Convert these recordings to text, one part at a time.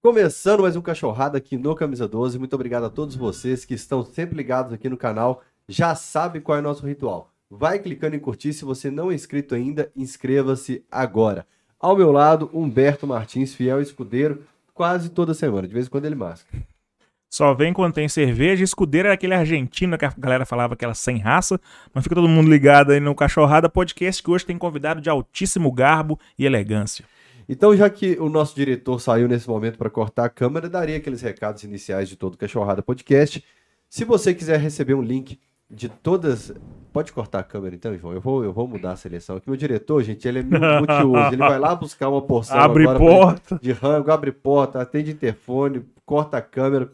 Começando mais um Cachorrada aqui no Camisa 12. Muito obrigado a todos vocês que estão sempre ligados aqui no canal. Já sabem qual é o nosso ritual. Vai clicando em curtir. Se você não é inscrito ainda, inscreva-se agora. Ao meu lado, Humberto Martins, fiel escudeiro, quase toda semana. De vez em quando ele masca. Só vem quando tem cerveja. Escudeiro é aquele argentino que a galera falava que era sem raça. Mas fica todo mundo ligado aí no Cachorrada Podcast, que hoje tem convidado de altíssimo garbo e elegância. Então, já que o nosso diretor saiu nesse momento para cortar a câmera, daria aqueles recados iniciais de todo o Cachorrada Podcast. Se você quiser receber um link de todas. Pode cortar a câmera então, João? Eu vou, eu vou mudar a seleção aqui. Meu diretor, gente, ele é multiuso. Ele vai lá buscar uma porção abre porta. de rango, abre porta, atende interfone, corta a câmera.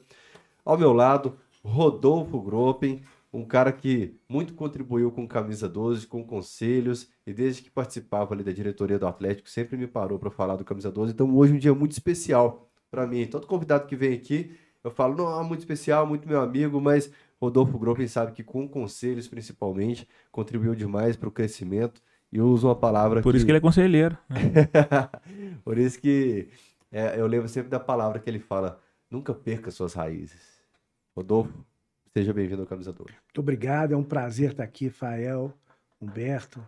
Ao meu lado, Rodolfo Gropen, um cara que muito contribuiu com Camisa 12, com conselhos, e desde que participava ali da diretoria do Atlético, sempre me parou para falar do Camisa 12. Então hoje é um dia muito especial para mim. Todo convidado que vem aqui, eu falo, não, muito especial, muito meu amigo, mas Rodolfo Gropen sabe que com conselhos principalmente, contribuiu demais para o crescimento. E eu uso uma palavra Por isso que ele é conselheiro. né? Por isso que é, eu lembro sempre da palavra que ele fala: nunca perca suas raízes. Rodolfo, seja bem-vindo ao Camisa 12. Muito obrigado, é um prazer estar aqui, Fael, Humberto,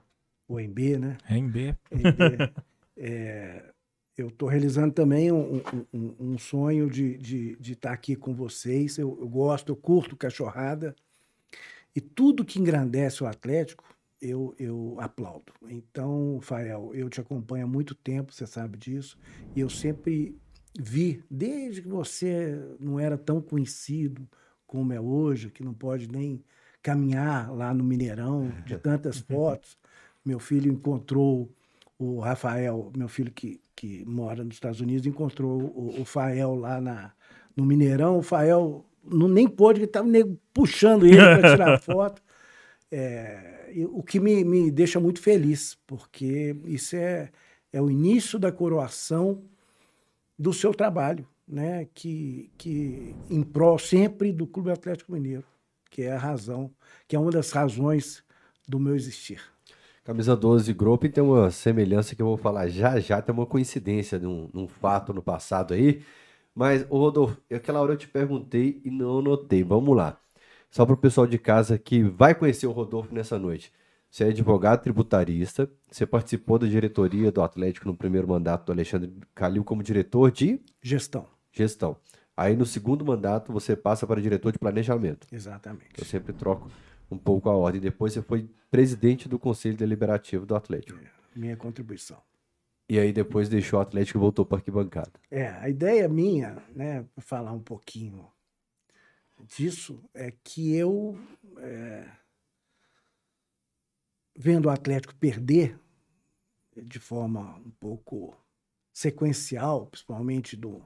o MB, né? RMB. MB. É, eu estou realizando também um, um- um- um sonho de, de, de estar aqui com vocês. Eu, eu gosto, eu curto cachorrada. E tudo que engrandece o Atlético, eu, eu aplaudo. Então, Fael, eu te acompanho há muito tempo, você sabe disso. E eu sempre vi, desde que você não era tão conhecido como é hoje, que não pode nem caminhar lá no Mineirão, de tantas fotos. Meu filho encontrou o Rafael, meu filho que, que mora nos Estados Unidos, encontrou o, o Fael lá na, no Mineirão. O Fael não, nem pôde, que estava puxando ele para tirar foto. É, o que me, me deixa muito feliz, porque isso é, é o início da coroação do seu trabalho, né? que, que em prol sempre do Clube Atlético Mineiro, que é a razão, que é uma das razões do meu existir. Camisa 12 Gropen tem uma semelhança que eu vou falar já já, tem uma coincidência num, num fato no passado aí. Mas, ô Rodolfo, aquela hora eu te perguntei e não anotei. Vamos lá. Só para o pessoal de casa que vai conhecer o Rodolfo nessa noite. Você é advogado tributarista, você participou da diretoria do Atlético no primeiro mandato do Alexandre Calil como diretor de Gestão, gestão. Aí no segundo mandato você passa para diretor de planejamento. exatamente. Eu sempre troco um pouco a ordem. Depois você foi presidente do Conselho Deliberativo do Atlético. Minha contribuição. E aí depois deixou o Atlético e voltou para arquibancada. É, a ideia minha, né, para falar um pouquinho disso, é que eu, é, vendo o Atlético perder de forma um pouco sequencial, principalmente do,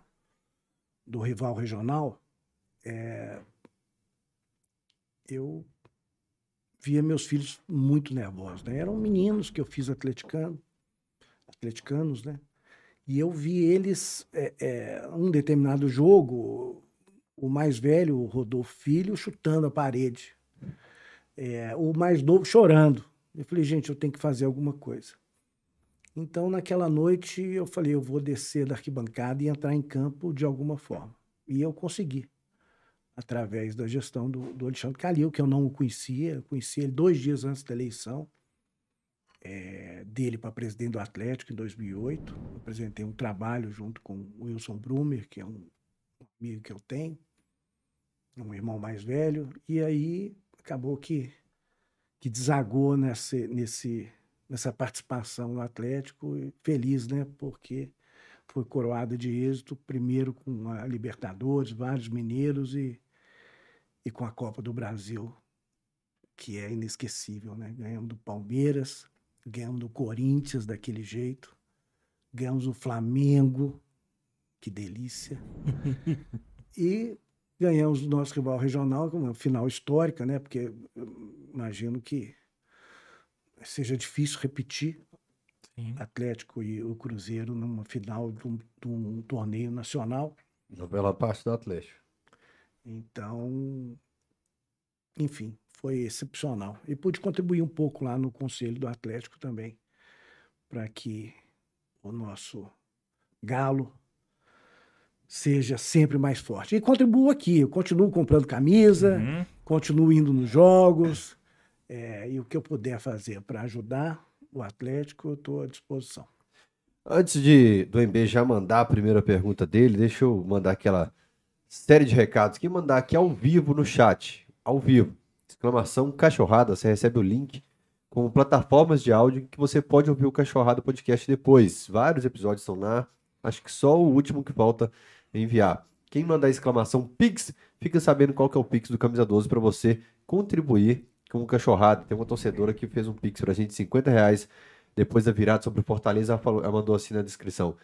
do rival regional, é, eu via meus filhos muito nervosos. Né? Eram meninos que eu fiz atleticano, atleticanos, né? E eu vi eles, é, é, um determinado jogo, o mais velho, o Rodolfo Filho, chutando a parede. É, o mais novo chorando. Eu falei, gente, eu tenho que fazer alguma coisa. Então, naquela noite, eu falei, eu vou descer da arquibancada e entrar em campo de alguma forma. E eu consegui, através da gestão do, do Alexandre Calil, que eu não o conhecia, eu conheci ele dois dias antes da eleição é, dele para presidente do Atlético em 2008. Eu apresentei um trabalho junto com o Wilson Brumer, que é um amigo que eu tenho, um irmão mais velho, e aí acabou que, que desagou nesse, nesse, nessa participação no Atlético, feliz, né? Porque foi coroada de êxito, primeiro com a Libertadores, vários mineiros e, e com a Copa do Brasil, que é inesquecível, né? Ganhamos do Palmeiras, ganhamos do Corinthians daquele jeito, ganhamos o Flamengo, que delícia, e ganhamos do nosso rival regional, com uma final histórica, né? Porque eu imagino que seja difícil repetir Sim. Atlético e o Cruzeiro numa final de um, de um torneio nacional. Pela parte do Atlético. Então, enfim, foi excepcional. E pude contribuir um pouco lá no Conselho do Atlético também, para que o nosso Galo seja sempre mais forte. E contribuo aqui, eu continuo comprando camisa, Uhum. continuo indo nos jogos, é, e o que eu puder fazer para ajudar o Atlético, eu estou à disposição. Antes de do MB já mandar a primeira pergunta dele, deixa eu mandar aquela série de recados que mandar aqui ao vivo no chat, ao vivo. Exclamação cachorrada, você recebe o link com plataformas de áudio que você pode ouvir o Cachorrada Podcast depois. Vários episódios estão lá. Acho que só o último que falta enviar. Quem mandar exclamação Pix, fica sabendo qual que é o Pix do Camisa 12 para você contribuir com o Cachorrada. Tem uma torcedora que fez um Pix pra gente, 50 reais, depois da virada sobre o Fortaleza, ela, falou- ela mandou assim na descrição,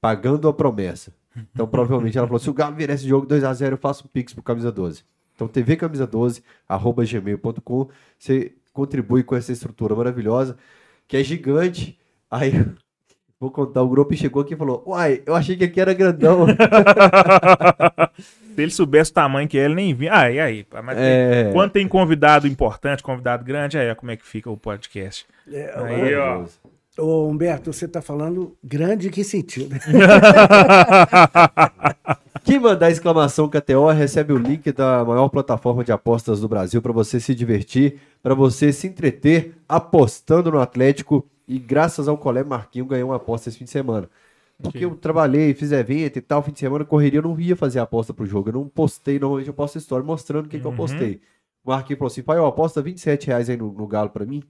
pagando a promessa. Então provavelmente ela falou, se o Galo vier esse jogo 2x0, eu faço um Pix pro Camisa 12. Então tvcamisa12, arroba gmail.com, você contribui com essa estrutura maravilhosa, que é gigante. Aí, vou contar, o grupo chegou aqui e falou, uai, eu achei que aqui era grandão. Se ele soubesse o tamanho que é, ele nem vinha. Ah, e aí? Mas tem- É. Quando tem convidado importante, convidado grande, aí ó, como é que fica o podcast. É, Aí, ó. Ô, Humberto, você está falando grande que sentido? Quem mandar exclamação KTO recebe o link da maior plataforma de apostas do Brasil para você se divertir, para você se entreter apostando no Atlético e graças ao Colé Marquinho ganhou uma aposta esse fim de semana. Porque eu trabalhei, fiz evento e tal, fim de semana, correria, eu não ia fazer aposta pro jogo. Eu não postei, normalmente eu posto história mostrando o que, que eu Uhum. postei. O Marquinhos falou assim, pai, eu aposta 27 reais aí no, no Galo pra mim.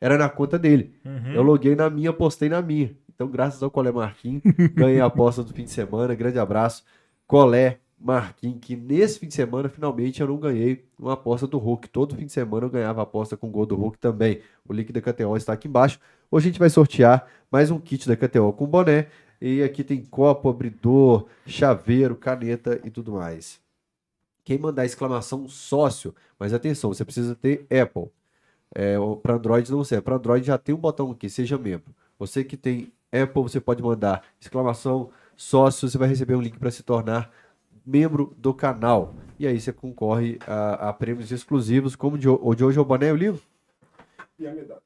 Era na conta dele. Uhum. Eu loguei na minha, postei na minha. Então, graças ao Colé Marquinhos, ganhei a aposta do fim de semana. Grande abraço. Colé Marquinhos, que nesse fim de semana, finalmente, eu não ganhei uma aposta do Hulk. Todo fim de semana eu ganhava aposta com gol do Hulk também. O link da KTO está aqui embaixo. Hoje a gente vai sortear mais um kit da KTO com boné. E aqui tem copo, abridor, chaveiro, caneta e tudo mais. Quem mandar exclamação sócio, mas atenção, você precisa ter Apple. É, para Android não serve. Para Android já tem um botão aqui, seja membro. Você que tem Apple, você pode mandar exclamação sócio, você vai receber um link para se tornar membro do canal. E aí você concorre a, a prêmios exclusivos, como de, o de hoje é o boné e o livro? E a medalha.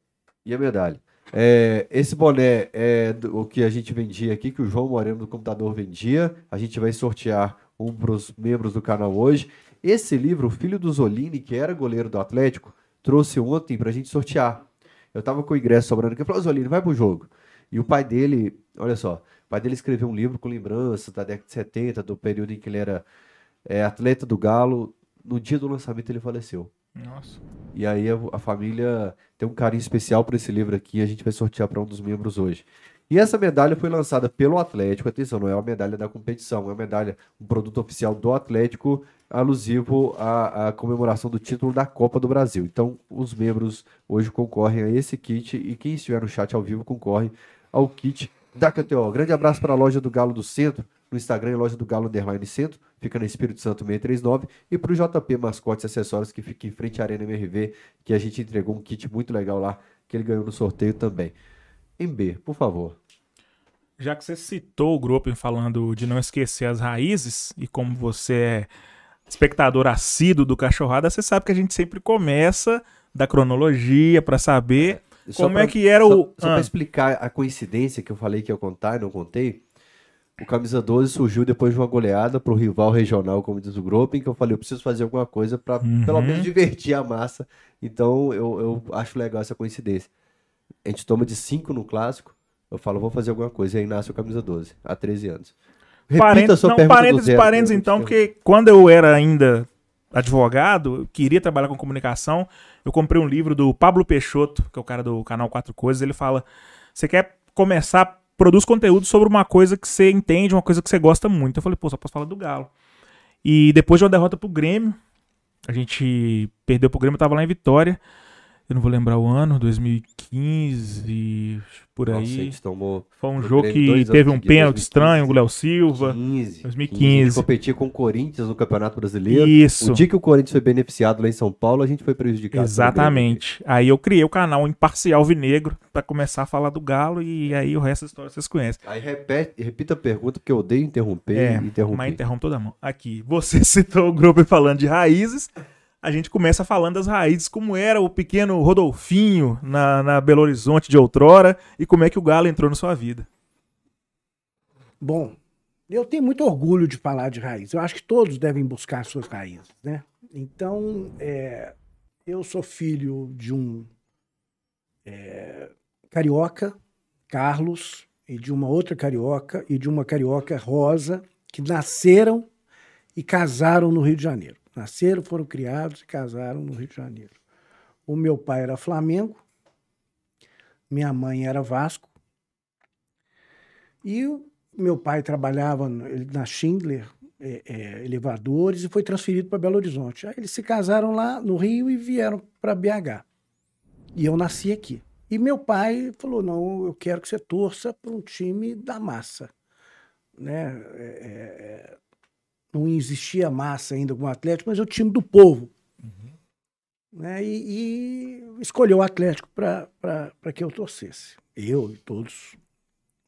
E a medalha. É, esse boné é do- o que a gente vendia aqui, que o João Moreno do computador vendia. A gente vai sortear um para os membros do canal hoje. Esse livro, o filho do Zolini, que era goleiro do Atlético, trouxe ontem para a gente sortear. Eu tava com o ingresso sobrando aqui. Eu falei, "Ô, Zolini, vai pro jogo. E o pai dele, olha só, o pai dele escreveu um livro com lembranças da década de 70, do período em que ele era é, atleta do Galo. No dia do lançamento ele faleceu. Nossa. E aí a, a família tem um carinho especial por esse livro aqui. A gente vai sortear para um dos membros hoje. E essa medalha foi lançada pelo Atlético. Atenção, não é uma medalha da competição, é uma medalha, um produto oficial do Atlético, alusivo à, à comemoração do título da Copa do Brasil. Então, os membros hoje concorrem a esse kit e quem estiver no chat ao vivo concorre ao kit da KTO. Grande abraço para a loja do Galo do Centro, no Instagram, é loja do Galo Underline Centro, fica na Espírito Santo 639, e para o JP Mascotes e Acessórios, que fica em frente à Arena MRV, que a gente entregou um kit muito legal lá, que ele ganhou no sorteio também. MB, por favor. Já que você citou o grupo falando de não esquecer as raízes, e como você é espectador assíduo do Cachorrada, você sabe que a gente sempre começa da cronologia pra saber Só como pra- é que era o. Só Ah. para explicar a coincidência que eu falei que ia contar e não contei, o Camisa 12 surgiu depois de uma goleada pro rival regional, como diz o grupo, em que eu falei, eu preciso fazer alguma coisa para Uhum. pelo menos divertir a massa. Então eu, eu acho legal essa coincidência. A gente toma de 5 no clássico, eu falo, vou fazer alguma coisa, e aí nasce o Camisa 12, há 13 anos. Repita Parênteses, não, parênteses, zero, parênteses, então, porque quando eu era ainda advogado, queria trabalhar com comunicação, eu comprei um livro do Pablo Peixoto, que é o cara do canal Quatro Coisas, ele fala, você quer começar, produz conteúdo sobre uma coisa que você entende, uma coisa que você gosta muito. Eu falei, pô, só posso falar do Galo. E depois de uma derrota pro Grêmio, a gente perdeu pro Grêmio, eu tava lá em Vitória, eu não vou lembrar o ano, 2015, por Nossa, a aí. gente tomou Foi um jogo que teve um pênalti 2015. estranho, o Léo Silva. 15, 2015. A gente competia com o Corinthians no Campeonato Brasileiro. Isso. O dia que o Corinthians foi beneficiado lá em São Paulo, a gente foi prejudicado. Exatamente. Aí eu criei o canal Imparcial Vinegro pra começar a falar do Galo e aí o resto da história vocês conhecem. Aí repete, repita a pergunta, porque eu odeio interromper É, interromper. mas interrompe toda a mão. Aqui, você citou o grupo falando de raízes. A gente começa falando das raízes, como era o pequeno Rodolfinho na, na Belo Horizonte de outrora e como é que o Galo entrou na sua vida. Bom, Eu tenho muito orgulho de falar de raiz. Eu acho que todos devem buscar suas raízes, né? Então, é, eu sou filho de um é, carioca, Carlos, e de uma outra carioca, e de uma carioca Rosa, que nasceram e casaram no Rio de Janeiro. Nasceram, foram criados e casaram no Rio de Janeiro. O meu pai era Flamengo, minha mãe era Vasco, e meu pai trabalhava na Schindler, é, é, elevadores, e foi transferido para Belo Horizonte. Aí eles se casaram lá no Rio e vieram para BH. E eu nasci aqui. E meu pai falou: não, eu quero que você torça para um time da massa. Né? É, é, é não existia massa ainda com o Atlético, mas é o time do povo. Uhum. Né? E, e, escolheu o Atlético para que eu torcesse. Eu e todos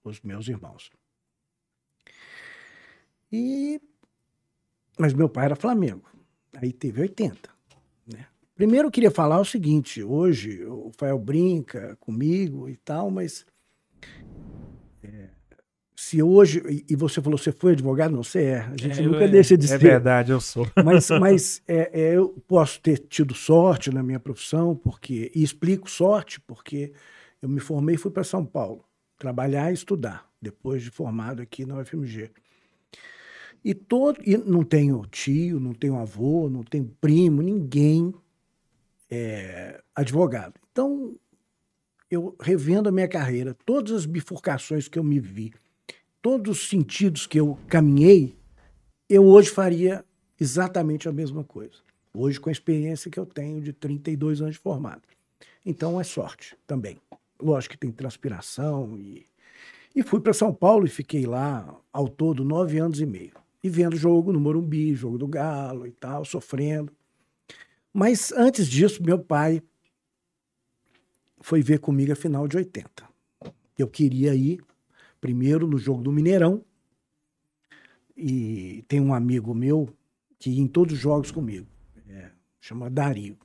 os meus irmãos. E... Mas meu pai era Flamengo. Aí teve 80. Né? Primeiro eu queria falar o seguinte: hoje o Fael brinca comigo e tal, mas se hoje, e você falou, você foi advogado, não, você é. A gente é, nunca deixa de é ser. É verdade, eu sou. Mas, mas é, é, eu posso ter tido sorte na minha profissão, porque, e explico sorte, porque eu me formei e fui para São Paulo trabalhar e estudar, depois de formado aqui na UFMG. E, todo, e não tenho tio, não tenho avô, não tenho primo, ninguém é advogado. Então, eu revendo a minha carreira, todas as bifurcações que eu me vi, todos os sentidos que eu caminhei, eu hoje faria exatamente a mesma coisa. Hoje, com a experiência que eu tenho de 32 anos de formado. Então, é sorte também. Lógico que tem transpiração. E, e fui para São Paulo e fiquei lá ao todo nove anos e meio. E vendo jogo no Morumbi, jogo do Galo e tal, sofrendo. Mas antes disso, meu pai foi ver comigo a final de 80. Eu queria ir, primeiro no jogo do Mineirão. E tem um amigo meu que ia em todos os jogos comigo, é, chama Dario.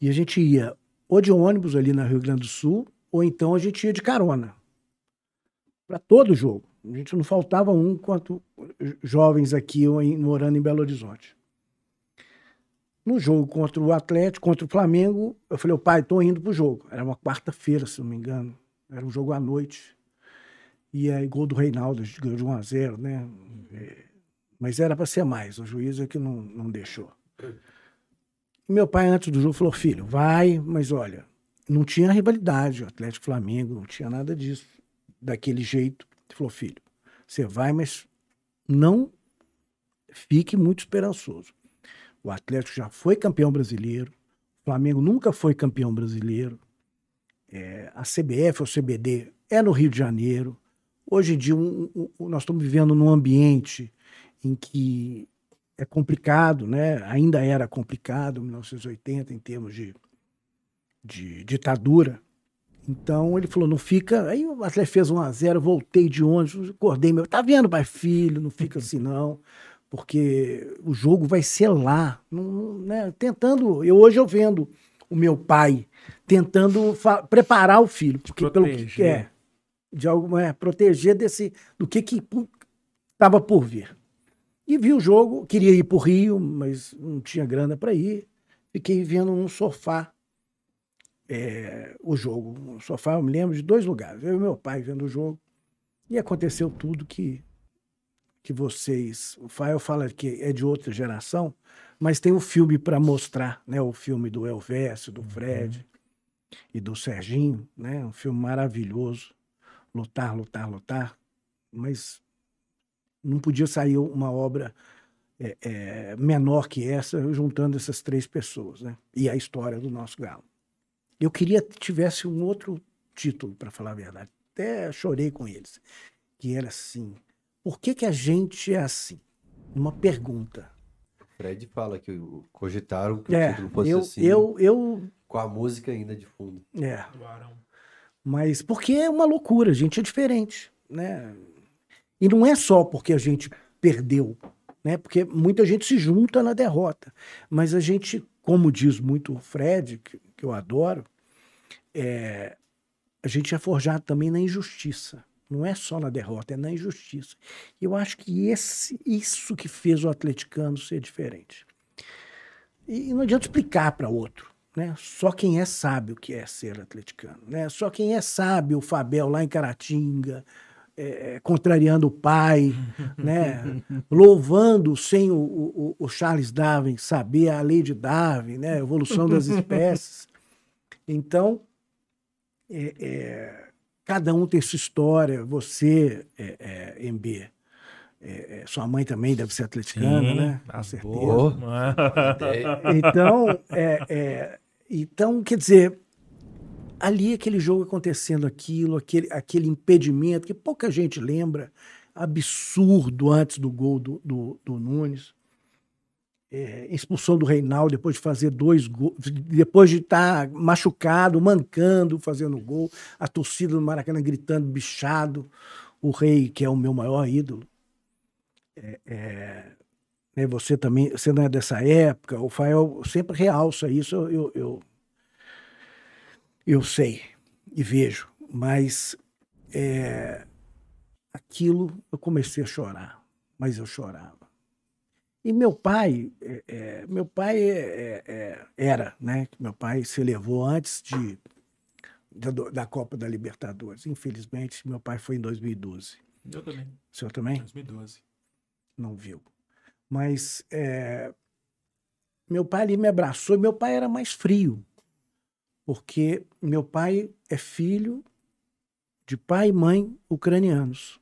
E a gente ia ou de ônibus ali na Rio Grande do Sul, ou então a gente ia de carona para todo jogo. A gente não faltava um quanto jovens aqui morando em Belo Horizonte. No jogo contra o Atlético, contra o Flamengo, eu falei, pai, tô indo pro jogo. Era uma quarta-feira, se não me engano. Era um jogo à noite. E aí, gol do Reinaldo, ganhou de 1 a 0 né? É, mas era para ser mais, o juiz é que não, não deixou. E meu pai, antes do jogo, falou: filho, vai, mas olha, não tinha rivalidade, o Atlético Flamengo, não tinha nada disso, daquele jeito. Ele falou: filho, você vai, mas não fique muito esperançoso. O Atlético já foi campeão brasileiro, o Flamengo nunca foi campeão brasileiro, é, a CBF ou CBD é no Rio de Janeiro, Hoje em dia, um, um, nós estamos vivendo num ambiente em que é complicado, né? ainda era complicado, 1980, em termos de, de ditadura. Então ele falou: não fica. Aí o Atlético fez 1 a 0 voltei de ônibus, acordei meu. Tá vendo, pai, filho? Não fica assim, não. Porque o jogo vai ser lá. Não, né? Tentando. Eu, hoje eu vendo o meu pai tentando preparar o filho. Porque pelo que é de alguma é, proteger desse do que que estava por vir. E vi o jogo, queria ir para o Rio, mas não tinha grana para ir. Fiquei vendo num sofá é, o jogo. No sofá, eu me lembro de dois lugares. Eu e meu pai vendo o jogo. E aconteceu tudo que, que vocês. O Fael fala que é de outra geração, mas tem um filme para mostrar, né? O filme do Elvésio, do Fred uhum. e do Serginho, né? Um filme maravilhoso lutar, lutar, lutar, mas não podia sair uma obra é, é, menor que essa, juntando essas três pessoas, né? E a história do nosso galo. Eu queria que tivesse um outro título, para falar a verdade. Até chorei com eles, que era assim: por que, que a gente é assim? Uma pergunta. Fred fala que cogitaram que é, o título fosse eu, assim. Eu, eu, com a música ainda de fundo. É. Mas porque é uma loucura, a gente é diferente, né? E não é só porque a gente perdeu, né? Porque muita gente se junta na derrota. Mas a gente, como diz muito o Fred, que, que eu adoro, é, a gente é forjado também na injustiça. Não é só na derrota, é na injustiça. E eu acho que esse, isso que fez o atleticano ser diferente. E não adianta explicar para outro. Né? Só quem é sabe o que é ser atleticano. Né? Só quem é sabe o Fabel lá em Caratinga, é, contrariando o pai, né? louvando sem o, o, o, Charles Darwin saber a lei de Darwin, né? a evolução das espécies. Então, é, é, cada um tem sua história. Você, é, é MB, é, é, sua mãe também deve ser atleticana, Sim, né? Com certeza. então, é, é, então, quer dizer, ali aquele jogo acontecendo aquilo, aquele, aquele impedimento que pouca gente lembra, absurdo antes do gol do, do, do Nunes. É, expulsão do Reinaldo depois de fazer dois gols, depois de estar tá machucado, mancando, fazendo gol, a torcida do Maracanã gritando, bichado, o rei, que é o meu maior ídolo, é, é, né, você também, você não é dessa época, o Fael sempre realça isso, eu, eu, eu sei e vejo, mas é, aquilo eu comecei a chorar, mas eu chorava. E meu pai, é, é, meu pai é, é, era, né? Meu pai se levou antes de, da, da Copa da Libertadores. Infelizmente, meu pai foi em 2012. Eu também. O senhor também? 2012 não viu. Mas é, meu pai ali me abraçou meu pai era mais frio, porque meu pai é filho de pai e mãe ucranianos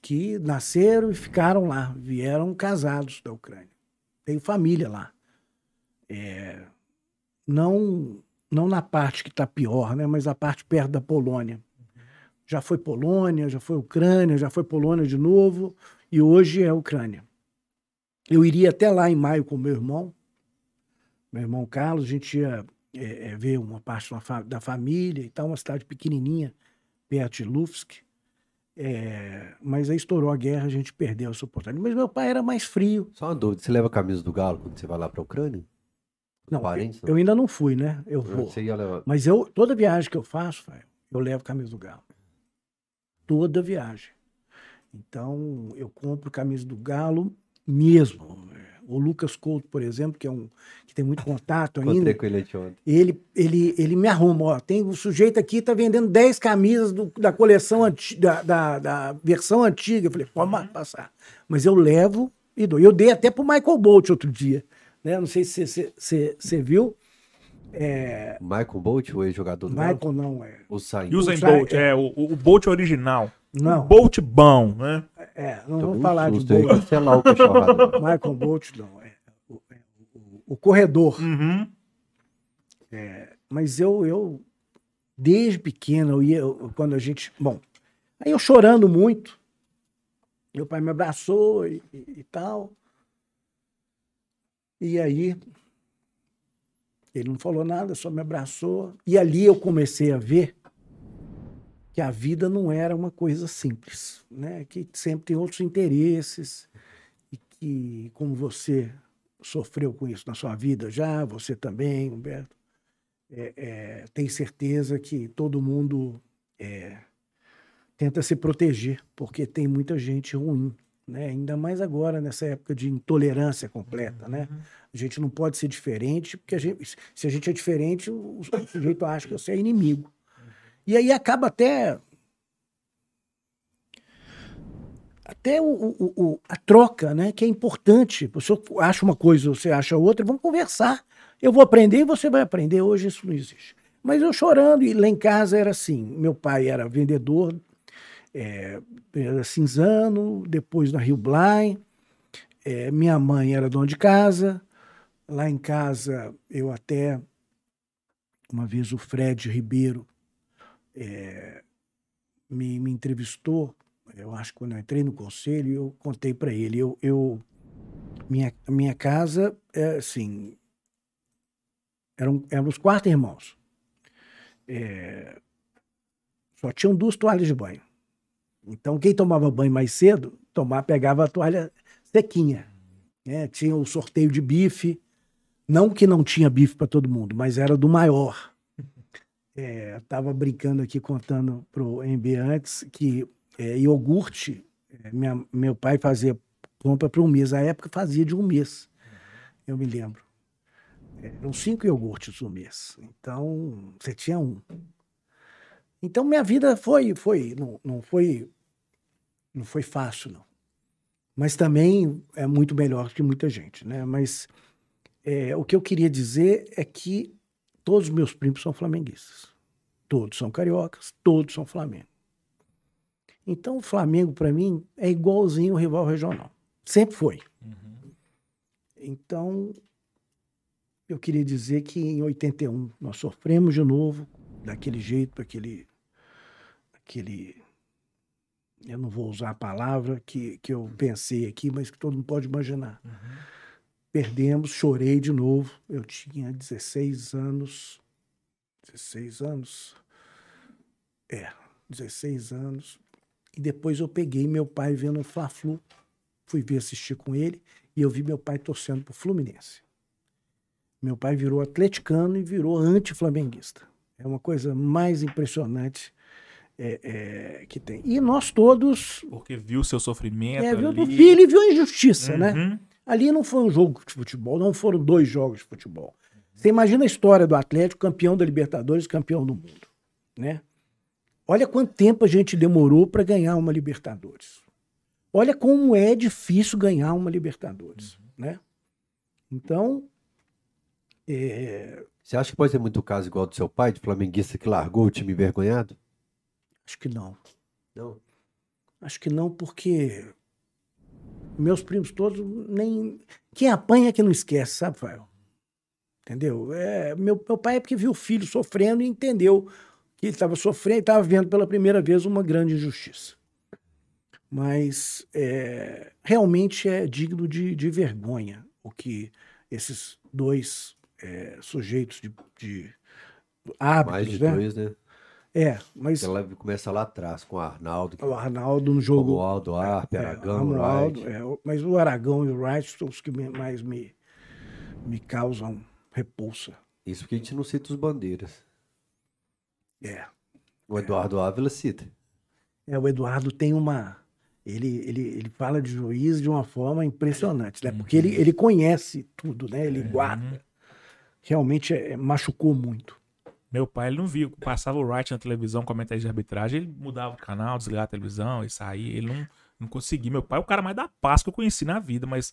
que nasceram e ficaram lá, vieram casados da Ucrânia. Tenho família lá. É, não não na parte que está pior, né, mas a parte perto da Polônia. Já foi Polônia, já foi Ucrânia, já foi Polônia de novo e hoje é Ucrânia. Eu iria até lá em maio com meu irmão, meu irmão Carlos, a gente ia é, é, ver uma parte da família e tal, uma cidade pequenininha, perto de Lufsk. É, mas aí estourou a guerra, a gente perdeu essa oportunidade. Mas meu pai era mais frio. Só uma dúvida, você leva a camisa do Galo quando você vai lá para a Ucrânia? Não, Parentes, não, eu ainda não fui, né? Eu vou. Mas eu, toda viagem que eu faço, eu levo camisa do Galo. Toda viagem. Então, eu compro camisa do Galo mesmo. O Lucas Couto, por exemplo, que é um que tem muito contato ainda. com ele. Ele, ele, ele me arruma, ó, tem o sujeito aqui tá vendendo 10 camisas do, da coleção da, da, da, versão antiga. Eu falei, pode uhum. passar. Mas eu levo e dou. Eu dei até pro Michael Bolt outro dia, né? Não sei se você viu. É... Michael Bolt, o ex-jogador do Michael não, é. O Sain. Usain Bolt, é, é o, o Bolt original. Não. Bolt bom, né? É, não vamos falar de Bolt. Michael Bolt, não. É, o, é, o, o corredor. Uhum. É, mas eu, eu, desde pequeno, eu ia, eu, quando a gente. Bom, aí eu chorando muito. Meu pai me abraçou e, e, e tal. E aí, ele não falou nada, só me abraçou. E ali eu comecei a ver que a vida não era uma coisa simples, né? Que sempre tem outros interesses e que, como você sofreu com isso na sua vida já, você também, Humberto, é, é, tem certeza que todo mundo é, tenta se proteger, porque tem muita gente ruim, né? Ainda mais agora, nessa época de intolerância completa, né? Uhum. A gente não pode ser diferente, porque a gente, se a gente é diferente, o, o sujeito acha que você é inimigo. E aí acaba até. Até o, o, o, a troca, né? Que é importante. Você acha uma coisa, você acha outra, vamos conversar. Eu vou aprender e você vai aprender. Hoje isso não existe. Mas eu chorando, e lá em casa era assim: meu pai era vendedor, é, era cinzano, depois na Rio Blind, é, minha mãe era dona de casa. Lá em casa, eu até. Uma vez o Fred Ribeiro é, me, me entrevistou, eu acho que quando eu entrei no conselho, eu contei para ele, eu, eu minha, minha casa é assim, eram, os quatro irmãos. É, só tinham duas toalhas de banho. Então, quem tomava banho mais cedo, tomar, pegava a toalha sequinha. Né? Tinha o sorteio de bife. Não que não tinha bife para todo mundo, mas era do maior. É, tava brincando aqui, contando pro MB antes, que é, iogurte, é, minha, meu pai fazia compra para um mês. A época fazia de um mês, eu me lembro. Eram cinco iogurtes no mês. Então, você tinha um. Então, minha vida foi, foi, não, não foi, não foi fácil, não. Mas também é muito melhor que muita gente, né? Mas é, o que eu queria dizer é que todos os meus primos são flamenguistas. Todos são cariocas, todos são Flamengo. Então, o Flamengo, para mim, é igualzinho o rival regional. Sempre foi. Uhum. Então, eu queria dizer que em 81 nós sofremos de novo, daquele jeito, aquele. aquele eu não vou usar a palavra que, que eu pensei aqui, mas que todo mundo pode imaginar. Uhum Perdemos, chorei de novo. Eu tinha 16 anos. 16 anos? É, 16 anos. E depois eu peguei meu pai vendo o Fla-Flu. Fui ver assistir com ele e eu vi meu pai torcendo pro Fluminense. Meu pai virou atleticano e virou anti-flamenguista. É uma coisa mais impressionante é, é, que tem. E nós todos. Porque viu o seu sofrimento. É, viu ali. o filho e viu a injustiça, né? Uhum. né? Ali não foi um jogo de futebol, não foram dois jogos de futebol. Você imagina a história do Atlético, campeão da Libertadores, campeão do mundo, né? Olha quanto tempo a gente demorou para ganhar uma Libertadores. Olha como é difícil ganhar uma Libertadores, uhum. né? Então, é... você acha que pode ser muito caso igual do seu pai, de flamenguista que largou o time envergonhado? Acho que não. Não. Acho que não, porque meus primos todos, nem. Quem apanha é que não esquece, sabe, Fael? Entendeu? É, meu, meu pai é porque viu o filho sofrendo e entendeu que ele estava sofrendo e estava vendo pela primeira vez uma grande injustiça. Mas é, realmente é digno de, de, vergonha o que esses dois é, sujeitos de, de hábitos, Mais de né? dois, né? É, mas. Ela começa lá atrás com o Arnaldo. O Arnaldo no jogo. O Aldo, Arpe, é, Aragão, Arnaldo. É, mas o Aragão e o Wright são os que mais me, me causam repulsa. Isso porque a gente não cita os bandeiras. É. O Eduardo Ávila cita. É, o Eduardo tem uma. Ele, ele, ele fala de juiz de uma forma impressionante, né? Porque ele, ele conhece tudo, né? Ele guarda. Realmente é, machucou muito. Meu pai, ele não viu. Passava o Wright na televisão, comentário de arbitragem, ele mudava o canal, desligava a televisão e saía. Ele não, não conseguia. Meu pai é o cara mais da paz que eu conheci na vida, mas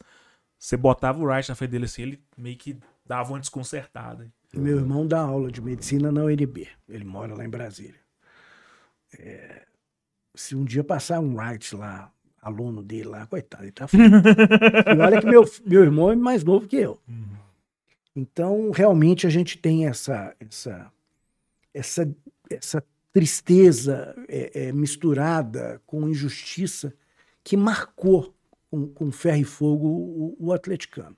você botava o Wright na frente dele assim, ele meio que dava uma desconcertada. Meu irmão dá aula de medicina na UNB. Ele mora lá em Brasília. É, se um dia passar um Wright lá, aluno dele lá, coitado, ele tá E olha que meu, meu irmão é mais novo que eu. Uhum. Então, realmente, a gente tem essa, essa essa, essa tristeza é, é, misturada com injustiça que marcou com, com ferro e fogo o, o atleticano.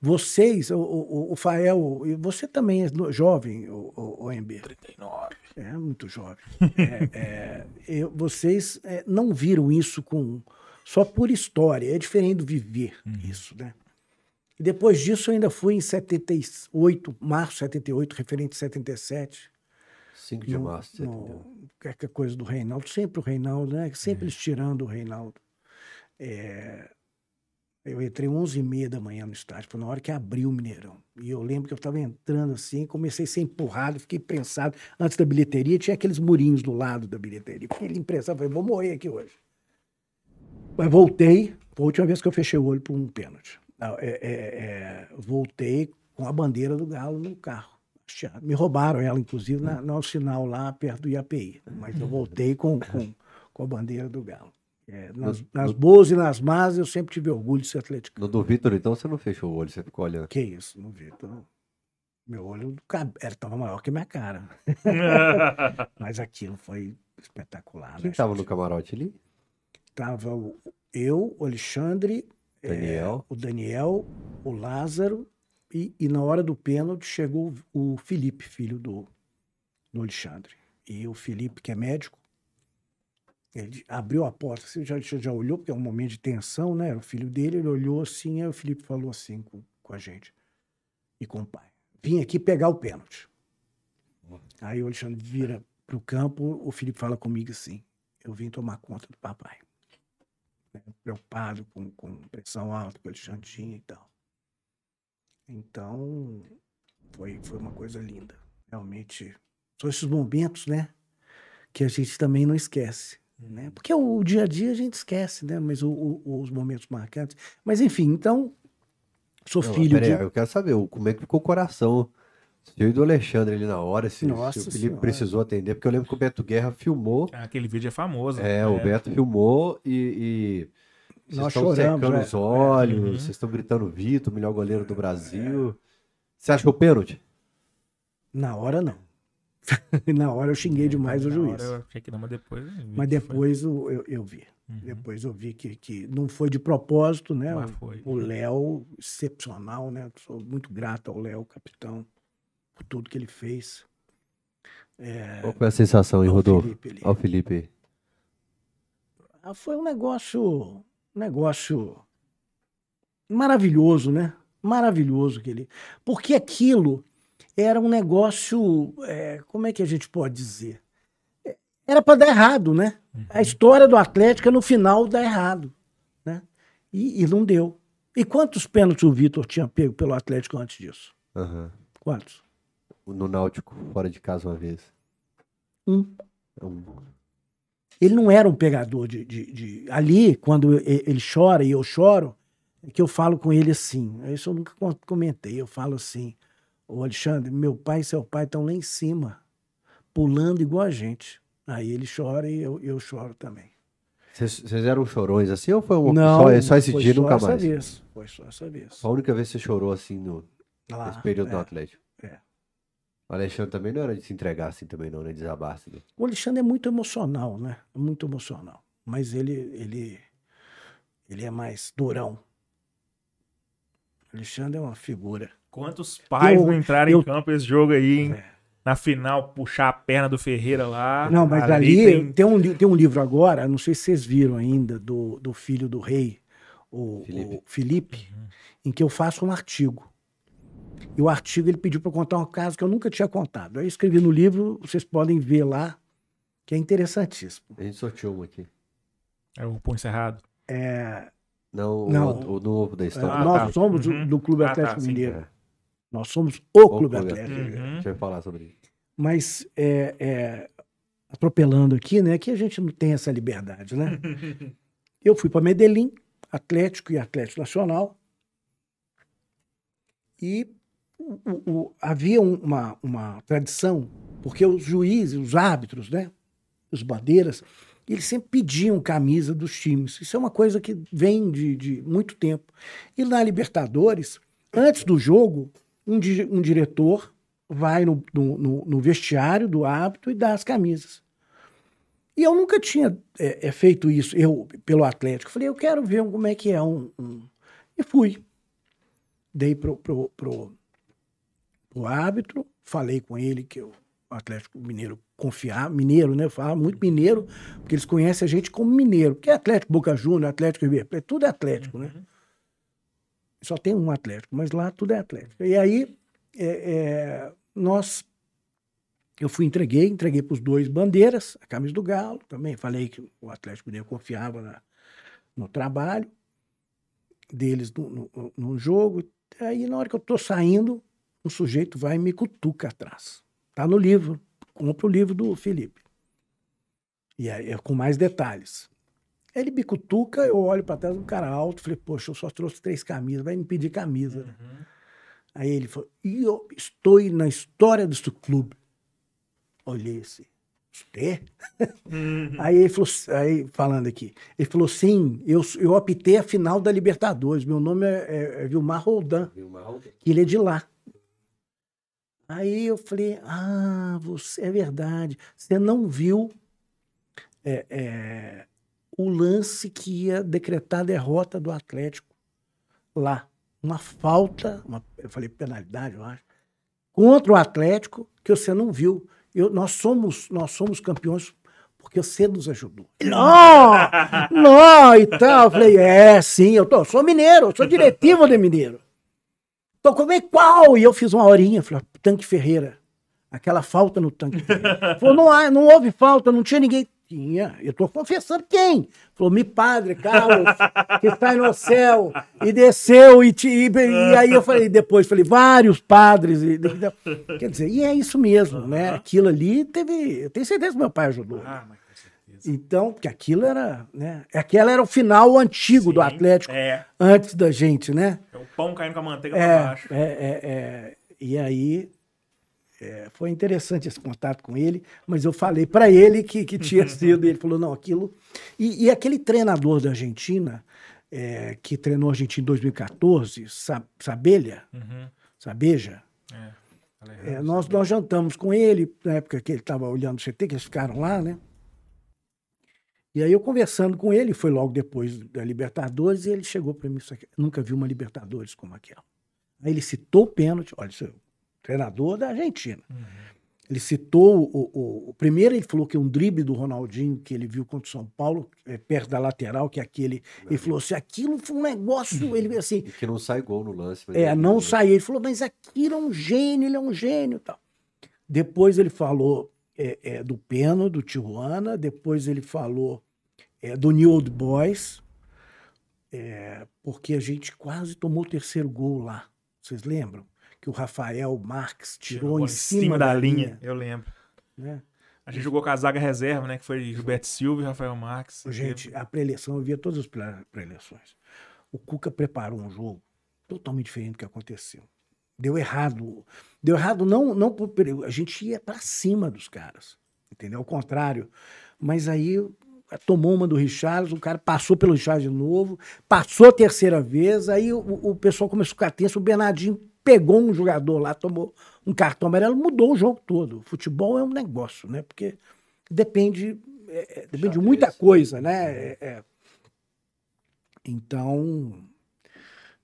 Vocês, o, o, o Fael, e você também é jovem, o, o, o MB. 39. É, muito jovem. é, é, vocês é, não viram isso com só por história, é diferente do viver uhum. isso, né? E depois disso eu ainda fui em 78, março de 78, referente a 77, 5 de março de Que é coisa do Reinaldo, sempre o Reinaldo, né? Sempre é. eles tirando o Reinaldo. É, eu entrei 11 e meia da manhã no estádio, foi na hora que abriu o Mineirão. E eu lembro que eu estava entrando assim, comecei a ser empurrado, fiquei prensado. Antes da bilheteria, tinha aqueles murinhos do lado da bilheteria. Fiquei imprensado, falei, vou morrer aqui hoje. Mas voltei, foi a última vez que eu fechei o olho por um pênalti. É, é, é, voltei com a bandeira do Galo no carro. Me roubaram ela, inclusive, na, no sinal lá perto do IAPI. Mas eu voltei com, com, com a bandeira do Galo. É, nas, no, nas, boas e nas más, eu sempre tive orgulho de ser atlético. No do Vitor, então, você não fechou o olho, você ficou olhando? Que isso, no Vitor. Meu olho estava maior que minha cara. Mas aquilo foi espetacular. Quem estava né? no camarote ali? Tava eu, o Alexandre, Daniel. É, o Daniel, o Lázaro e, e, na hora do pênalti chegou o Felipe, filho do, do Alexandre. E o Felipe, que é médico, ele abriu a porta, você já, já olhou, porque é um momento de tensão, né? O filho dele, ele olhou assim, aí o Felipe falou assim com, com a gente e com o pai. Vim aqui pegar o pênalti. Aí o Alexandre vira pro campo, o Felipe fala comigo assim: eu vim tomar conta do papai. Né, Preocupado com, com pressão alta, com o Alexandre e tal. Então, foi, foi uma coisa linda. Realmente, são esses momentos, né? Que a gente também não esquece. Né? Porque o, dia a dia a gente esquece, né? Mas o- o- os momentos marcantes. Mas enfim, então, sou Não, filho peraí, de. eu quero saber como é que ficou o coração seu e do Alexandre ali na hora, se, se o Felipe Senhora. precisou atender, porque eu lembro que o Beto Guerra filmou, Aquele vídeo é famoso. é, o Beto filmou e, e vocês Nós estão choramos, secando é. os olhos, Uhum. vocês estão gritando Vitor, melhor goleiro do Brasil. Você achou pênalti? Na hora, não. na hora eu xinguei demais o Na juiz. hora eu achei que não, mas depois. eu vi Mas que foi. depois eu, eu, eu vi. Uhum. Depois eu vi que, que não foi de propósito, né? Mas foi. O Léo, excepcional, né? Sou muito grato ao Léo, capitão, por tudo que ele fez. Qual foi a sensação, hein, Ao Rodolfo? Felipe ali. Ó o Felipe. Ah, Foi um negócio, negócio maravilhoso, né? Maravilhoso aquele. Porque aquilo era um negócio, é, como é que a gente pode dizer? É, Era para dar errado, né? A história do Atlético no final dá errado, né? E, e não deu. E quantos pênaltis o Vitor tinha pego pelo Atlético antes disso? Aham. Quantos? No Náutico, fora de casa uma vez. Um. Um. Ele não era um pegador de, de, de- Ali, quando ele chora e eu choro, é que eu falo com ele assim. Isso eu nunca comentei. Eu falo assim: Ô Alexandre, meu pai e seu pai estão lá em cima, pulando igual a gente. Aí ele chora e eu, eu choro também. Vocês eram chorões assim ou foi uma, só, só esse dia só nunca essa mais? Vez. Foi só essa vez. A única vez que você chorou assim no, Lá, nesse período é. do Atlético. O Alexandre também não era de se entregar assim também não, né? Desabar assim. né? O Alexandre é muito emocional, né? Muito emocional. Mas ele, ele, ele é mais durão. O Alexandre é uma figura. Quantos pais Eu- não entraram eu- em campo esse jogo aí, hein? É. Na final, puxar a perna do Ferreira lá. Não, mas ali, tem- tem... um, tem um livro agora, não sei se vocês viram ainda, do, do filho do rei, o Felipe. o Felipe, em que eu faço um artigo. E o artigo ele pediu para eu contar um caso que eu nunca tinha contado. Aí eu escrevi no livro, vocês podem ver lá, que é interessantíssimo. A gente sorteou um aqui. É o Pão Encerrado. É, Não, Não. O, o novo da história. Ah, nós tá. somos Uhum. do Clube Ah, tá, Atlético sim. Mineiro. É. Nós somos o, O Clube Clube Atlético. Atlético. Uhum. A gente vai falar sobre isso. Mas é, é, atropelando aqui, né? Que a gente não tem essa liberdade, né? Eu fui para Medellín, Atlético e Atlético Nacional. E o- o- havia um- uma, uma tradição, porque os juízes, os árbitros, né? Os bandeiras, eles sempre pediam camisa dos times. Isso é uma coisa que vem de, de muito tempo. E na Libertadores, antes do jogo, um, di- um diretor vai no, no- no- no vestiário do árbitro e dá as camisas. E eu nunca tinha é, é, feito isso, eu, pelo Atlético. Falei, eu quero ver como é que é um. um- E fui. Dei pro, pro, pro, pro árbitro, falei com ele que o Atlético Mineiro confiar, mineiro, né? Fala muito mineiro, porque eles conhecem a gente como mineiro. Porque é Atlético Boca Juniors, Atlético River Plate, tudo é Atlético, né? Só tem um Atlético, mas lá tudo é Atlético. E aí, é, é, nós. Eu fui entreguei, entreguei para os dois bandeiras, a camisa do Galo, também falei que o Atlético Mineiro confiava na- no trabalho deles no, no- no jogo. Aí, na hora que eu estou saindo, um sujeito vai e me cutuca atrás. Tá no livro, compra o livro do Felipe. E aí, é com mais detalhes. Ele me cutuca, eu olho para trás, um cara alto, falei, poxa, eu só trouxe três camisas, vai me pedir camisa. né? Aí ele falou, e eu estou na história desse clube. Olhei assim, você? aí ele falou, aí falando aqui, ele falou, sim, eu, eu optei a final da Libertadores, meu nome é, é, é Vilmar Roldan, que ele é de lá. Aí eu falei, ah, você é verdade, você não viu é, é, o lance que ia decretar a derrota do Atlético lá. Uma falta, uma, eu falei penalidade, eu acho, contra o Atlético que você não viu. Eu, nós, somos, nós somos campeões porque você nos ajudou. Não, não, e tal. Eu falei, é, sim, eu, tô, eu sou mineiro, eu sou diretivo de mineiro. Tô como é qual? E eu fiz uma horinha, falei, Tanque Ferreira. aquela falta no tanque dele. Falou, não, há- não houve falta, não tinha ninguém. Tinha, eu tô confessando quem? Falou, me padre, Carlos, que está no céu, e desceu, e, te- e- e aí eu falei, depois, falei, vários padres. e- quer dizer, e é isso mesmo, né? Aquilo ali teve, eu tenho certeza que meu pai ajudou. Ah, mas Então, porque aquilo era, né? Aquela era o final antigo do Sim, Atlético, É. antes da gente, né? É o pão caindo com a manteiga pra É, baixo. é, é, é. E aí é, foi interessante esse contato com ele, mas eu falei para ele que, que tinha sido, ele falou, não, aquilo... E, e aquele treinador da Argentina, é, que treinou a Argentina em 2014, Sa- Sabelha, Uhum. Sabeja, É. É, nós, nós jantamos com ele, na época que ele estava olhando o CT, que eles ficaram lá, né? E aí eu conversando com ele, foi logo depois da Libertadores, e ele chegou para mim, "Isso aqui, nunca vi uma Libertadores como aquela. Aí ele citou o pênalti, olha, isso é o treinador da Argentina. Ele citou o, o- o primeiro, ele falou que um drible do Ronaldinho que ele viu contra o São Paulo, é, perto da lateral, que é aquele. Ele falou assim: aquilo foi um negócio. Ele assim, E que não sai gol no lance. é, ele- não saiu. Ele falou, mas aquilo é um gênio, ele é um gênio tal. Depois ele falou é, é, do Peno, do Tijuana. Depois ele falou é, do New Old Boys, é, porque a gente quase tomou o terceiro gol lá. Vocês lembram? Que o Rafael Marques tirou Jogou em cima, da, linha. Eu lembro. né? A gente jogou com a zaga reserva, né? Que foi Gilberto Silva e Rafael Marques. Gente, a pré-eleição, eu via todas as pré-eleições. O Cuca preparou um jogo totalmente diferente do que aconteceu. Deu errado. Deu errado não, não por perigo. A gente ia para cima dos caras. Entendeu? Ao contrário. Mas aí tomou uma do Richards, o cara passou pelo Richards de novo, passou a terceira vez, aí o, o pessoal começou a ficar tenso, o Bernardinho pegou um jogador lá, tomou um cartão amarelo, mudou o jogo todo. O futebol é um negócio, né? Porque depende, é, é, depende de muita coisa, né? É, é. Então,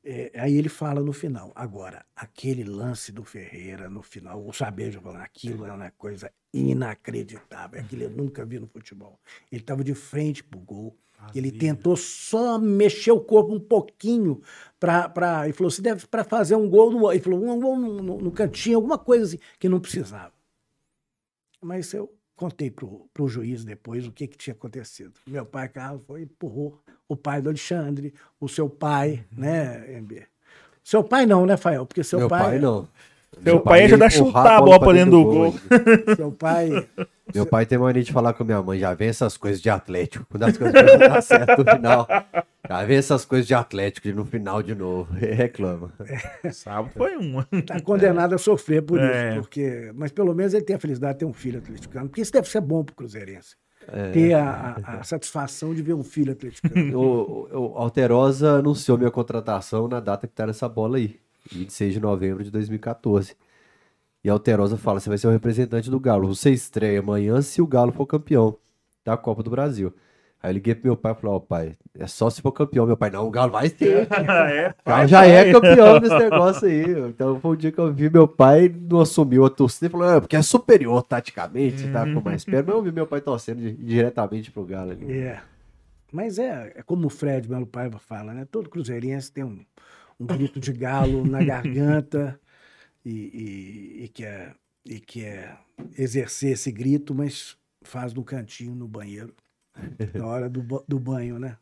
é, aí ele fala no final. Agora, aquele lance do Ferreira no final, o Sabejo falando aquilo é uma coisa inacreditável. Aquilo eu nunca vi no futebol. Ele estava de frente pro gol. Ele tentou só mexer o corpo um pouquinho para. Ele falou: se deve para fazer um gol no. Ele falou: um gol no, no- no cantinho, alguma coisa assim, que não precisava. Mas eu contei pro, pro juiz depois o que, que tinha acontecido. Meu pai, Carlos, foi e empurrou o pai do Alexandre, o seu pai, né, MB? Seu pai não, né, Fael? Porque seu Meu pai, pai, não. Seu pai ia ajudar a chutar a bola pra dentro do gol. seu pai. Meu pai tem mania de falar com minha mãe, já vem essas coisas de Atlético. Quando as coisas não dão certo no final, já vem essas coisas de Atlético no final de novo. Reclama. Sábado foi uma. Está condenado a sofrer por É. isso. Porque, mas pelo menos ele tem a felicidade de ter um filho atleticano. Porque isso deve ser bom para o Cruzeirense. É. Ter a, a- a satisfação de ver um filho atleticano. O, o, Alterosa anunciou minha contratação na data que tá nessa bola aí, 26 de novembro de 2014. E a Alterosa fala: você vai ser o representante do Galo. Você estreia amanhã se o Galo for campeão da Copa do Brasil. Aí eu liguei pro meu pai e falei: Ó, pai, é só se for campeão. Meu pai, não, o Galo vai ser. é, já é campeão desse negócio aí. Então foi um dia que eu vi meu pai não assumiu a torcida falou: é, porque é superior taticamente, tá com mais perto. Mas eu vi meu pai torcendo di- diretamente pro Galo ali. É. Mas é, é como o Fred Melo Paiva fala, né? Todo cruzeirense tem um, um grito de galo na garganta e, e, e quer, e quer exercer esse grito, mas faz no cantinho, no banheiro, na hora do, do banho, né?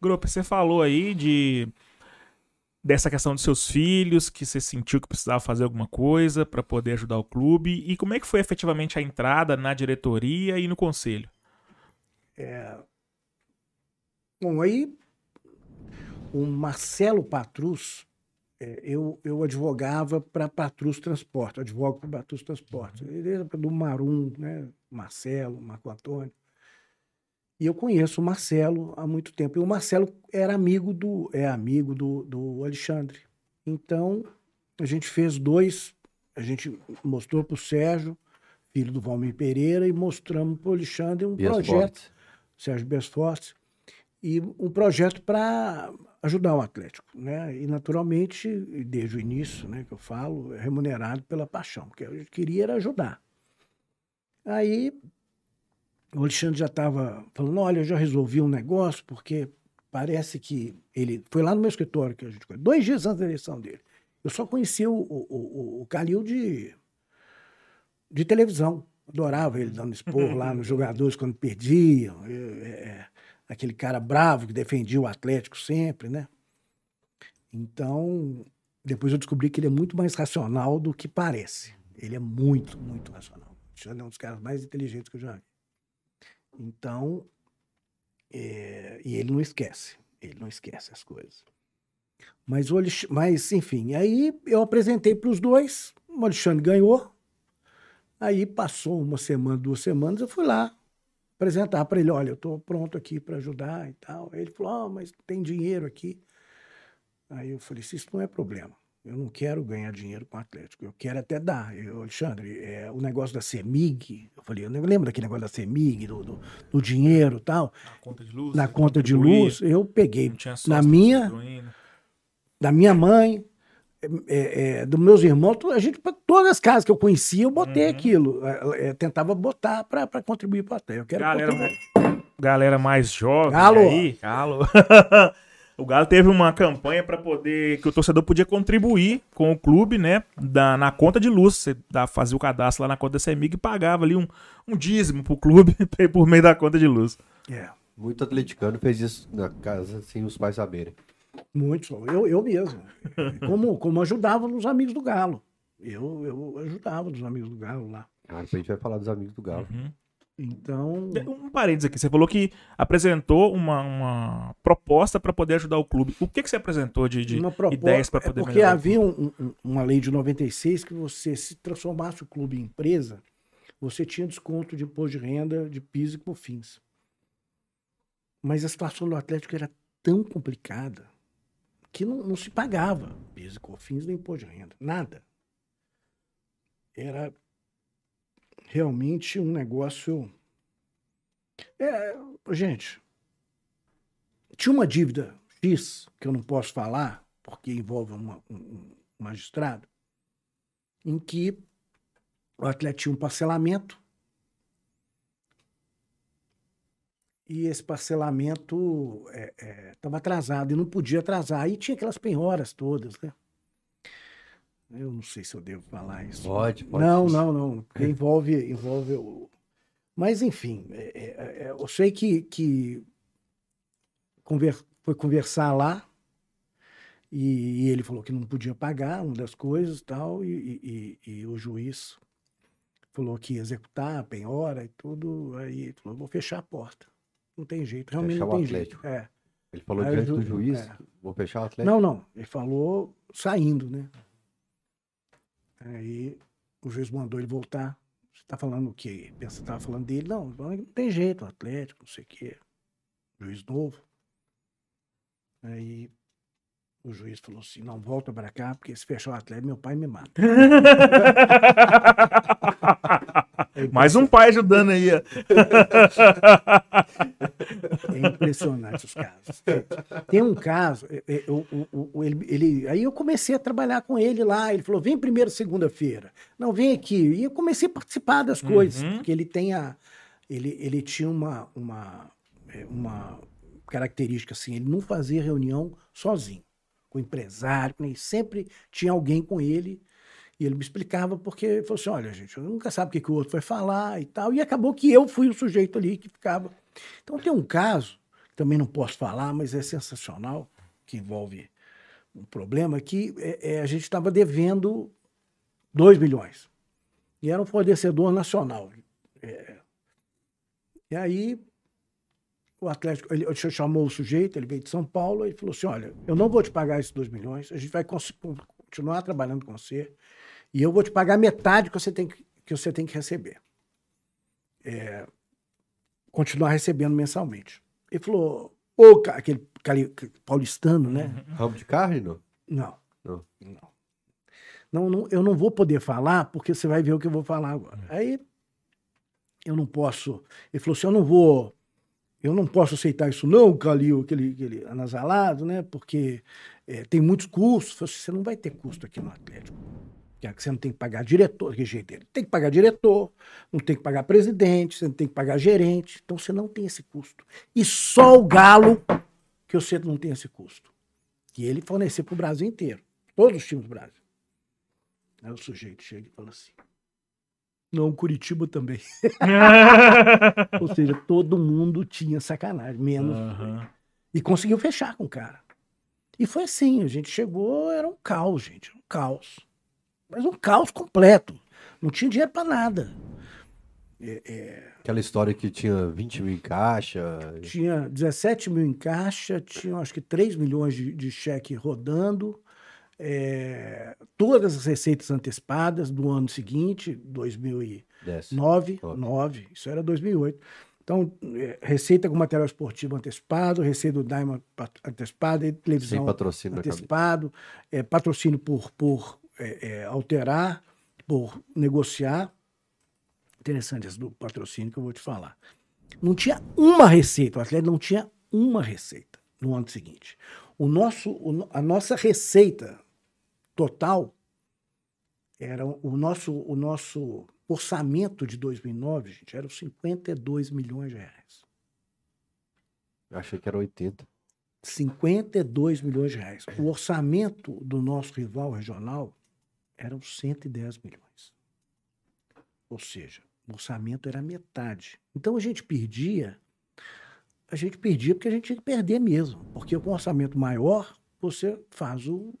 Grupo, você falou aí de dessa questão dos seus filhos, que você sentiu que precisava fazer alguma coisa para poder ajudar o clube. E como é que foi efetivamente a entrada na diretoria e no conselho? Bom, aí o Marcelo Patrus, é, eu, eu advogava para Patrus Transporte, advogo para Patrus Transporte. Era do Marum, né? Marcelo, Marco Antônio. E eu conheço o Marcelo há muito tempo. E o Marcelo era amigo do, é amigo do, do Alexandre. Então, a gente fez dois, a gente mostrou para o Sérgio, filho do Valmir Pereira, e mostramos para o Alexandre um Bias projeto. Fortes. Sérgio Besforte, e um projeto para ajudar o Atlético, né? E naturalmente, desde o início, né, que eu falo, é remunerado pela paixão, porque eu queria era ajudar. Aí o Alexandre já estava falando, olha, eu já resolvi um negócio, porque parece que ele foi lá no meu escritório que a gente dois dias antes da eleição dele. Eu só conhecia o, o, o, o Calil de de televisão. Adorava ele dando expor lá nos jogadores quando perdiam. É, é, aquele cara bravo que defendia o Atlético sempre, né? Então, depois eu descobri que ele é muito mais racional do que parece. Ele é muito, muito racional. Ele é um dos caras mais inteligentes que eu já vi. Então, é, e ele não esquece. Ele não esquece as coisas. Mas, o mas enfim, aí eu apresentei para os dois. O Alexandre ganhou. Aí passou uma semana, duas semanas, eu fui lá apresentar para ele: olha, eu estou pronto aqui para ajudar e tal. Ele falou: oh, mas tem dinheiro aqui. Aí eu falei: isso não é problema. Eu não quero ganhar dinheiro com o Atlético. Eu quero até dar. Eu, Alexandre, é, o negócio da CEMIG, eu falei, eu lembro daquele negócio da CEMIG, do, do, do dinheiro e tal. Na conta de luz. Na conta de luz, eu peguei na minha, da minha mãe, é, é, dos meus irmãos, a gente, todas as casas que eu conhecia, eu botei uhum. aquilo. É, é tentava botar para contribuir para a terra. Eu quero galera, galera mais jovem Galo. aí. Galo. o Galo teve uma campanha para poder que o torcedor podia contribuir com o clube, né, da, na conta de luz. Você dá, fazia o cadastro lá na conta da CEMIG e pagava ali um, um dízimo pro clube por meio da conta de luz. É. Muito atleticano fez isso na casa sem os pais saberem. Muitos, eu, eu mesmo. Como, como ajudava nos amigos do Galo. Eu, eu ajudava nos amigos do Galo lá. Ah, a gente vai falar dos amigos do Galo. Uhum. Então. Um parênteses aqui. Você falou que apresentou uma, uma proposta para poder ajudar o clube. O que, que você apresentou de, de proposta, ideias para poder é Porque havia um, um, uma lei de 96 que você, se transformasse o clube em empresa, você tinha desconto de imposto de renda, de piso e cofins. Mas a situação do Atlético era tão complicada que não, não se pagava PIS e COFINS nem imposto de renda, nada. Era realmente um negócio. É, gente, tinha uma dívida X, que eu não posso falar, porque envolve uma, um, magistrado, em que o atleta tinha um parcelamento e esse parcelamento estava é, é, atrasado e não podia atrasar. Aí tinha aquelas penhoras todas, né? Eu não sei se eu devo falar isso. Pode, pode. Não, não, não. Porque envolve, envolve o... Mas, enfim, é, é, é, eu sei que, que conver... foi conversar lá e, e, ele falou que não podia pagar uma das coisas tal, e, e, e o juiz falou que ia executar penhora e tudo. Aí ele falou: vou fechar a porta. Não tem jeito, realmente fechar não tem jeito. É. Ele falou Aí diante do juiz, é. vou fechar o Atlético? Não, não. Ele falou saindo, né? Aí o juiz mandou ele voltar. Você tá falando o quê? Pensa que tava falando dele? Não, não tem jeito, Atlético, não sei o quê. Juiz novo. Aí o juiz falou assim: não, volta para cá, porque se fechar o Atlético, meu pai me mata. Mais um pai ajudando aí. É impressionante os casos. Tem um caso, eu, eu, eu, ele, ele, aí eu comecei a trabalhar com ele lá. Ele falou: vem primeiro segunda-feira. Não, vem aqui. E eu comecei a participar das coisas, uhum. porque ele tem a. Ele, ele tinha uma, uma, é, uma característica assim: ele não fazia reunião sozinho, com empresário, nem sempre tinha alguém com ele e ele me explicava porque falou assim: olha, gente, eu nunca sabe o que, que o outro vai falar e tal. E acabou que eu fui o sujeito ali que ficava. Então tem um caso, que também não posso falar, mas é sensacional, que envolve um problema que é, é, a gente estava devendo 2 milhões. E era um fornecedor nacional. É, e aí o Atlético, ele, chamou o sujeito, ele veio de São Paulo, e falou assim: olha, eu não vou te pagar esses 2 milhões, a gente vai continuar trabalhando com você e eu vou te pagar metade que você tem que, que, você tem que receber. É, continuar recebendo mensalmente. Ele falou, ô, aquele, aquele paulistano, né? Uhum. Ramo de carne, não? Não. Não. não. Não, não, eu não vou poder falar, porque você vai ver o que eu vou falar agora. Uhum. Aí eu não posso. Ele falou assim: eu não vou. Eu não posso aceitar isso, não, Calil, aquele, aquele anasalado, né? Porque é, tem muitos custos. Assim, você não vai ter custo aqui no Atlético que você não tem que pagar diretor, que jeito dele. Tem que pagar diretor, não tem que pagar presidente, você não tem que pagar gerente. Então você não tem esse custo. E só o Galo que você não tem esse custo. E ele fornecer para o Brasil inteiro. Todos os times do Brasil. Aí o sujeito chega e fala assim: Não, Curitiba também. Ou seja, todo mundo tinha sacanagem, menos. Aham. E conseguiu fechar com o cara. E foi assim, a gente chegou, era um caos, gente, um caos. Mas um caos completo. Não tinha dinheiro pra nada. É, é, Aquela história que tinha 20 mil em caixa. tinha 17 mil em caixa, tinha acho que 3 milhões de, de cheque rodando, é, todas as receitas antecipadas do ano seguinte, 2009, Desce. 9, isso era 2008. Então, é, receita com material esportivo antecipado, receita do Diamond antecipada, televisão patrocínio antecipado, é, patrocínio por, por alterar, por negociar. Interessante esse do patrocínio que eu vou te falar. Não tinha uma receita, o atleta não tinha uma receita no ano seguinte. O nosso, a nossa receita total era o nosso, o nosso orçamento de 2009, gente, era 52 milhões de reais. Eu achei que era 80. 52 milhões de reais. O orçamento do nosso rival regional eram 110 milhões. Ou seja, o orçamento era metade. Então a gente perdia, a gente perdia porque a gente tinha que perder mesmo. Porque com um orçamento maior, você faz o,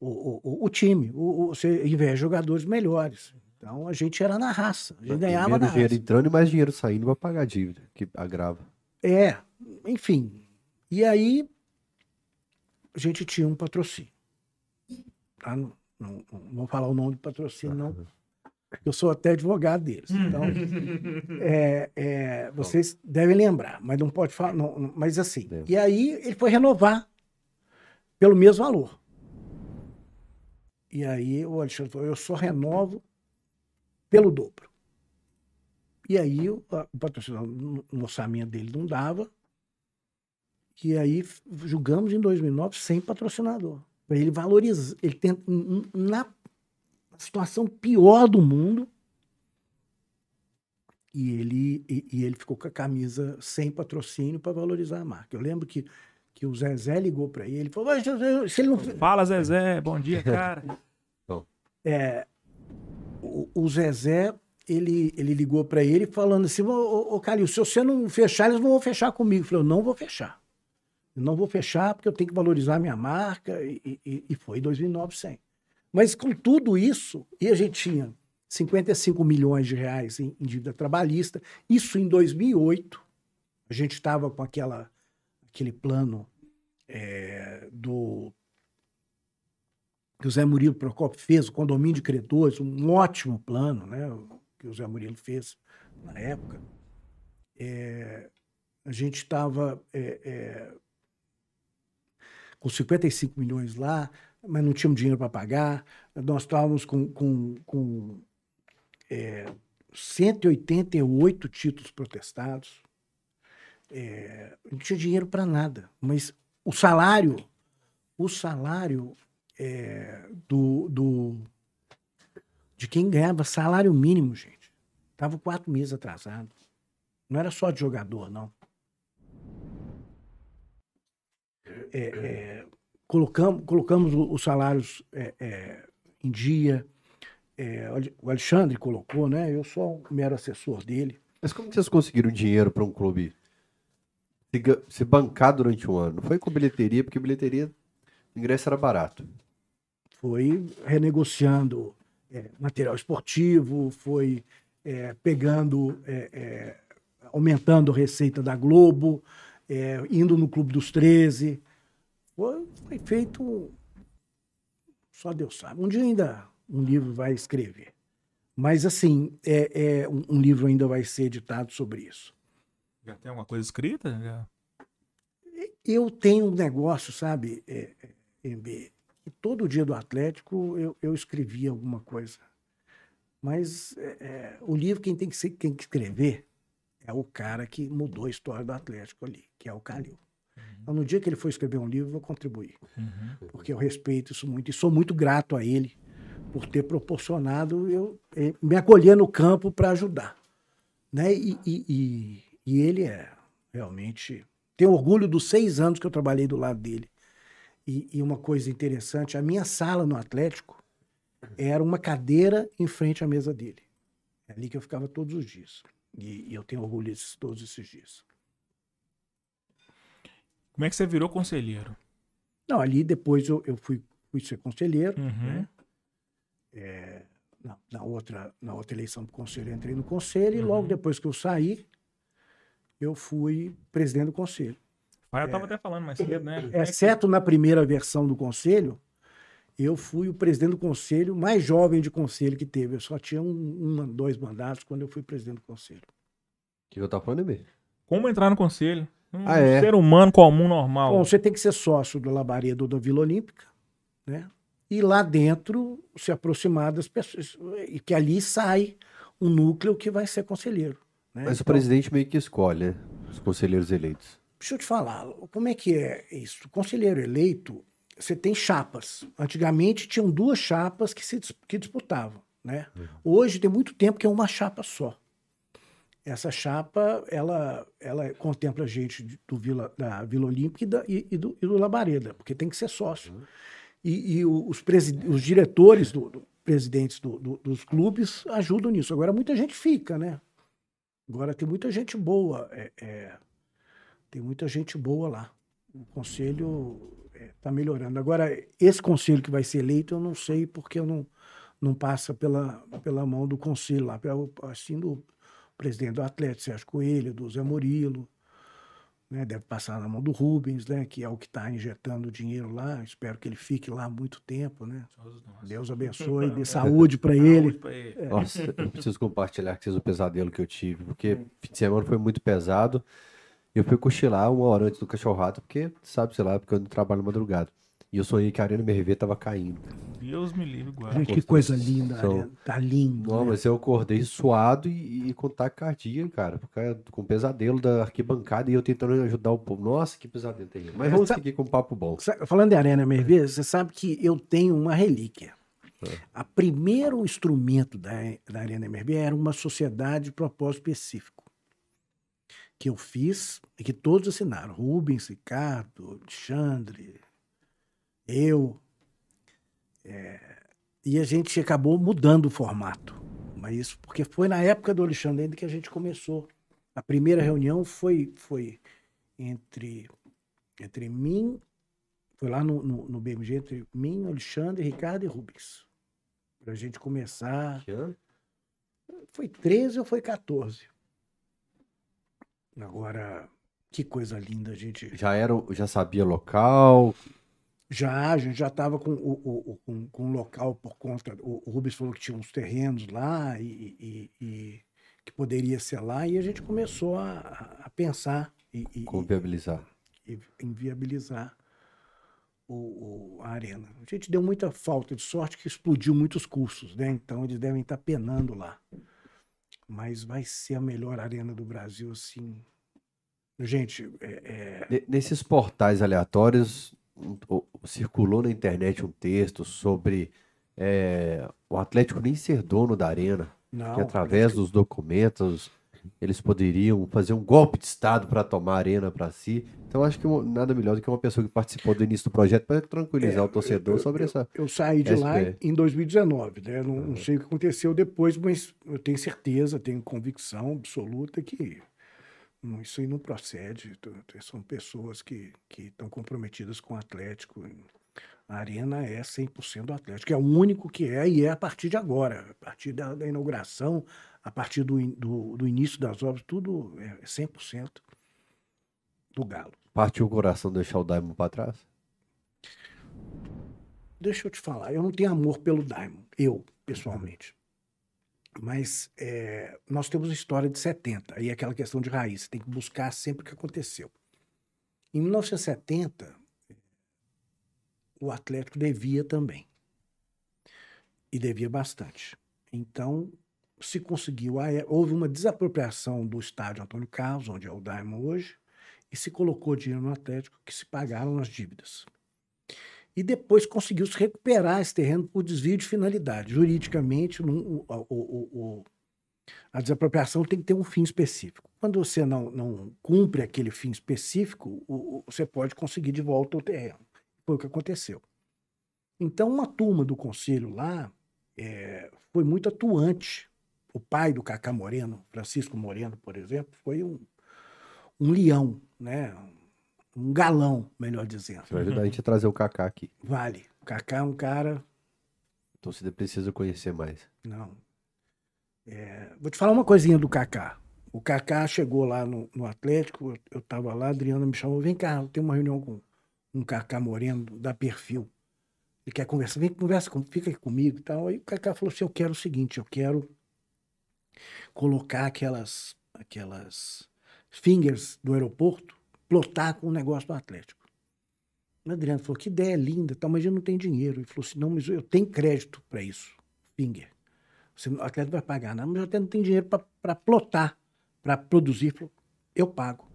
o, o- o, time, o, o- você investe jogadores melhores. Então a gente era na raça, a gente ganhava na Menos dinheiro raça. entrando e mais dinheiro saindo pra pagar a dívida, que agrava. É, enfim. E aí a gente tinha um patrocínio. Tá? Não, não, não vou falar o nome do patrocínio, não. porque Eu sou até advogado deles. Então, é, é, vocês devem lembrar, mas não pode falar. não, não, mas assim. E aí ele foi renovar pelo mesmo valor. E aí o Alexandre falou: eu só renovo pelo dobro. E aí o, o patrocinador no orçamento dele não dava. E aí julgamos em 2009 sem patrocinador. Para ele valorizar, ele tenta na situação pior do mundo. E ele, e, e ele ficou com a camisa sem patrocínio para valorizar a marca. Eu lembro que, que o Zezé ligou para ele falou: "Mas, Zezé, se ele não, Fala, Zezé. Bom dia, cara. é, o, o Zezé, ele, ele ligou para ele falando assim, ô, ô, ô Calil, se você não fechar, eles não vão fechar comigo. Eu falei, eu não vou fechar. Eu não vou fechar porque eu tenho que valorizar a minha marca e, e, e foi 2009 sem. Mas com tudo isso, e a gente tinha 55 milhões de reais em, em dívida trabalhista, isso em 2008, a gente estava com aquela, aquele plano é, do que o Zé Murilo Procopio fez, o condomínio de credores, um ótimo plano, né, que o Zé Murilo fez na época. É, a gente estava é, é, com 55 milhões lá, mas não tínhamos dinheiro para pagar. Nós estávamos com, com, com é, 188 títulos protestados. É, não tinha dinheiro para nada, mas o salário, o salário é, do, do de quem ganhava salário mínimo, gente. Tava quatro meses atrasado. Não era só de jogador, não. É, é, colocamos, colocamos os salários é, é, em dia. É, o Ale- o Alexandre colocou, né? Eu sou um mero assessor dele. Mas como vocês conseguiram dinheiro para um clube se, se bancar durante um ano? Não foi com bilheteria, porque bilheteria, o ingresso era barato. foi renegociando é, material esportivo, foi é, pegando, é, é, aumentando a receita da Globo, é, indo no Clube dos 13. Foi, foi feito. Só Deus sabe. Um dia ainda um livro vai escrever. Mas, assim, é, é, um livro ainda vai ser editado sobre isso. Já tem alguma coisa escrita? Já. Eu tenho um negócio, sabe, é, é, MB, que todo dia do Atlético eu, eu escrevia alguma coisa. Mas é, é, o livro, quem tem que, ser, quem que escrever é o cara que mudou a história do Atlético ali, que é o Calil. Então, no dia que ele for escrever um livro, eu vou contribuir. Uhum. Porque eu respeito isso muito e sou muito grato a ele por ter proporcionado eu eh, me acolher no campo para ajudar. Né? E, e- e- e ele é realmente. Tenho orgulho dos seis anos que eu trabalhei do lado dele. E, e uma coisa interessante: a minha sala no Atlético era uma cadeira em frente à mesa dele. É ali que eu ficava todos os dias. E, e eu tenho orgulho de todos esses dias. Como é que você virou conselheiro? Não, ali depois eu, eu fui, fui ser conselheiro, Uhum. né? É, na, na outra, na outra eleição do conselho, eu entrei no conselho e logo Uhum. depois que eu saí, eu fui presidente do conselho. Pai, eu tava até falando mais cedo, né? É, Exceto na primeira versão do conselho, eu fui o presidente do conselho mais jovem de conselho que teve. Eu só tinha um, um, dois mandatos quando eu fui presidente do conselho. O que eu tô falando, Emir? Como entrar no conselho? Um Ah, é? ser humano comum, normal. Bom, você tem que ser sócio do Labaredo ou da Vila Olímpica, né? E lá dentro se aproximar das pessoas. E que ali sai um núcleo que vai ser conselheiro. Né? Mas o Então, presidente meio que escolhe, né? Os conselheiros eleitos. Deixa eu te falar, como é que é isso? O conselheiro eleito, você tem chapas. Antigamente tinham duas chapas que se que disputavam, né? Hoje tem muito tempo que é uma chapa só. Essa chapa, ela, ela contempla gente do Vila, da Vila Olímpica e, da- e- e do, e do Labareda, porque tem que ser sócio. E, e o- os, os diretores, do, do- presidentes do- dos clubes ajudam nisso. Agora, muita gente fica, né? Agora tem muita gente boa. é- é, tem muita gente boa lá. O conselho está melhorando. Agora, esse conselho que vai ser eleito, eu não sei porque eu não, não passa pela, pela mão do conselho lá, assim, do presidente do Atlético, Sérgio Coelho, do Zé Murilo. Né? Deve passar na mão do Rubens, né? que é o que está injetando dinheiro lá. Espero que ele fique lá há muito tempo. Né? Deus abençoe, dê saúde para ele. Nossa, eu preciso compartilhar com vocês o pesadelo que eu tive, porque fim de semana foi muito pesado. Eu fui cochilar uma hora antes do cachorrado, porque, sabe, sei lá, porque eu não trabalho madrugada. E eu sonhei que a Arena MRV tava caindo. Deus me livre, guarda. Gente, que coisa linda. São- Né? Tá lindo. Não, né? mas eu acordei suado e, e com taquicardia, cara, porque com pesadelo da arquibancada e eu tentando ajudar o povo. Nossa, que pesadelo terrível. Mas vamos Essa- seguir com um papo bom. Sa- Falando de Arena MRV, você sabe que eu tenho uma relíquia. É. A primeiro instrumento da, da Arena MRV era uma sociedade de propósito específico. Que eu fiz e que todos assinaram. Rubens, Ricardo, Alexandre, eu. É, e a gente acabou mudando o formato. Mas isso porque foi na época do Alexandre ainda que a gente começou. A primeira reunião foi, foi entre, entre mim foi lá no, no, no BMG entre mim, Alexandre, Ricardo e Rubens. Pra gente começar. Que ano? Foi 13 ou foi 14? Agora, que coisa linda, a gente. Já era, já sabia local. Já, a gente já estava com o, o, com, com local por conta. O, o Rubens falou que tinha uns terrenos lá e, e- e que poderia ser lá, e a gente começou a, a- pensar e, e- Como viabilizar. e inviabilizar o, o- a arena. A gente deu muita falta de sorte que explodiu muitos cursos, né? Então eles devem estar penando lá. Mas vai ser a melhor arena do Brasil, assim. Gente, é, é, portais aleatórios, circulou na internet um texto sobre é, o Atlético nem ser dono da arena, não. que através dos documentos eles poderiam fazer um golpe de Estado para tomar a arena para si. Então acho que nada melhor do que uma pessoa que participou do início do projeto para tranquilizar o torcedor sobre essa. Eu saí de lá SPE. em 2019, né? Não, não sei o que aconteceu depois, mas eu tenho certeza, tenho convicção absoluta que isso aí não procede. São pessoas que que estão comprometidas com o Atlético. A Arena é 100% do Atlético. É o único que é e é a partir de agora. A partir da, da inauguração, a partir do, do, do início das obras, tudo é 100% do Galo. Partiu o coração deixar o Diamond para trás? Deixa eu te falar, eu não tenho amor pelo Diamond, eu, pessoalmente. Mas é, nós temos a história de 70, aí é aquela questão de raiz, tem que buscar sempre o que aconteceu. Em 1970, o Atlético devia também. E devia bastante. Então, se conseguiu, houve uma desapropriação do estádio Antônio Carlos, onde é o Diamond hoje, e se colocou dinheiro no Atlético que se pagaram as dívidas. E depois conseguiu-se recuperar esse terreno por desvio de finalidade. Juridicamente, o- o- o- a desapropriação tem que ter um fim específico. Quando você não, não cumpre aquele fim específico, você pode conseguir de volta o terreno. Foi o que aconteceu. Então, uma turma do conselho lá eh, foi muito atuante o pai do Cacá Moreno, Francisco Moreno, por exemplo, foi um, um leão, né? Um galão, melhor dizendo. Você vai ajudar a gente a trazer o Kaká aqui. Vale. O Cacá é um cara. Então você precisa conhecer mais. Não. É, vou te falar uma coisinha do Cacá. O Cacá chegou lá no, no Atlético, eu, eu tava lá, a Adriana me chamou, vem cá, tem uma reunião com um Cacá Moreno da Perfil. Ele quer conversar, vem conversa, com- fica aqui comigo e tal. Aí o Cacá falou assim: eu quero o seguinte, eu quero colocar aquelas, aquelas fingers do aeroporto, plotar com o negócio do Atlético. O Adriano falou: que ideia linda, tal, mas eu não tenho dinheiro. Ele falou assim: não, mas eu tenho crédito para isso, finger. Você, o Atlético vai pagar, não, mas eu até não tenho dinheiro para plotar, para produzir. Ele falou, eu pago.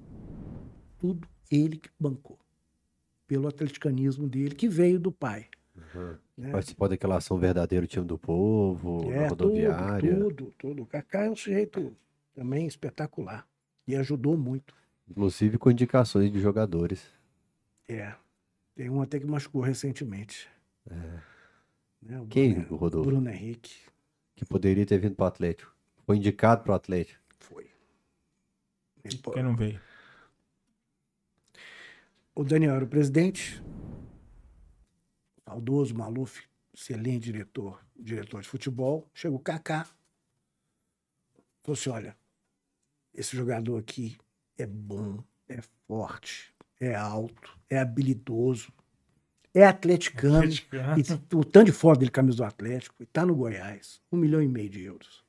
Tudo ele que bancou. Pelo atleticanismo dele, que veio do pai. né? Participou daquela ação verdadeiro time do povo, na É, rodoviária. Tudo, tudo, tudo. O Kaká é um sujeito também espetacular. E ajudou muito. Inclusive com indicações de jogadores. É. Tem um até que machucou recentemente. Né, o Quem, Bruno, Rodolfo? Bruno Henrique. Que poderia ter vindo para o Atlético. Foi indicado para o Atlético. Foi. Ele, pô, Quem não veio? O Daniel era o presidente. Saudoso Maluf, excelente diretor, diretor de futebol. Chegou o Kaká. Falou assim: olha, esse jogador aqui é bom, é forte, é alto, é habilidoso, é atleticano. Atleticano. E o tanto de foto dele, camisa do Atlético, e tá no Goiás. Um milhão e meio de euros.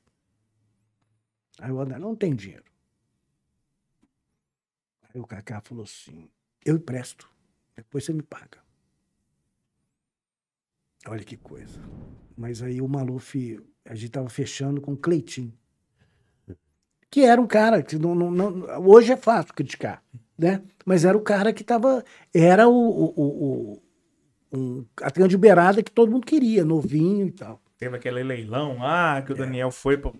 Aí o André, não tem dinheiro. Aí o Kaká falou assim, eu empresto, depois você me paga. Olha que coisa. Mas aí o Maluf, a gente tava fechando com o Cleitinho. Que era um cara que não, não, não- hoje é fácil criticar, né? Mas era o cara que tava, era o, o, o- o- um atacante de beirada que todo mundo queria, novinho e tal. Teve aquele leilão lá que o Daniel foi pra,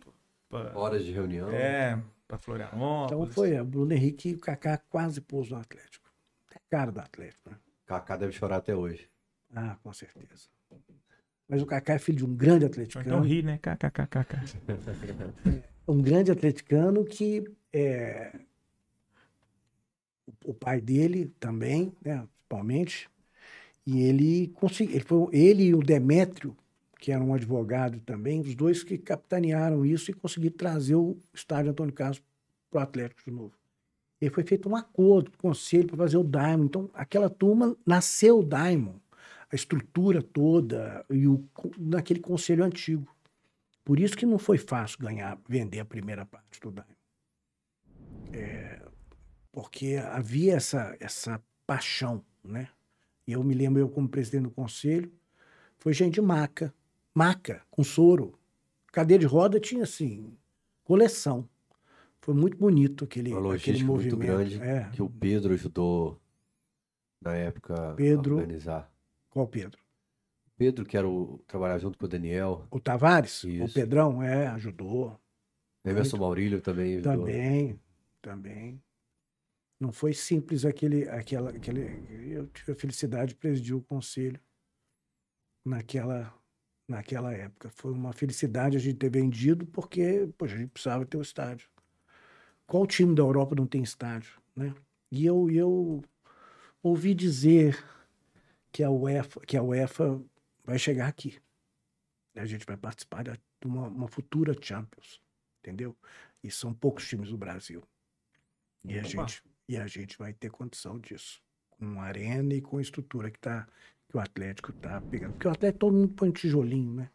pra- Horas de reunião. é, pra Florianópolis. Então foi, o Bruno Henrique e o Kaká quase pôs no Atlético. É cara do Atlético, né? Kaká deve chorar até hoje. Ah, com certeza. Mas o Kaká é filho de um grande Então atleticano. ri, né? KKKK. um grande atleticano que é, o- pai dele também, né, principalmente, e ele conseguiu, ele, ele e o Demétrio, que era um advogado também, os dois que capitanearam isso e conseguiram trazer o estádio Antônio Carlos para o Atlético de novo. E foi feito um acordo o conselho para fazer o Diamond. Então, aquela turma nasceu o Diamond, a estrutura toda e o, naquele conselho antigo. Por isso que não foi fácil ganhar, vender a primeira parte do Daimon. É, porque havia essa, essa paixão, né? E eu me lembro, eu como presidente do conselho, foi gente de maca, maca, com soro. Cadeira de roda tinha, assim, coleção. Foi muito bonito aquele, Uma aquele movimento. muito grande É. que o Pedro ajudou na época Pedro- a organizar. Qual Pedro? Pedro, que era o trabalhar junto com o Daniel. O Tavares? O Isso. Pedrão? É, ajudou. Emerson Maurílio também ajudou. Também, também. Não foi simples aquele, aquela, aquele. Eu tive a felicidade de presidir o conselho naquela, naquela época. Foi uma felicidade a gente ter vendido, porque poxa, a gente precisava ter o estádio. Qual time da Europa não tem estádio, né? E eu, eu ouvi dizer que a UEFA, que a UEFA vai chegar aqui. A gente vai participar de uma, uma futura Champions, entendeu? E são poucos times do Brasil. E a, gente, e a gente vai ter condição disso. Com a arena e com a estrutura que, tá, que o Atlético está pegando. Porque o Atlético todo mundo põe tijolinho, né?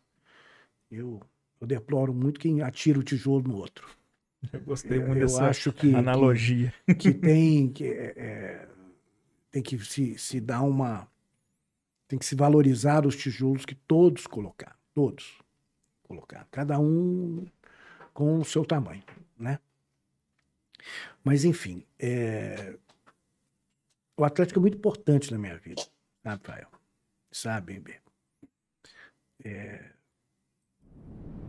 Eu, eu deploro muito quem atira o tijolo no outro. Eu gostei muito eu dessa acho que, analogia. que, que tem que, é, é, tem que se, se dar uma. Tem que se valorizar os tijolos que todos colocaram. Todos colocaram. Cada um com o seu tamanho, né? Mas, enfim, é, o Atlético é muito importante na minha vida, Rafael? Sabe, Bebê? É,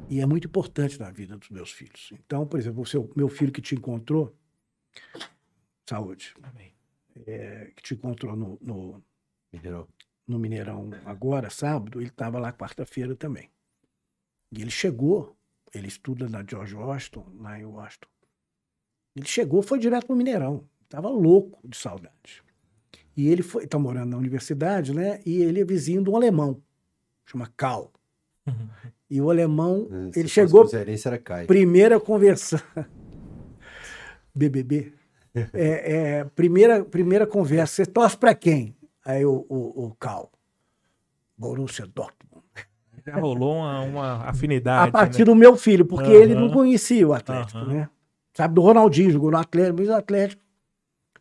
e é muito importante na vida dos meus filhos. Então, por exemplo, o seu, meu filho que te encontrou, saúde, é, que te encontrou no, no, Mineirão. No Mineirão agora, sábado, ele estava lá quarta-feira também. E ele chegou Ele estuda na George Washington, lá em Washington. Ele chegou, foi direto pro Mineirão. Tava louco de saudade. E ele foi, tá morando na universidade, né? E ele é vizinho de um alemão, chama Cal. E o alemão, Se ele chegou, era Kai. primeira conversa. BBB. É, é, primeira, primeira conversa. Você torce pra quem? Aí o, o, o Cal. Borussia Dortmund. Já rolou uma, uma afinidade. A partir né? do meu filho, porque Aham. ele não conhecia o Atlético, Aham. né? Sabe, do Ronaldinho, jogou no Atlético, mas o Atlético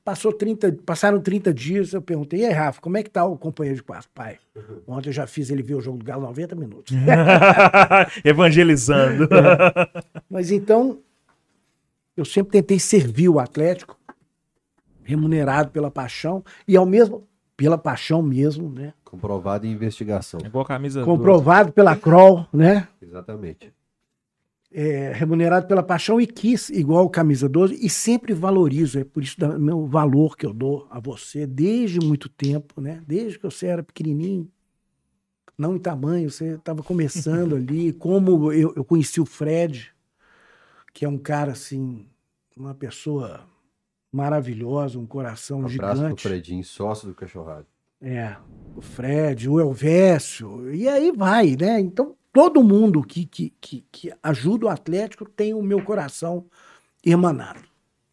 passou 30, passaram 30 dias, eu perguntei, e aí, Rafa, como é que tá o companheiro de quarto? Pai, ontem eu já fiz ele ver o jogo do Galo 90 minutos. Evangelizando. Mas então, eu sempre tentei servir o Atlético, remunerado pela paixão, e ao mesmo, pela paixão mesmo, né? Comprovado em investigação. Igual a camisa Comprovado pela Kroll, né? Exatamente. É, remunerado pela paixão e quis, igual camisa 12, e sempre valorizo, é por isso o meu valor que eu dou a você desde muito tempo, né? Desde que você era pequenininho, não em tamanho, você estava começando ali, como eu, eu conheci o Fred, que é um cara assim, uma pessoa maravilhosa, um coração Um abraço pro gigante. Fredinho, sócio do Cachorrado. É, o Fred, o Elvésio, e aí vai, né? Então, todo mundo que, que, que, que ajuda o Atlético tem o meu coração emanado,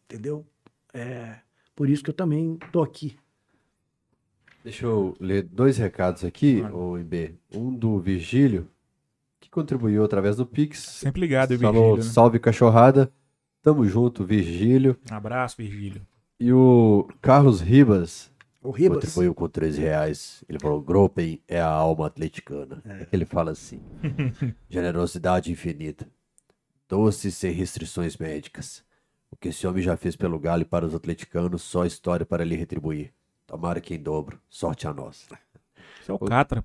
entendeu? É, por isso que eu também tô aqui. Deixa eu ler dois recados aqui, o IB. Um do Virgílio, que contribuiu através do Pix. Sempre ligado, Falou, Virgílio. Né? salve cachorrada. Tamo junto, Virgílio. Abraço, Virgílio. E o Carlos Ribas O Ribas, contribuiu com 13 reais. Ele falou, Gropen é a alma atleticana. É. que ele fala assim. Generosidade infinita. Doce sem restrições médicas. O que esse homem já fez pelo Galo e para os atleticanos, só história para lhe retribuir. Tomara que em dobro. Sorte a nós. Isso é o Catra.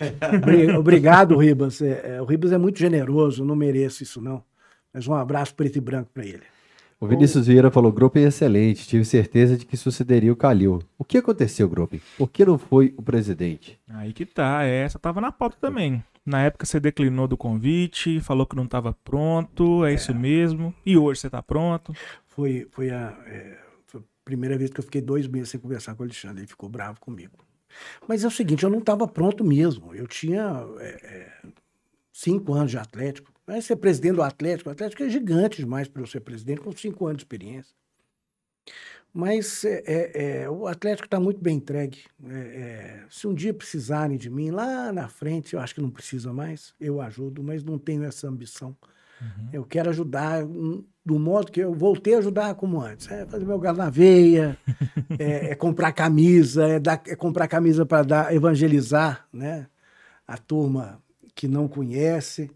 obri- obrigado, Ribas. É, é, o Ribas é muito generoso, não mereço isso não. Mas um abraço preto e branco para ele. O Vinícius Vieira falou: Gropen é excelente, tive certeza de que sucederia o Calil. O que aconteceu, Gropen? Por que não foi o presidente? Aí que tá, essa tava na pauta também. Na época você declinou do convite, falou que não tava pronto, é, isso mesmo. E hoje você tá pronto. Foi, foi, a, é, foi a primeira vez que eu fiquei dois meses sem conversar com o Alexandre. Ele ficou bravo comigo. Mas é o seguinte, eu não estava pronto mesmo. Eu tinha é, é, cinco anos de Atlético. Vai ser presidente do Atlético. O Atlético é gigante demais para eu ser presidente, com cinco anos de experiência. Mas é, é, é, o Atlético está muito bem entregue. É, é, se um dia precisarem de mim, lá na frente, eu acho que não precisa mais, eu ajudo, mas não tenho essa ambição. Eu quero ajudar hum, do modo que eu voltei a ajudar como antes. É fazer meu galo na veia, é, é comprar camisa, é, dar, é comprar camisa para dar evangelizar né? a turma que não conhece.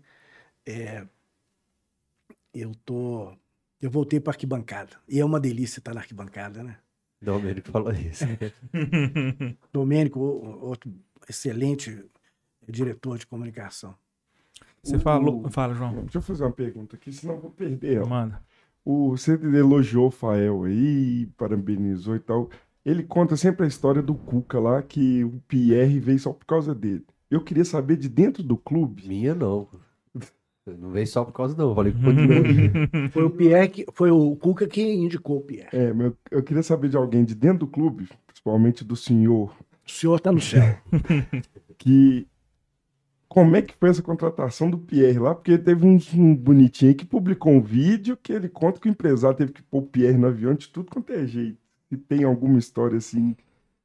É, eu tô. Eu voltei para arquibancada. E é uma delícia estar na arquibancada, né? Ele falou isso. Domênico, outro excelente diretor de comunicação. Você O- falou. Fala, João. Deixa eu fazer uma pergunta aqui, senão eu vou perder. ela. Manda. O você elogiou o Fael aí, parabenizou e tal. Ele conta sempre a história do Cuca lá, que o Pierre veio só por causa dele. Eu queria saber de dentro do clube. Minha não. Não veio só por causa, não. Falei que continua. Foi o Pierre que, foi o Cuca que indicou o Pierre. É, mas eu, queria saber de alguém de dentro do clube, principalmente do senhor, O senhor está no céu. que como é que foi essa contratação do Pierre lá? Porque teve um, um bonitinho aí que publicou um vídeo que ele conta que o empresário teve que pôr o Pierre no avião de tudo quanto é jeito. Se tem alguma história assim.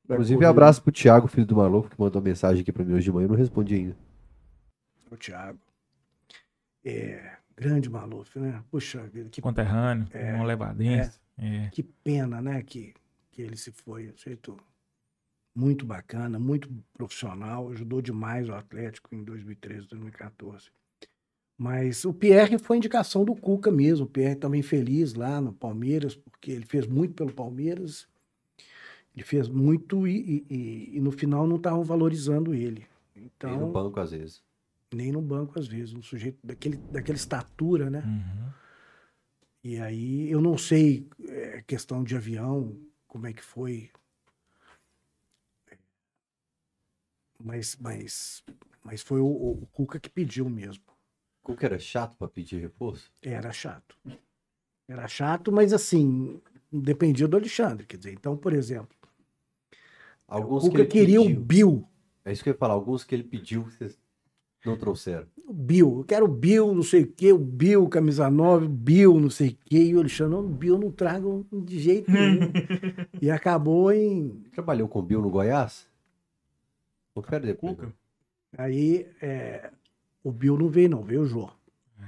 Inclusive, corrida. abraço pro Thiago, filho do maluco, que mandou mensagem aqui pra mim hoje de manhã. Eu não respondi ainda. o Thiago. É, grande Maluf, né? Puxa vida, que, Conterrâneo, um levadense. É. que pena, né? Que, que ele se foi. Um jeito muito bacana, muito profissional, ajudou demais o Atlético em 2013, 2014. Mas o Pierre foi indicação do Cuca mesmo. O Pierre também feliz lá no Palmeiras, porque ele fez muito pelo Palmeiras. Ele fez muito e, e- e- e no final não estavam valorizando ele. Então, Tem no banco, às vezes. Nem no banco às vezes, um sujeito daquele, daquela estatura, né? Uhum. E aí eu não sei é, questão de avião, como é que foi. Mas, mas, mas foi o, o Cuca que pediu mesmo. Como que era chato pra pedir reforço? Era chato. Era chato, mas assim, dependia do Alexandre. Quer dizer, então, por exemplo, Alguns o que Cuca ele queria o pediu. Bill. É isso que eu ia falar. Alguns que ele pediu que vocês não trouxeram. O Bill, eu quero o Bill, não sei o quê, o Bill, camisa 9, o Bill, não sei o quê. E o Alexandre, não, o Bill não trago de jeito nenhum. e acabou em. Trabalhou com o Bill no Goiás? Confere depois. Cuca? Aí é, o Bill não veio, não, veio o Jô.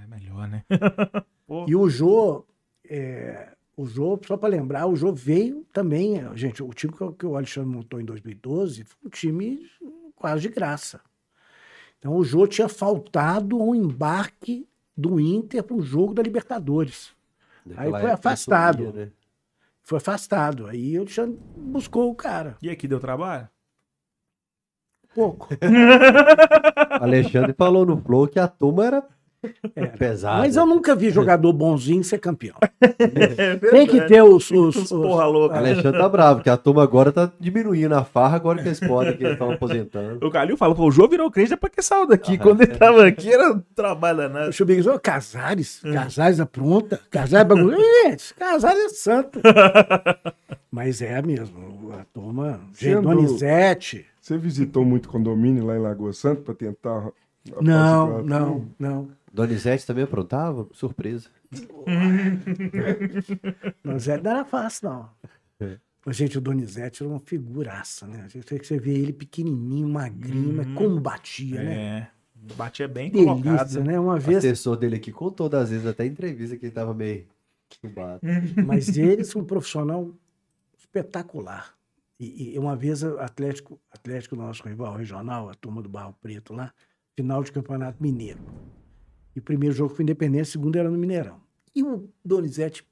É melhor, né? E o Jô, é, o Jô, só para lembrar, o Jô veio também. Gente, o time que o- que o Alexandre montou em 2012 foi um time quase de graça. Então o Jô tinha faltado um embarque do Inter para um jogo da Libertadores. Naquela Aí foi afastado. né? Foi afastado. Aí o Alexandre buscou o cara. E aqui deu trabalho? Pouco. Alexandre falou no Flow que a turma era Era. pesada. Mas eu nunca vi jogador bonzinho ser campeão. É Tem que ter os. os, Os os- porra louca. Alexandre tá bravo, que a turma agora tá diminuindo a farra, agora que eles podem, que eles estão aposentando. O Calil fala, pô, o Jô virou crente depois que saiu daqui. Ah, Quando ele tava aqui, era um trabalho danado. Eu ver, ô, Casares, Casares apronta, Casares é bagulho. Gente, Casares é santo. Mas é mesmo, a turma. Sendo- Donizete. Você visitou muito condomínio lá em Lagoa Santa para tentar. Não, não, não. Donizete também aprontava? Surpresa. Donizete não era fácil, não. É. Gente, o Donizete era uma figuraça, né? A gente tem que você vê ele pequenininho, magrinho, mas como batia, né? É. Batia bem colocado. Delícia, né? Uma O vez. assessor dele aqui contou das vezes, até em entrevista, que ele tava meio chubado. Mas eles são um profissional espetacular. E, e uma vez o Atlético, Atlético, nosso rival regional, a turma do Barro Preto lá, final de campeonato mineiro. E o primeiro jogo foi Independência, o segundo era no Mineirão. E o Donizete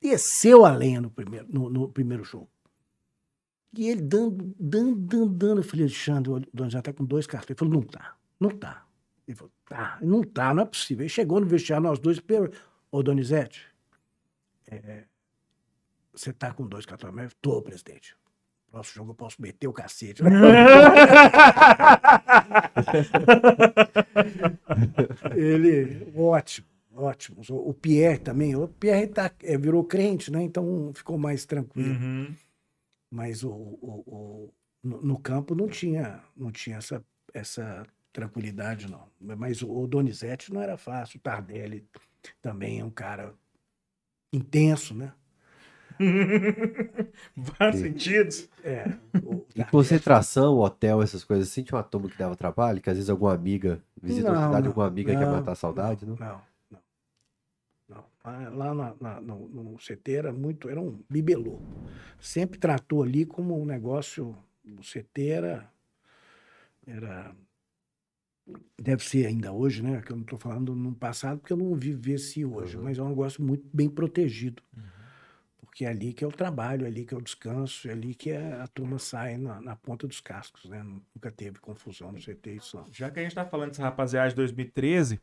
desceu a lenha no primeiro, no, no primeiro jogo. E ele dando, dando, dando, dando. Eu falei, Alexandre, o Donizete tá com dois cartões. Ele falou, não tá, não tá. Ele falou, tá, não tá, não é possível. Ele chegou no vestiário, nós dois, ô Donizete, você tá com dois cartões amarelo? Tô, presidente. Próximo jogo eu posso meter o cacete. né? Ele, ótimo, ótimo. O Pierre também. O Pierre tá, é, virou crente, né? Então ficou mais tranquilo. Uhum. Mas o, o- o- no, no campo não tinha, não tinha essa, essa tranquilidade, não. Mas o, o Donizete não era fácil. O Tardelli também é um cara intenso, né? Vários sentidos. É. E concentração, hotel, essas coisas assim, tinha uma turma que dava trabalho, que às vezes alguma amiga visita a Não, cidade, não, alguma amiga quer não, matar a saudade, não? Não, não. não. Lá- Lá na- na- no, no CT era muito, era um bibelô. Sempre tratou ali como um negócio, o CT era, era deve ser ainda hoje, né? Que eu não estou falando no passado, porque eu não vivi hoje, Uhum. mas é um negócio muito bem protegido. Porque é ali que é o trabalho, é ali que é o descanso, é ali que é- a turma sai na, na ponta dos cascos, né? Nunca teve confusão no CT, isso não. Já que a gente tá falando dessa rapaziada de 2013,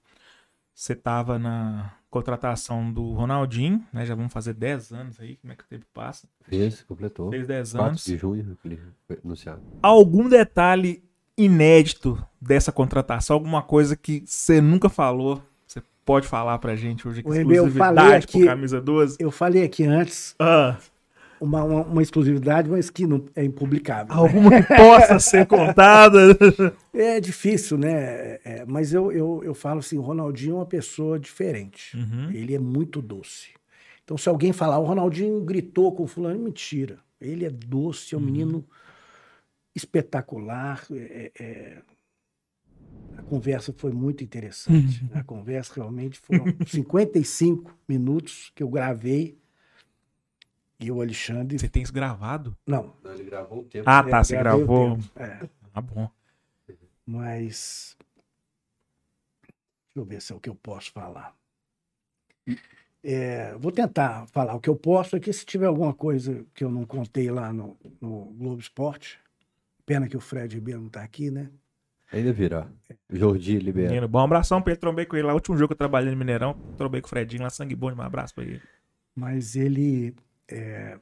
você tava na contratação do Ronaldinho, né? Já vamos fazer 10 anos aí, como é que o tempo passa? Fez, completou. Fez 10 4 anos. de junho, ele foi anunciado. Algum detalhe inédito dessa contratação? Alguma coisa que você nunca falou? Pode falar pra gente hoje? Eu falei pro aqui- Camisa 12? Eu falei aqui antes Ah, uma, uma, uma exclusividade, mas que não é impublicável. alguma que possa ser contada? É difícil, né? É, mas eu, eu, eu falo assim, o Ronaldinho é uma pessoa diferente. Uhum. Ele é muito doce. Então, se alguém falar, o Ronaldinho gritou com o fulano, mentira. Ele é doce, é um menino espetacular. é- é- A conversa foi muito interessante. A conversa realmente foram 55 minutos que eu gravei. E o Alexandre. Você tem isso gravado? Não. Não, ele gravou um tempo. Ah, tá, é, você o gravou. é. Ah, bom. Mas. Deixa eu ver se é o que eu posso falar. É, vou tentar falar o que eu posso aqui. Se tiver alguma coisa que eu não contei lá no, no Globo Esporte, pena que o Fred Ribeiro não está aqui, né? Ainda virá. Jordi libera. Menino, bom, um abração pra ele. Trombei com ele lá. O último jogo que eu trabalhei no Mineirão. Trombei com o Fredinho lá, sangue bom. Um abraço pra ele. Mas ele. é,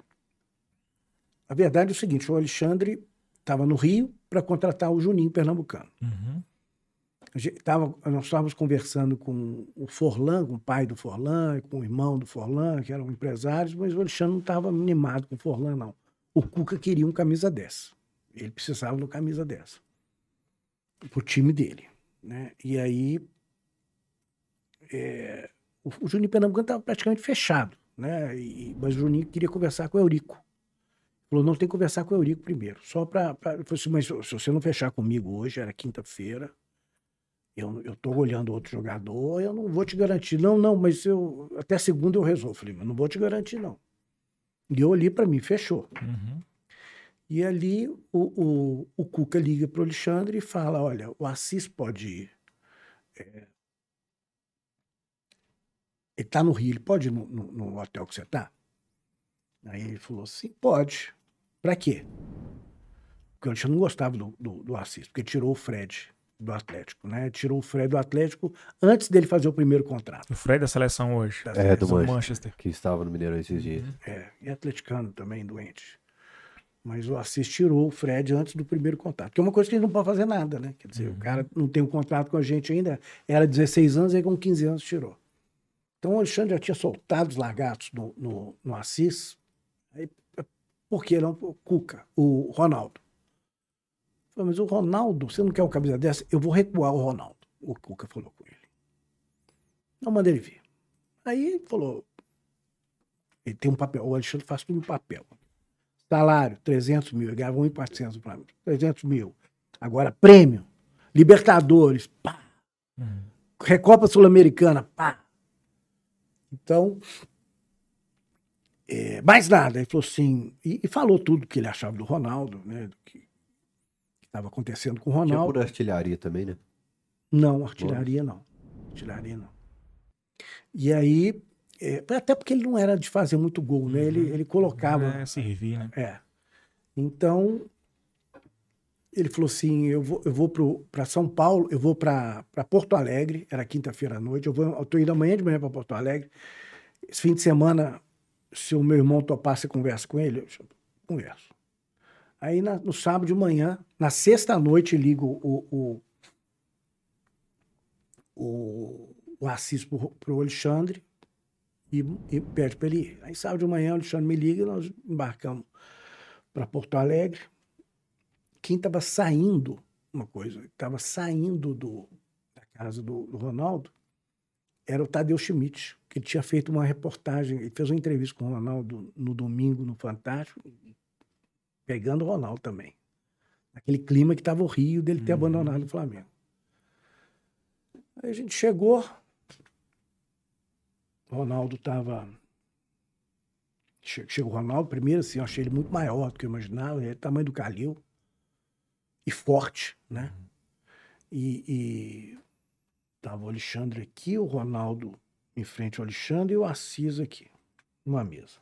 A verdade é o seguinte: o Alexandre estava no Rio para contratar o Juninho Pernambucano. Uhum. a gente tava, nós estávamos conversando com o Forlan, com o pai do Forlan, com o irmão do Forlan, que eram empresários, mas o Alexandre não estava animado com o Forlan, não. O Cuca queria um camisa dessa. Ele precisava de uma camisa dessa. Pro time dele. Né? E aí. é, o, o Juninho Pernambucano estava praticamente fechado. Né? E- mas o Juninho queria conversar com o Eurico. Falou, não, tem que conversar com o Eurico primeiro. Só para. Falei assim, mas se você não fechar comigo hoje, era quinta-feira, eu, eu tô olhando outro jogador, eu não vou te garantir. Não, não, mas eu até segunda eu resolvo. Falei, mas não vou te garantir, não. E eu olhei para mim, fechou. Uhum. E ali o, o, o Cuca liga para o Alexandre e fala: olha, o Assis pode ir. é, ele está no Rio, ele pode ir no, no- no hotel que você está? Aí ele falou: sim, pode. Para quê? Porque o Alexandre não gostava do, do, do Assis, porque tirou o Fred do Atlético, né? Tirou o Fred do Atlético antes dele fazer o primeiro contrato. O Fred da seleção hoje. da É, do Do Manchester. Manchester. Que estava no Mineirão esses dias. É, e atleticano também, doente. Mas o Assis tirou o Fred antes do primeiro contrato. Que é uma coisa que ele não pode fazer nada, né? Quer dizer, o cara não tem um contrato com a gente ainda. Era 16 anos, aí com 15 anos tirou. Então o Alexandre já tinha soltado os lagartos no, no, no Assis. Aí, por que não? O Cuca, o Ronaldo. Falei, mas o Ronaldo, você não quer uma camisa dessa? Eu vou recuar o Ronaldo. O Cuca falou com ele. Não manda ele vir. Aí ele falou, ele tem um papel, o Alexandre faz tudo no papel. Salário, 300 mil, ele ganhava 1,400 para mim. 300 mil. Agora, prêmio, Libertadores, pá. Uhum. Recopa Sul-Americana, pá. Então, é, mais nada. Ele falou assim, e, e falou tudo que ele achava do Ronaldo, né? Do que estava acontecendo com o Tinha Ronaldo. por artilharia também, né? Não, artilharia não. Artilharia não. E aí, é, até porque ele não era de fazer muito gol, né? Ele, ele colocava. É, servir, né? É. Então, ele falou assim: eu vou, eu vou para São Paulo, eu vou para Porto Alegre, era quinta-feira à noite, eu vou, eu tô indo amanhã de manhã para Porto Alegre. Esse fim de semana, se o meu irmão topar, você conversa com ele? Eu converso. Aí na- no sábado de manhã, na sexta noite, ligo o, o, o, o Assis pro, pro Alexandre e, e pede para ele ir. Aí sábado de manhã o Alexandre me liga e nós embarcamos para Porto Alegre. Quem estava saindo, uma coisa, estava saindo do, da casa do, do Ronaldo era o Tadeu Schmidt, que ele tinha feito uma reportagem, ele fez uma entrevista com o Ronaldo no domingo no Fantástico, pegando o Ronaldo também. Aquele clima que estava o Rio dele ter abandonado o Flamengo. Aí a gente chegou, Ronaldo estava. Chegou o Ronaldo, primeiro, assim, eu achei ele muito maior do que eu imaginava, ele é tamanho do Calil. E forte, né? E, e tava o Alexandre aqui, o Ronaldo em frente ao Alexandre e o Assis aqui, numa mesa.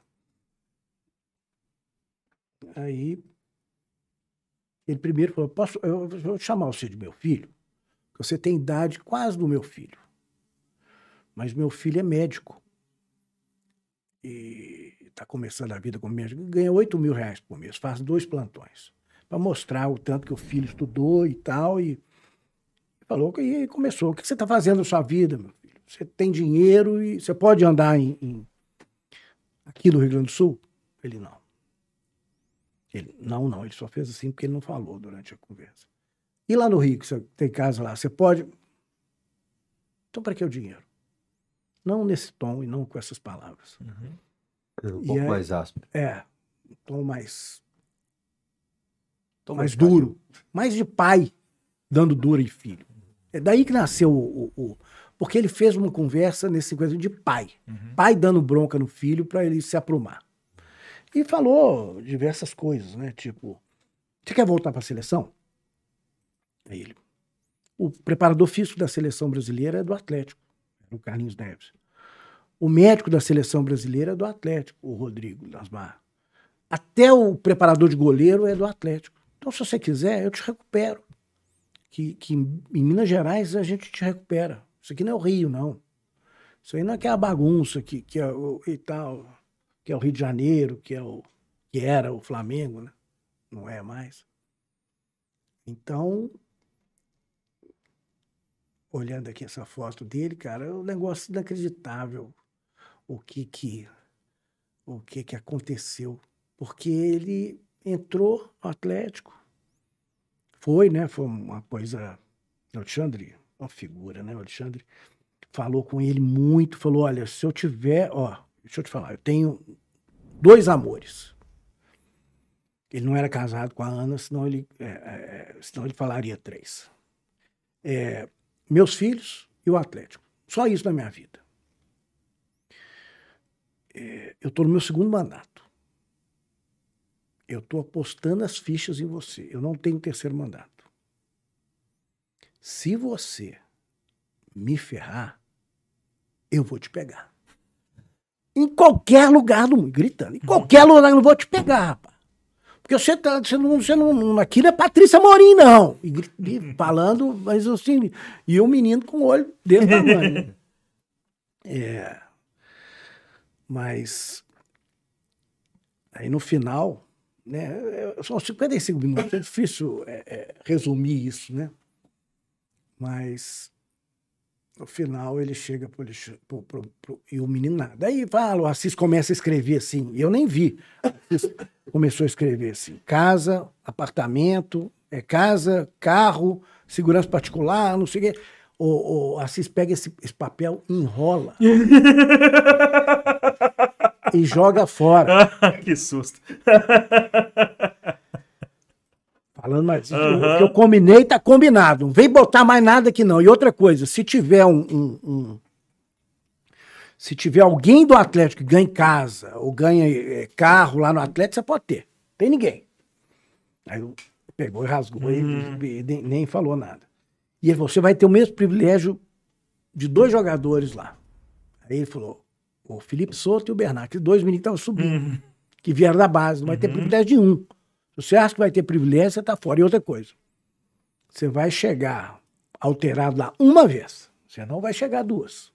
Aí ele primeiro falou: Posso, eu vou chamar você de meu filho, porque você tem idade quase do meu filho. Mas meu filho é médico. E está começando a vida como médico. Ganha 8 mil reais por mês, faz dois plantões. Para mostrar o tanto que o filho estudou e tal. E falou que e começou. O que você está fazendo na sua vida, meu filho? Você tem dinheiro e você pode andar em, em- aqui no Rio Grande do Sul? Ele não. Ele, não, não, ele só fez assim porque ele não falou durante a conversa. E lá no Rio, que você tem casa lá, você pode. Então, para que o dinheiro? Não nesse tom e não com essas palavras. Um E pouco aí- mais áspero. É, um tom mais, Então, mais mas duro. Mais de pai dando duro em filho. É daí que nasceu o, o- o- Porque ele fez uma conversa nesse coisa de pai. Pai dando bronca no filho para ele se aprumar. E falou diversas coisas, né? Tipo, você quer voltar para a seleção? Aí ele. O preparador físico da seleção brasileira é do Atlético, o Carlinhos Neves. O médico da seleção brasileira é do Atlético, o Rodrigo Lasmar. Até o preparador de goleiro é do Atlético. Então, se você quiser, eu te recupero. Que, que em Minas Gerais a gente te recupera. Isso aqui não é o Rio, não. Isso aí não é aquela bagunça que, que é o, e tal, que é o Rio de Janeiro, que, é o, que era o Flamengo, né? Não é mais. Então, olhando aqui essa foto dele, cara, é um negócio inacreditável o que que o que que aconteceu, porque ele entrou no Atlético, foi, né? Foi uma coisa, Alexandre, uma figura, né? Alexandre falou com ele muito, falou, olha, se eu tiver, ó, deixa eu te falar, eu tenho dois amores. Ele não era casado com a Ana, senão ele, é, é, senão ele falaria três. É, meus filhos e o Atlético. Só isso na minha vida. É, eu estou no meu segundo mandato. Eu estou apostando as fichas em você. Eu não tenho terceiro mandato. Se você me ferrar, eu vou te pegar. Em qualquer lugar do mundo, gritando. Em qualquer lugar, eu não vou te pegar, rapaz. Porque você, tá, você, não, você não. Aqui não é Patrícia Morim, não. E, e falando, mas assim. E o menino com o olho desse tamanho. Né? É. Mas. Aí no final, né? São 55 minutos, é difícil é, é, resumir isso, né? Mas no final ele chega pro, pro, pro, pro, e o menino nada. Aí fala, o Assis começa a escrever assim, eu nem vi. Assis começou a escrever assim: casa, apartamento, é casa, carro, segurança particular, não sei o quê. O, o Assis pega esse, esse papel, enrola. e joga fora. que susto. Falando, mas uhum. o que eu combinei tá combinado. Não vem botar mais nada aqui não. E outra coisa, se tiver um, um, um se tiver alguém do Atlético que ganha casa ou ganha é, carro lá no Atlético, você pode ter. Tem ninguém. Aí pegou e rasgou uhum. e, e nem, nem, falou nada. E ele falou: você vai ter o mesmo privilégio de dois jogadores lá. Aí ele falou: o Felipe Souto e o Bernardo, que dois meninos que estavam subindo, uhum. que vieram da base, não vai ter uhum. privilégio de um. Se você acha que vai ter privilégio, você está fora. E outra coisa, você vai chegar alterado lá uma vez, você não vai chegar duas.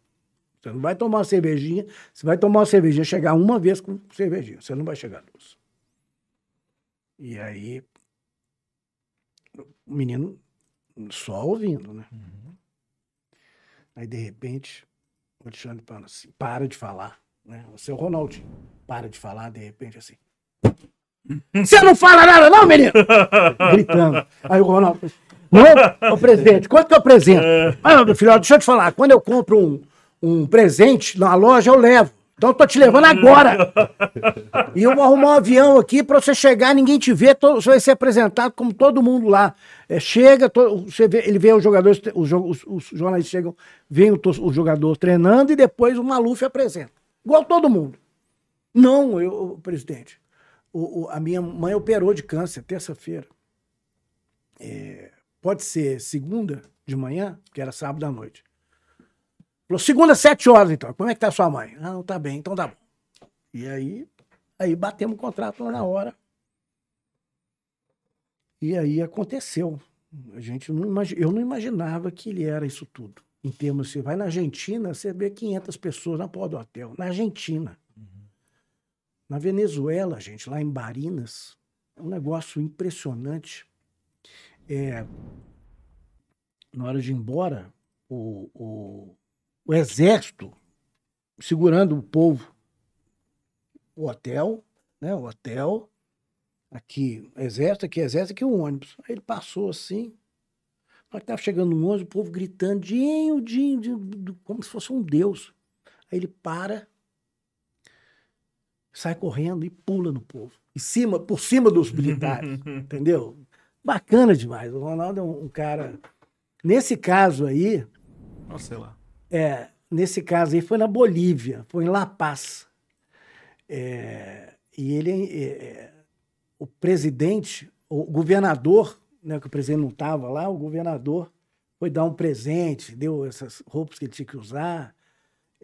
Você não vai tomar uma cervejinha, você vai tomar uma cervejinha, chegar uma vez com cervejinha, você não vai chegar duas. E aí, o menino só ouvindo, né? Uhum. Aí, de repente, o Alexandre fala assim, para de falar, né? O seu Ronaldinho, para de falar, de repente, assim. Você não fala nada, não, menino? Gritando. Aí o Ronaldo. Não, o presidente, quanto que eu apresento? Ah, meu filho, deixa eu te falar. Quando eu compro um, um presente na loja, eu levo. Então eu tô te levando agora. E eu vou arrumar um avião aqui para você chegar, ninguém te ver, você vai ser apresentado como todo mundo lá. É, chega, você vê, ele vê os jogadores, os, os, os jornalistas chegam, vem o, o, jogador treinando e depois o Maluf apresenta. Igual todo mundo. Não, eu, presidente o, o, a minha mãe operou de câncer terça-feira. É, pode ser segunda de manhã, que era sábado à noite. Falou, segunda, sete horas, então. Como é que tá sua mãe? Ah, não tá bem, então tá bom. E aí, aí batemos o contrato lá na hora. E aí aconteceu. A gente não. Eu não imaginava que ele era isso tudo. Em termos, você vai na Argentina, você vê 500 pessoas na porta do hotel. Na Argentina. Na Venezuela, gente, lá em Barinas, é um negócio impressionante. É, na hora de ir embora, o, o, o exército segurando o povo, o hotel, né? O hotel, aqui, exército, aqui, exército, aqui o ônibus. Aí ele passou assim, na hora que estava chegando no ônibus, o povo gritando, Dinho, Dinho, como se fosse um deus. Aí ele para, sai correndo e pula no povo. Em cima, por cima dos militares. entendeu? Bacana demais. O Ronaldo é um, um, cara. Nesse caso aí. Não sei lá. É, nesse caso aí foi na Bolívia, foi em La Paz. É, e ele. É, é o presidente, o governador, né, que o presidente não estava lá, o governador foi dar um presente, deu essas roupas que ele tinha que usar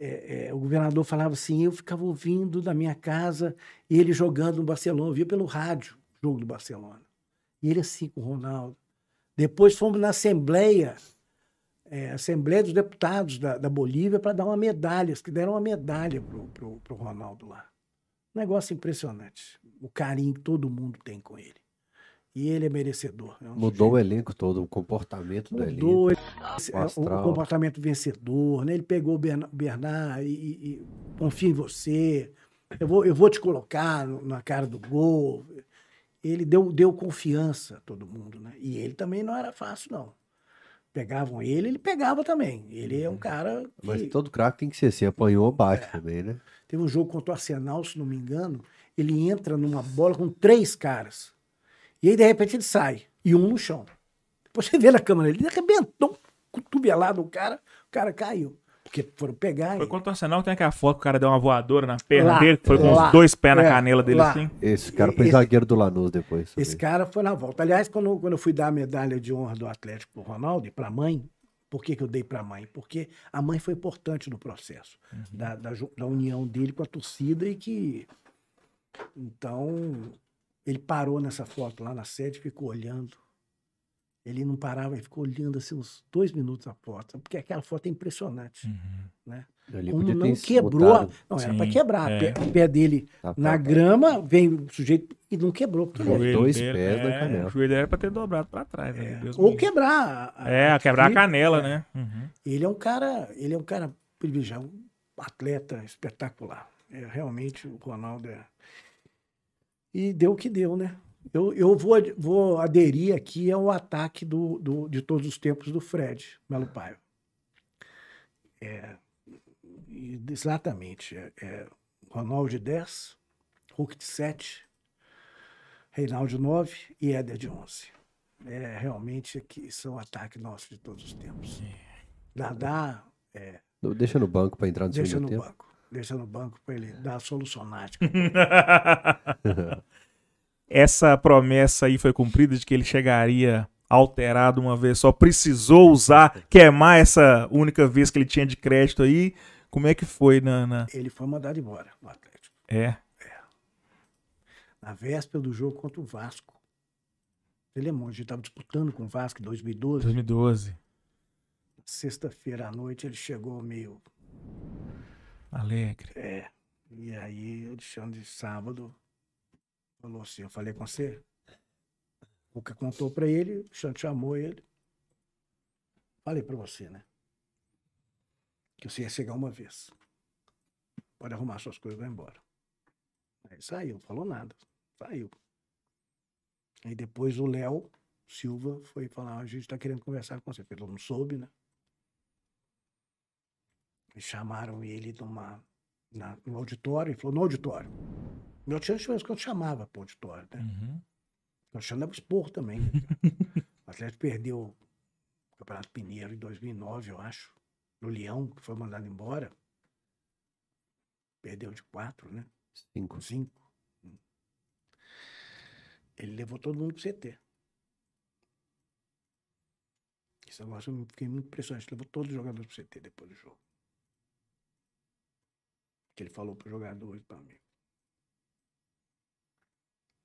é, é, o governador falava assim, eu ficava ouvindo da minha casa ele jogando no Barcelona, eu via pelo rádio o jogo do Barcelona. E ele assim com o Ronaldo. Depois fomos na Assembleia, é, Assembleia dos Deputados da, da Bolívia para dar uma medalha, que deram uma medalha pro, pro, pro Ronaldo lá. Um negócio impressionante. O carinho que todo mundo tem com ele. E ele é merecedor. É um Mudou sujeito. o elenco todo, o comportamento Mudou. do elenco. O é, o, comportamento vencedor, né? Ele pegou o Bernard, e, e- e confia em você. Eu vou, eu vou te colocar na cara do gol. Ele deu, deu confiança a todo mundo, né? E ele também não era fácil, não. Pegavam ele, ele pegava também. Ele é um cara que... Mas todo craque tem que ser assim, apanhou, bate É. também, né? Teve um jogo contra o Arsenal, se não me engano, ele entra numa bola com três caras. E aí, de repente, ele sai. E um no chão. Depois você vê na câmera, ele arrebentou, cotovelado o cara, o cara caiu. Porque foram pegar. Foi contra o Arsenal, tem aquela foto que o cara deu uma voadora na perna Lá, dele, que foi com lá, os dois pés na é, canela dele lá. assim. Esse cara foi Esse- zagueiro do Lanús depois. Esse também. cara foi na volta. Aliás, quando, quando eu fui dar a medalha de honra do Atlético pro Ronaldo e para a mãe, por que, que eu dei para a mãe? Porque a mãe foi importante no processo da, da, ju- da união dele com a torcida e que. Então, ele parou nessa foto lá na sede, ficou olhando. Ele não parava, ele ficou olhando assim uns dois minutos a foto, porque aquela foto é impressionante. né? Ali Como não quebrou. a- botado. Não, era Sim, para quebrar. é. O pé- O pé dele Tá, tá, na tá. grama, vem o sujeito e não quebrou. Porque ele é dois dele, pés é, canela. O joelho dele era pra ter dobrado pra trás, né? Deus me Ou quebrar. a- É, quebrar a canela, É. né? Uhum. Ele é um cara, ele é um cara privilegiado, um atleta espetacular. É, realmente o Ronaldo é. E deu o que deu, né? Eu, eu vou, vou aderir aqui ao ataque do, do- de todos os tempos do Fred Melo Paiva. É, e exatamente. É, é Ronaldo de 10, Hulk de 7, Reinaldo de 9 e Éder de 11. É, realmente aqui são ataques nossos de todos os tempos. Dadá, é, Deixa no banco pra entrar no segundo tempo. Deixa no banco para ele dar a solucionática. Essa promessa aí foi cumprida de que ele chegaria alterado uma vez só. Precisou usar, queimar essa única vez que ele tinha de crédito aí. Como é que foi na. na- ele foi mandado embora no Atlético. É. Na véspera do jogo contra o Vasco. Você lembra? A gente estava disputando com o Vasco em 2012. 2012. Sexta-feira à noite ele chegou meio. Alegre. É. E aí, o Alexandre, sábado, falou assim: Eu falei com você. O que contou para ele, o Alexandre chamou ele. Falei para você, né? Que você ia chegar uma vez. Pode arrumar suas coisas e vai embora. Aí saiu, falou nada. Saiu. Aí depois o Léo Silva foi falar: A gente está querendo conversar com você. Ele não soube, né? E chamaram ele numa, na, no auditório, ele falou, no auditório. Meu tio mesmo que eu chamava pro auditório, né? Uhum. Eu chamava expor também. né? o Atlético perdeu o Campeonato Mineiro em 2009, eu acho. No Leão, que foi mandado embora. Perdeu de quatro, né? Cinco. Cinco. Ele levou todo mundo pro CT. Esse negócio eu fiquei muito impressionante. Levou todos os jogadores pro CT depois do jogo. Que ele falou pro jogadores para mim.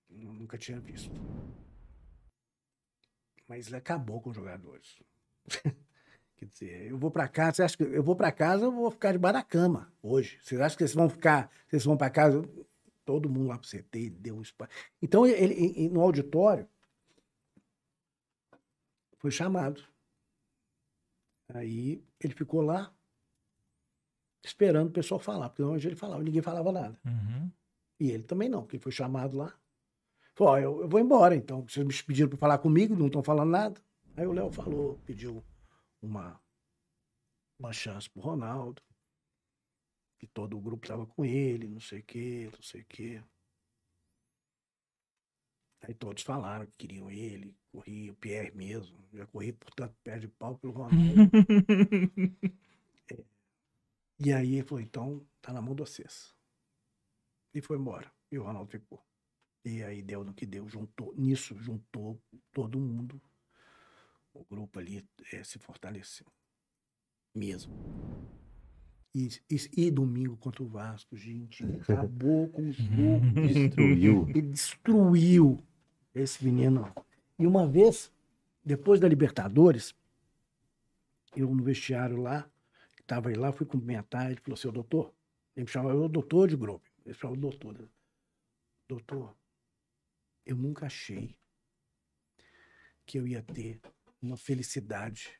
Eu nunca tinha visto. Mas ele acabou com os jogadores. Quer dizer, eu vou para casa, você acha que eu vou para casa, eu vou ficar debaixo da cama hoje. Vocês acham que vocês vão ficar, vocês vão para casa, todo mundo lá pro CT, deu um espaço. Então ele- no auditório foi chamado. Aí ele ficou lá esperando o pessoal falar, porque hoje ele falava, ninguém falava nada. Uhum. E ele também não, porque ele foi chamado lá. Falou, ó, eu, eu vou embora, então. Vocês me pediram para falar comigo, não estão falando nada. Aí o Léo falou, pediu uma, uma chance pro Ronaldo. Que todo o grupo estava com ele, não sei o quê, não sei o quê. Aí todos falaram que queriam ele, corria o Pierre mesmo. Já corri por tanto pé de pau pelo Ronaldo. E aí ele falou, então tá na mão de vocês. E foi embora. E o Ronaldo ficou. E aí deu no que deu, juntou, nisso juntou todo mundo. O grupo ali eh, se fortaleceu. Mesmo. E, e, e domingo contra o Vasco, gente, acabou com o jogo. Destruiu. Ele destruiu esse menino. E uma vez, depois da Libertadores, eu no vestiário lá, estava aí lá, fui cumprimentar, ele falou assim, ô doutor, ele me chamava o doutor de grupo, ele chamava doutor. né? Doutor, eu nunca achei que eu ia ter uma felicidade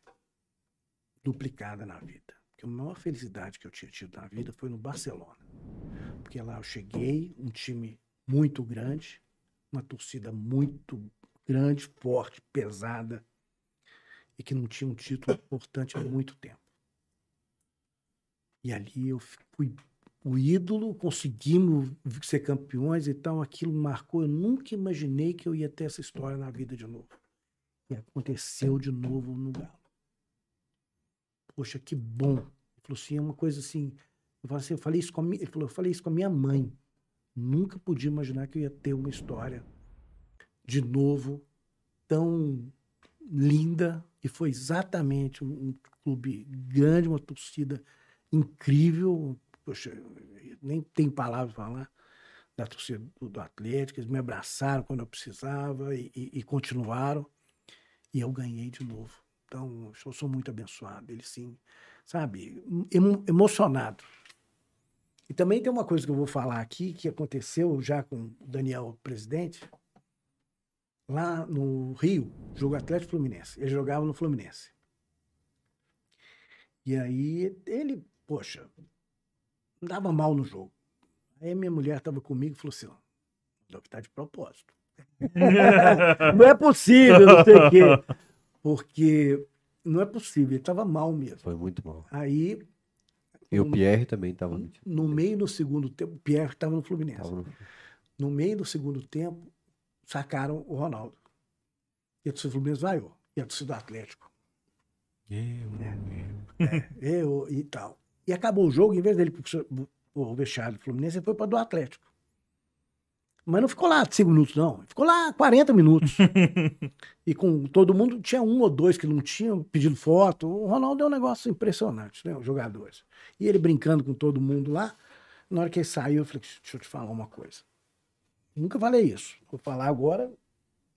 duplicada na vida. Porque a maior felicidade que eu tinha tido na vida foi no Barcelona. Porque lá eu cheguei, um time muito grande, uma torcida muito grande, forte, pesada, e que não tinha um título importante há muito tempo. E ali eu fui o ídolo, conseguimos ser campeões e tal, aquilo marcou. Eu nunca imaginei que eu ia ter essa história na vida de novo. E aconteceu de novo no Galo. Poxa, que bom. Ele falou assim, é uma coisa assim. Eu falei, assim, eu falei isso com a minha, ele falou, eu falei isso com a minha mãe. Nunca podia imaginar que eu ia ter uma história de novo tão linda. E foi exatamente um, um clube grande, uma torcida incrível. Poxa, nem tem palavras para falar da torcida do, Atlético. Eles me abraçaram quando eu precisava e, e, e continuaram. E eu ganhei de novo. Então, eu sou muito abençoado. Ele sim, sabe, emo, emocionado. E também tem uma coisa que eu vou falar aqui que aconteceu já com o Daniel presidente. Lá no Rio, jogo Atlético Fluminense. Ele jogava no Fluminense. E aí ele poxa, andava mal no jogo. Aí minha mulher estava comigo e falou assim: ó, deve estar de propósito. não é possível, não sei o quê. Porque não é possível, ele estava mal mesmo. Foi muito mal. Aí. E o Pierre também estava no, no meio do segundo tempo, o Pierre estava no Fluminense. Tava no... no... meio do segundo tempo, sacaram o Ronaldo. E a torcida do Fluminense vaiou. E a torcida do Atlético. Eu, é, é, eu e tal. E acabou o jogo, em vez dele o vestiário do Fluminense, ele foi para do Atlético. Mas não ficou lá cinco minutos, não. Ficou lá 40 minutos. e com todo mundo, tinha um ou dois que não tinham pedido foto. O Ronaldo é um negócio impressionante, né? Os jogadores. E ele brincando com todo mundo lá. Na hora que ele saiu, eu falei, deixa eu te falar uma coisa. Nunca falei isso. Vou falar agora.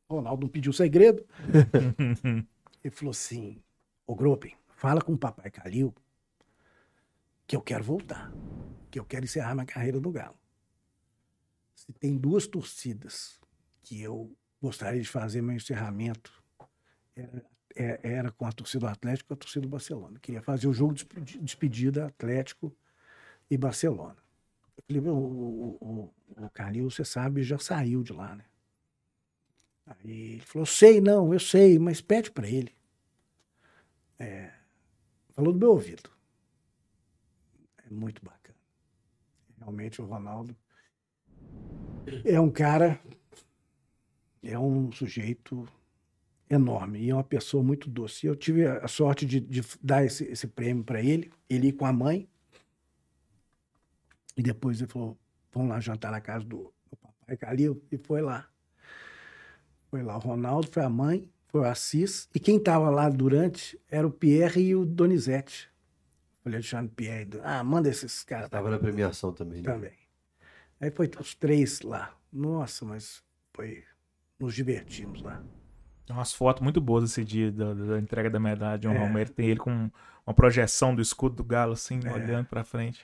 O Ronaldo não pediu segredo. ele falou assim, ô Gropen, fala com o papai Calil que eu quero voltar, que eu quero encerrar minha carreira no Galo. Se tem duas torcidas que eu gostaria de fazer meu encerramento, era, é, era com a torcida do Atlético e a torcida do Barcelona. Eu queria fazer o jogo de despedida Atlético e Barcelona. Eu falei, o, o, o, você sabe, já saiu de lá, né? Aí ele falou, sei, não, eu sei, mas pede para ele. É, falou do meu ouvido. É muito bacana. Realmente o Ronaldo é um cara, é um sujeito enorme e é uma pessoa muito doce. Eu tive a sorte de, de dar esse, esse prêmio para ele, ele com a mãe. E depois ele falou: vamos lá jantar na casa do, do papai Calil. E foi lá. Foi lá o Ronaldo, foi a mãe, foi o Assis. E quem estava lá durante era o Pierre e o Donizete. O Alexandre Pierre. Ah, manda esses caras. Estava na premiação também. Né? Também. Aí foi os três lá. Nossa, mas foi. Nos divertimos lá. Tem umas fotos muito boas esse dia da, da entrega da medalha de um é. Romero. Tem ele com uma projeção do escudo do Galo, assim, é. olhando pra frente.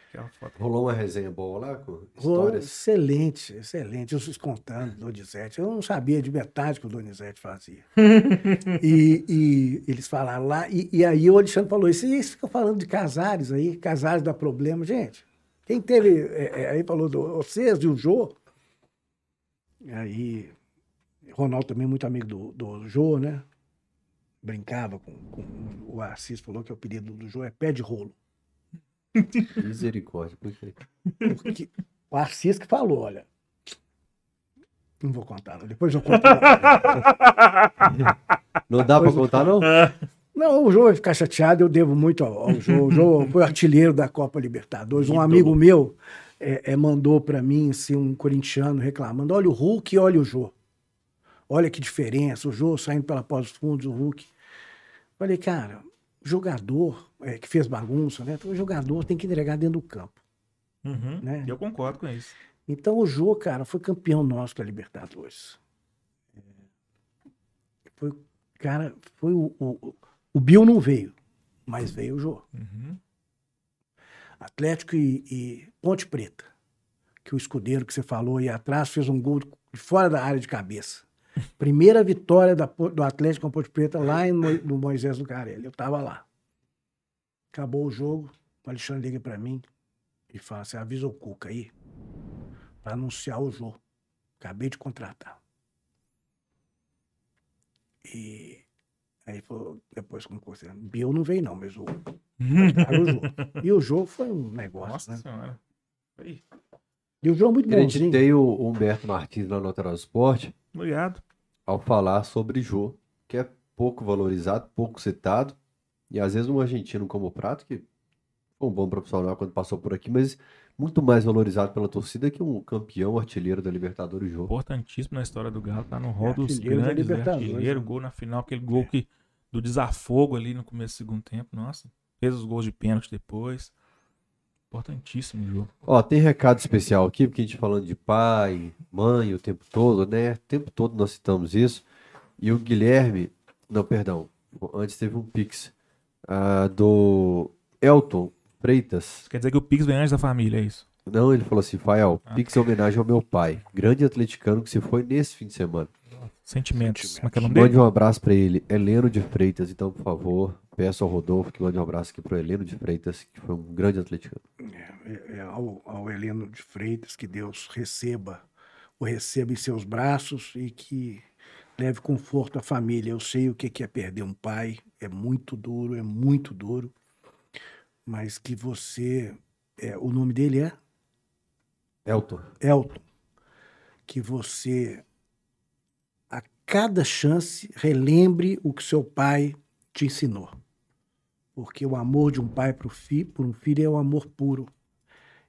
Rolou uma resenha boa lá com histórias? Rolou, excelente, excelente. Eu os contando do Donizete. Eu não sabia de metade que o Donizete fazia. e, e, eles falaram lá, e, e, aí o Alexandre falou isso. E eles ficam falando de Casares aí, Casares dá problema. Gente, quem teve. É, é, aí falou do vocês e o Jô. Aí, Ronaldo também muito amigo do, do Jô, né? brincava com, com, o Assis, falou que o apelido do João é pé de rolo. Misericórdia, por quê? Porque o Assis que falou, olha. Não vou contar, não. depois eu conto. não dá para contar, não? Não, o João vai ficar chateado, eu devo muito ao, ao João. O João foi artilheiro da Copa Libertadores. Um amigo meu é, é mandou para mim, assim, um corintiano reclamando: olha o Hulk e olha o João. Olha que diferença, o Jô saindo pela pós fundos, o Hulk. Falei, cara, jogador é, que fez bagunça, né? O jogador tem que entregar dentro do campo. Uhum, né? Eu concordo com isso. Então o Jô, cara, foi campeão nosso da Libertadores. É, foi, cara, foi o, o, o Bill não veio, mas veio o Jô. Uhum. Atlético e, e, Ponte Preta, que o escudeiro que você falou aí atrás fez um gol fora da área de cabeça. Primeira vitória da, do Atlético com Ponte Preta lá em, no Moisés do Carelli. Eu estava lá. Acabou o jogo, o Alexandre liga pra mim e fala assim: avisa o Cuca aí pra anunciar o jogo. Acabei de contratar. E aí falou, depois como você, Bill não veio não, mas o, o jogo. E o jogo foi um negócio, Nossa né? senhora. E o jogo é muito A gente bonzinho. tem o Humberto Martins lá no Lateral Esporte obrigado. ao falar sobre Jô, que é pouco valorizado, pouco citado, e às vezes um argentino como o Prato, que foi um bom profissional quando passou por aqui, mas muito mais valorizado pela torcida que um campeão artilheiro da Libertadores Jô. Importantíssimo na história do Galo, tá no rol dos artilheiro da grandes, né? Libertadores, artilheiro, né? gol na final, aquele gol que, do desafogo ali no começo do segundo tempo, nossa, fez os gols de pênalti depois. Importantíssimo jogo. Ó, tem recado especial aqui, porque a gente falando de pai, mãe o tempo todo, né? O tempo todo nós citamos isso. E o Guilherme, não, perdão, antes teve um pix ah, do Elton Freitas. Quer dizer que o Pix vem antes da família, é isso? Não, ele falou assim, Fael, Ah. pix em homenagem ao meu pai, grande atleticano que se foi nesse fim de semana. Sentimentos. Sentimentos. Como é que é o nome Mande um abraço pra ele, Heleno de Freitas, então, por favor, peço ao Rodolfo que mande um abraço aqui pro Heleno de Freitas, que foi um grande atleticano. É, é, ao, ao Heleno de Freitas, que Deus receba, o receba em seus braços e que leve conforto à família. Eu sei o que é perder um pai, é muito duro, é muito duro, mas que você, é, o nome dele é Elton, Elton, que você, cada chance, relembre o que seu pai te ensinou. Porque o amor de um pai pro fi, por um filho é um amor puro.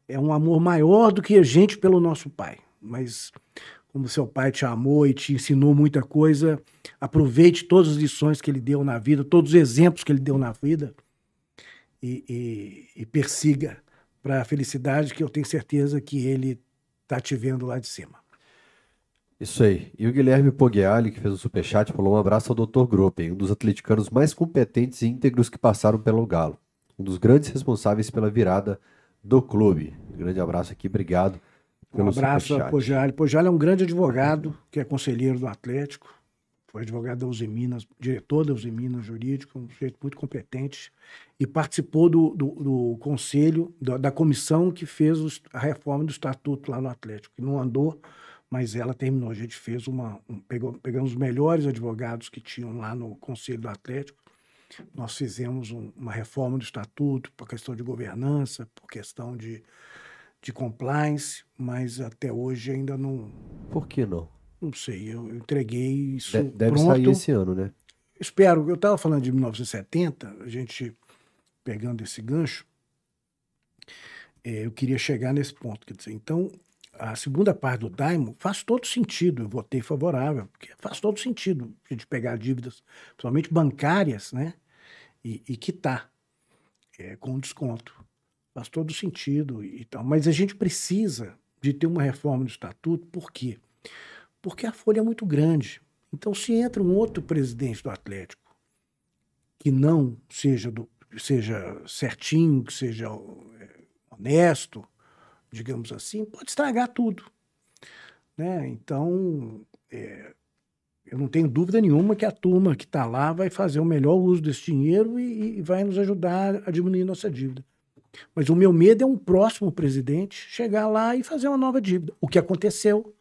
É um amor maior do que a gente pelo nosso pai. Mas como seu pai te amou e te ensinou muita coisa, aproveite todas as lições que ele deu na vida, todos os exemplos que ele deu na vida e, e- e persiga para a felicidade que eu tenho certeza que ele tá te vendo lá de cima. Isso aí. E o Guilherme Poggiali, que fez o superchat, falou um abraço ao Dr. Gropen, um dos atleticanos mais competentes e íntegros que passaram pelo Galo. Um dos grandes responsáveis pela virada do clube. grande abraço aqui, obrigado Um pelo abraço a. Pojali. Pojali é um grande advogado, que é conselheiro do Atlético. Foi advogado da Uzi Minas, diretor da Uzi Minas Jurídico, um sujeito muito competente. E participou do, do, do conselho, da, da comissão que fez os- a reforma do estatuto lá no Atlético. Que não andou, mas ela terminou. A gente fez uma. um- pegou, pegamos os melhores advogados que tinham lá no conselho do Atlético. Nós fizemos um- uma reforma do estatuto por questão de governança, por questão de, de compliance, mas até hoje ainda não, Por que não? não sei. Eu entreguei isso De- deve pronto. sair esse ano, né? Espero. Eu estava falando de 1970, a gente pegando esse gancho, eh, eu queria chegar nesse ponto. Quer dizer, então, a segunda parte do Daimon faz todo sentido. Eu votei favorável, porque faz todo sentido a gente pegar dívidas, principalmente bancárias, né? E, e quitar eh, com desconto. Faz todo sentido e tal. Mas a gente precisa de ter uma reforma do estatuto, por quê? Porque a folha é muito grande. Então, se entra um outro presidente do Atlético que não seja, do, seja certinho, que seja é, honesto, digamos assim, pode estragar tudo. Né? Então, é, eu não tenho dúvida nenhuma que a turma que está lá vai fazer o melhor uso desse dinheiro e, e vai nos ajudar a diminuir nossa dívida. Mas o meu medo é um próximo presidente chegar lá e fazer uma nova dívida. O que aconteceu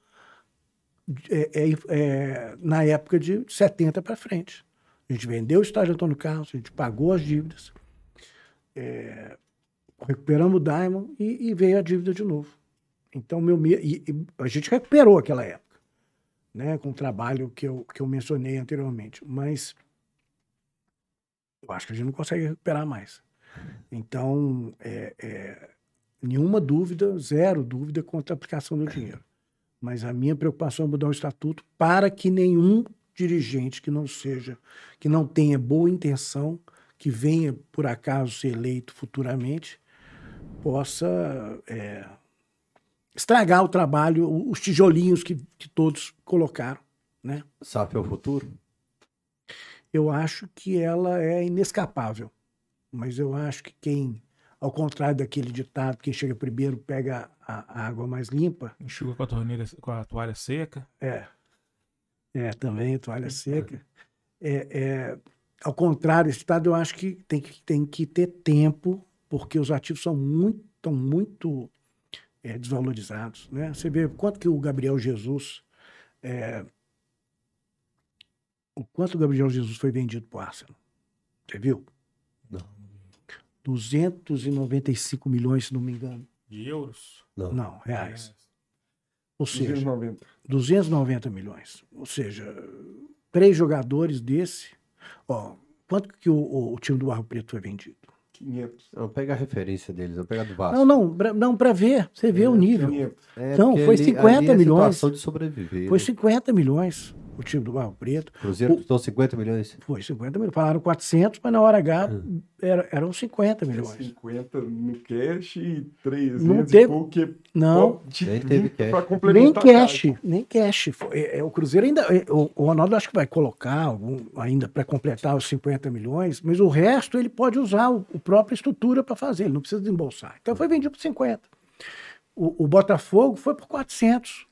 é, é, é, na época de 70 para frente. A gente vendeu o estádio Antônio Carlos, a gente pagou as dívidas, é, recuperamos o Diamond e, e veio a dívida de novo. Então, meu me- e, e a gente recuperou aquela época, né, com o trabalho que eu, que eu mencionei anteriormente. Mas eu acho que a gente não consegue recuperar mais. Então, é, é, nenhuma dúvida, zero dúvida quanto à aplicação do dinheiro. Mas a minha preocupação é mudar o estatuto para que nenhum dirigente que não seja, que não tenha boa intenção, que venha por acaso ser eleito futuramente, possa é, estragar o trabalho, os tijolinhos que, que todos colocaram, né? SAF é o futuro? Eu acho que ela é inescapável, mas eu acho que quem, ao contrário daquele ditado, quem chega primeiro pega a, a água mais limpa, Enxuga com a torneira, com a toalha seca. É. É, também, toalha seca. É, é, ao contrário, esse estado eu acho que tem que, tem que ter tempo, porque os ativos são muito, estão muito é, desvalorizados. Né? Você vê quanto que o Gabriel Jesus. É, o quanto o Gabriel Jesus foi vendido para o Arsenal? Você viu? Não. 295 milhões, se não me engano. De euros? Não. Não, reais. Ou seja, 290. 290 milhões. Ou seja, três jogadores desse. Ó, quanto que o, o- o time do Barro Preto foi vendido? 500. Não, pega a referência deles, não pega a do Vasco. Não, não, pra, não, para ver, você vê o nível. 500. É, Não, porque foi ali- 50 ali é milhões. situação de sobreviver. Foi né? 50 milhões o time do Barro Preto. Cruzeiro custou 50 milhões. Foi 50 milhões. Falaram 400, mas na hora H Hum. era, eram 50 milhões. 50 no cash e 300 Não e teve- pouco que Não, de Nem teve 30 cash. nem cash, nem cash. Foi- é, é, o Cruzeiro ainda. é, o, o Ronaldo acho que vai colocar algum, ainda para completar os 50 milhões, mas o resto ele pode usar o, o própria estrutura para fazer, ele não precisa desembolsar. Então foi vendido por 50. O, o Botafogo foi por 400.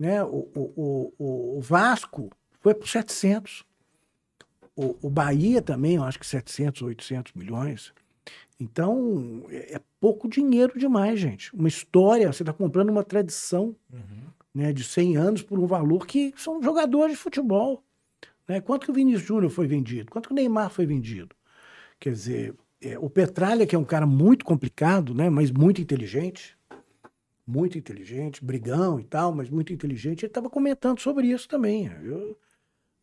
Né? O, o, o- o, Vasco foi por 700. O, o Bahia também, eu acho que 700, 800 milhões. Então, é é pouco dinheiro demais, gente. Uma história, você está comprando uma tradição né, de 100 anos por um valor que são jogadores de futebol. Né? Quanto que o Vinícius Júnior foi vendido? Quanto que o Neymar foi vendido? Quer dizer, é, o Petralha, que é um cara muito complicado, né, mas muito inteligente, muito inteligente, brigão e tal, mas muito inteligente, ele estava comentando sobre isso também. Eu-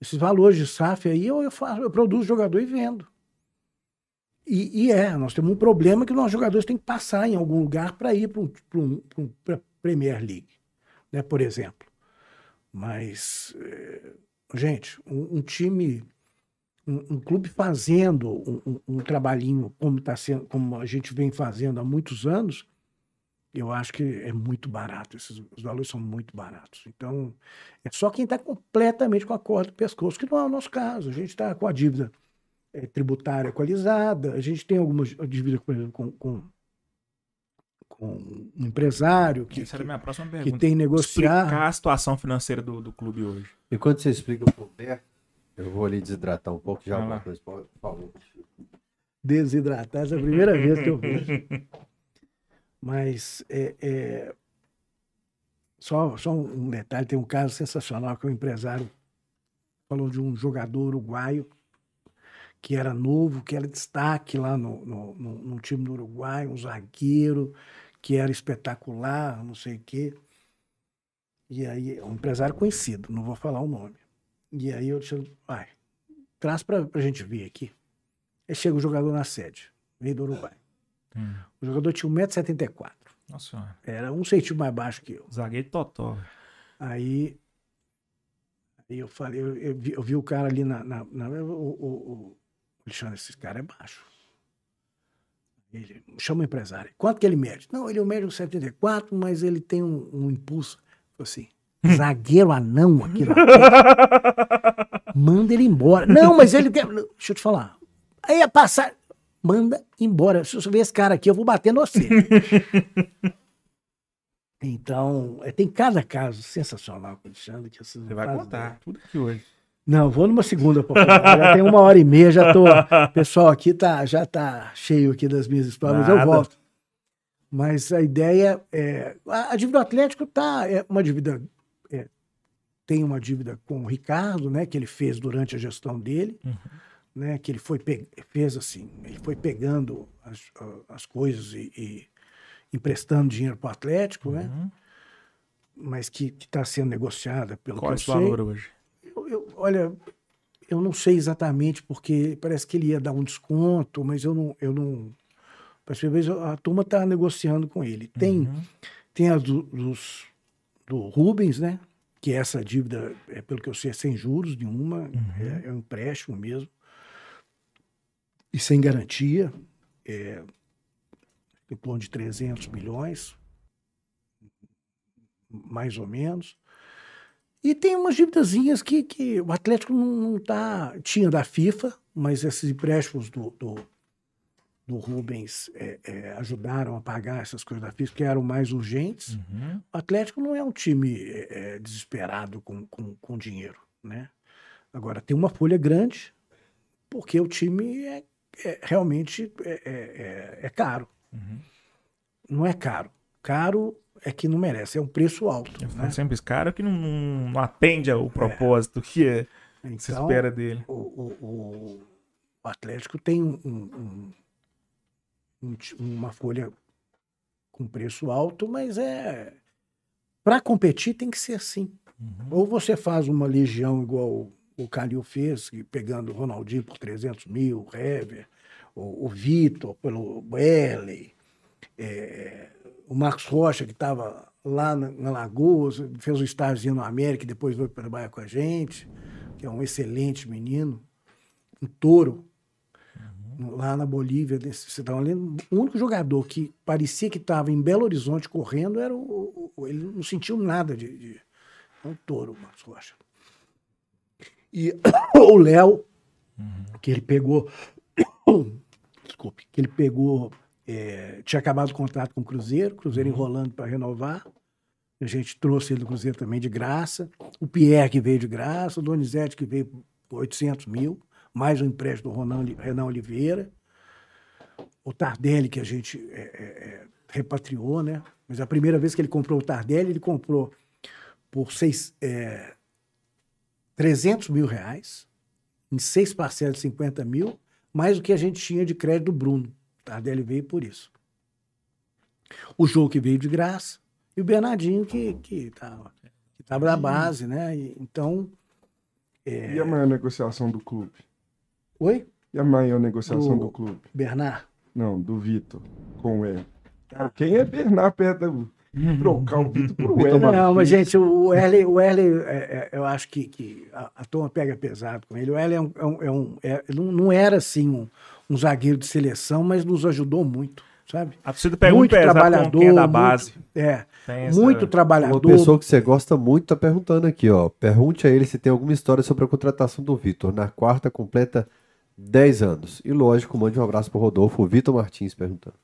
esses valores de SAF aí, eu, eu, faço, eu produzo jogador e vendo. E, e é, nós temos um problema que nossos jogadores têm que passar em algum lugar para ir para um, um, um pra Premier League, né, por exemplo. Mas, eh, gente, um, time, um, clube fazendo um trabalhinho como, tá sendo, como a gente vem fazendo há muitos anos, eu acho que é muito barato. Esses, os valores são muito baratos. Então, é só quem está completamente com a corda do pescoço, que não é o nosso caso. A gente está com a dívida eh, tributária equalizada, a gente tem algumas dívidas, por exemplo, com, com, com um empresário que, Essa era a minha próxima que pergunta. tem que negociar. Explicar a situação financeira do, do clube hoje. Enquanto você explica pro Bé, eu vou ali desidratar um pouco já alguma coisa. Por favor. desidratar. Essa é a primeira vez que eu vejo. Mas é, é, só, só um detalhe, tem um caso sensacional que o empresário falou de um jogador uruguaio que era novo, que era destaque lá no, no, no, no time do Uruguai, um zagueiro que era espetacular, não sei o quê. E aí, um empresário conhecido, não vou falar o nome. E aí eu disse, vai, traz pra, pra gente ver aqui. Aí chega o jogador na sede, veio do Uruguai. Hum. O jogador tinha 1,74m. Nossa senhora. Era um centímetro mais baixo que eu. Zagueiro totó. Aí, aí eu falei, eu, eu vi, eu vi o cara ali na. na, na- o, o, o Alexandre, esse cara é baixo. Ele chama o empresário. Quanto que ele mede? Não, ele mede um 74, mas ele tem um, um impulso. Falei assim, zagueiro anão aqui na frente. Manda ele embora. Não, mas ele. Deixa eu te falar. Aí ia passar. Manda embora. Se você ver esse cara aqui, eu vou bater no você. Então, é, tem cada caso sensacional com o Alexandre que vocês Você vai fazem contar tudo aqui hoje. Não, vou numa segunda. papai. Já tem uma hora e meia, já tô. O pessoal aqui tá, já tá cheio aqui das minhas histórias, mas eu Nada. volto. Mas a ideia é. A, a dívida do Atlético tá. É uma dívida. é, tem uma dívida com o Ricardo, né? Que ele fez durante a gestão dele. Né, que ele foi fez assim, ele foi pegando as, as coisas e, e emprestando dinheiro para o Atlético, né? Uhum. Mas que está sendo negociada pelo Qual é sei. valor hoje? Eu- eu- olha, eu não sei exatamente, porque parece que ele ia dar um desconto, mas eu não. Eu não parece que vezes a turma está negociando com ele. Tem, Uhum. tem a do, dos, do Rubens, né? Que essa dívida, é, pelo que eu sei, é sem juros nenhuma, é, é um empréstimo mesmo. E sem garantia. É, em torno de 300 milhões, mais ou menos. E tem umas dívidazinhas que, que o Atlético não, não tá. Tinha da FIFA, mas esses empréstimos do, do, do Rubens é, é, ajudaram a pagar essas coisas da FIFA, que eram mais urgentes. Uhum. O Atlético não é um time é, é, desesperado com, com, com dinheiro, né? Agora, tem uma folha grande, porque o time é, é- realmente é, é- é- é caro. Uhum. Não é caro. Caro é que não merece, é um preço alto. Eu né? sempre cara que não, não, não atende ao propósito que é, que se Então, espera dele. o, o- o- Atlético tem um- um- um uma folha com preço alto, mas é. Para competir tem que ser assim. Ou você faz uma legião igual o- Calil fez, pegando o Ronaldinho por 300 mil, o Hever, o, o Vitor pelo Belly, é, o Marcos Rocha, que estava lá na, na Lagoas, fez o estágio no América e depois veio trabalhar com a gente, que é um excelente menino, um touro, lá na Bolívia, você tava lendo, o único jogador que parecia que estava em Belo Horizonte correndo era o, o- ele não sentiu nada de, de é um touro, o Marcos Rocha. E o Léo, que ele pegou, desculpe, que ele pegou, é, tinha acabado o contrato com o Cruzeiro, Cruzeiro enrolando para renovar. A gente trouxe ele do Cruzeiro também de graça. O Pierre, que veio de graça. O Donizete, que veio por 800 mil. Mais um empréstimo do Ronan, Renan Oliveira. O Tardelli, que a gente é, é, é, repatriou, né? Mas a primeira vez que ele comprou o Tardelli, ele comprou por seis, é, 300 mil reais, em seis parcelas de 50 mil, mais o que a gente tinha de crédito do Bruno. O Tardelli veio por isso. O jogo que veio de graça e o Bernardinho que que estava que tava na base, né? E, então, E a maior negociação do clube? oi, E a maior negociação O- do clube? Bernard. Não, do Vitor, com o E. Quem é Bernard perto do... Trocar o Vitor por Vitor E. Martins. Não, mas gente, o L, o L é- é- eu acho que, que a, a turma pega pesado com ele. O L é um, é um- é um- é- não, não era assim um, um zagueiro de seleção, mas nos ajudou muito, sabe? A torcida pega muito muito pesado trabalhador, com quem é da muito- base. É, Tem essa- muito Uma trabalhador. pessoa que você gosta muito tá perguntando aqui, ó. Pergunte a ele se tem alguma história sobre a contratação do Vitor. Na quarta completa 10 anos. E lógico, mande um abraço pro Rodolfo, o Vitor Martins perguntando.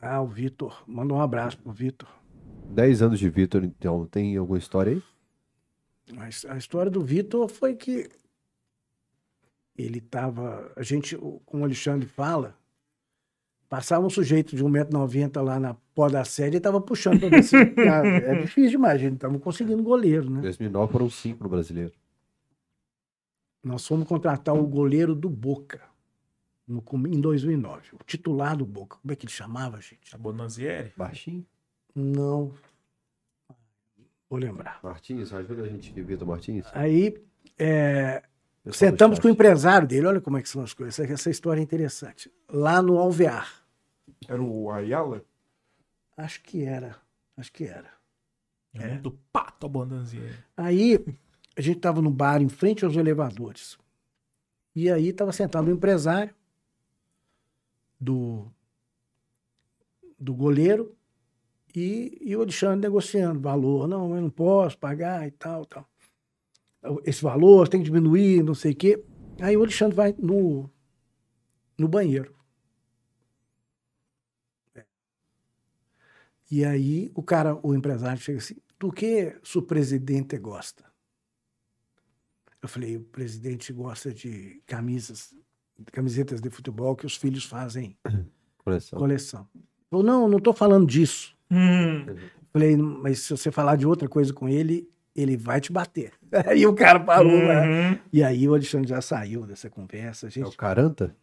Ah, o Vitor. Manda um abraço pro Vitor. 10 anos de Vitor, então, tem alguma história aí? Mas a história do Vitor foi que ele estava. A gente, como o Alexandre fala, passava um sujeito de 1,90m lá na pó da sede e estava puxando para ver se. Ah, É difícil demais, a gente estava conseguindo goleiro, Em né? 2009 foram 5 no brasileiro. Nós fomos contratar o goleiro do Boca no, em 2009. O titular do Boca. Como é que ele chamava, gente? A Bonanzieri. Baixinho. Não. Vou lembrar. Martins, ajuda a gente Vitor Martins. Aí. é, Sentamos com o empresário dele, olha como é que são as coisas. Essa, essa história é interessante. Lá no Alvear. Era o Ayala? Acho que era. Acho que era. É. Do pato Bonanzieri. Aí a gente estava no bar em frente aos elevadores. E aí estava sentado o empresário do, do goleiro e, e o Alexandre negociando valor. Não, eu não posso pagar e tal, tal. Esse valor tem que diminuir, não sei o quê. Aí o Alexandre vai no, no banheiro. É. E aí o cara, o empresário chega assim, do que o presidente gosta? Eu falei, o presidente gosta de camisas, camisetas de futebol que os filhos fazem Coleção. coleção. Eu não, não estou falando disso. Hum, Falei, mas se você falar de outra coisa com ele, ele vai te bater. Aí o cara parou, né? uhum. E aí o Alexandre já saiu dessa conversa. A É o gente... Caranta?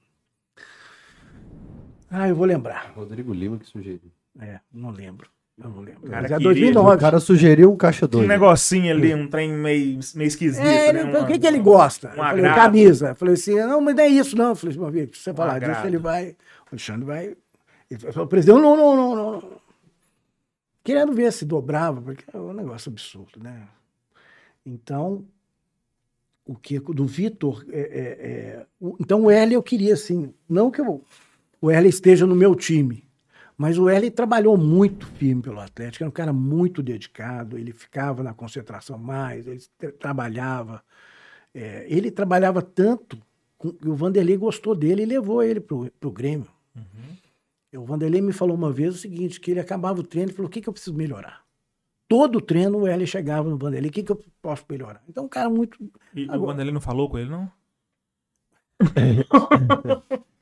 Ah, eu vou lembrar. Rodrigo Lima que sugeriu. É, não lembro. Eu não lembro. Cara Mas é queria, 2009. O cara sugeriu um caixa Um doido. negocinho ali, um trem meio, meio esquisito. É, ele, né? o que, Uma- que ele gosta? um eu falei, camisa. Eu falei assim, não, mas não é isso, não. Eu falei, meu amigo, se você falar disso, ele vai. O Alexandre vai. Ele falou, presidente, não, não, não, não, não. Querendo ver se dobrava, porque é um negócio absurdo, né? Então, o que do Vitor. é- é- é, o- então, o Hélio eu queria, assim, não que eu- o Hélio esteja no meu time, mas o Hélio trabalhou muito firme pelo Atlético, era um cara muito dedicado, ele ficava na concentração mais, ele tra- trabalhava. É, ele trabalhava tanto que o Vanderlei gostou dele e levou ele para o Grêmio. O Vanderlei me falou uma vez o seguinte, que ele acabava o treino e falou, o que, que eu preciso melhorar? Todo treino o Hélio chegava no Vanderlei, o que, que eu posso melhorar? Então, um cara muito... E o Agora- Vanderlei não falou com ele, não?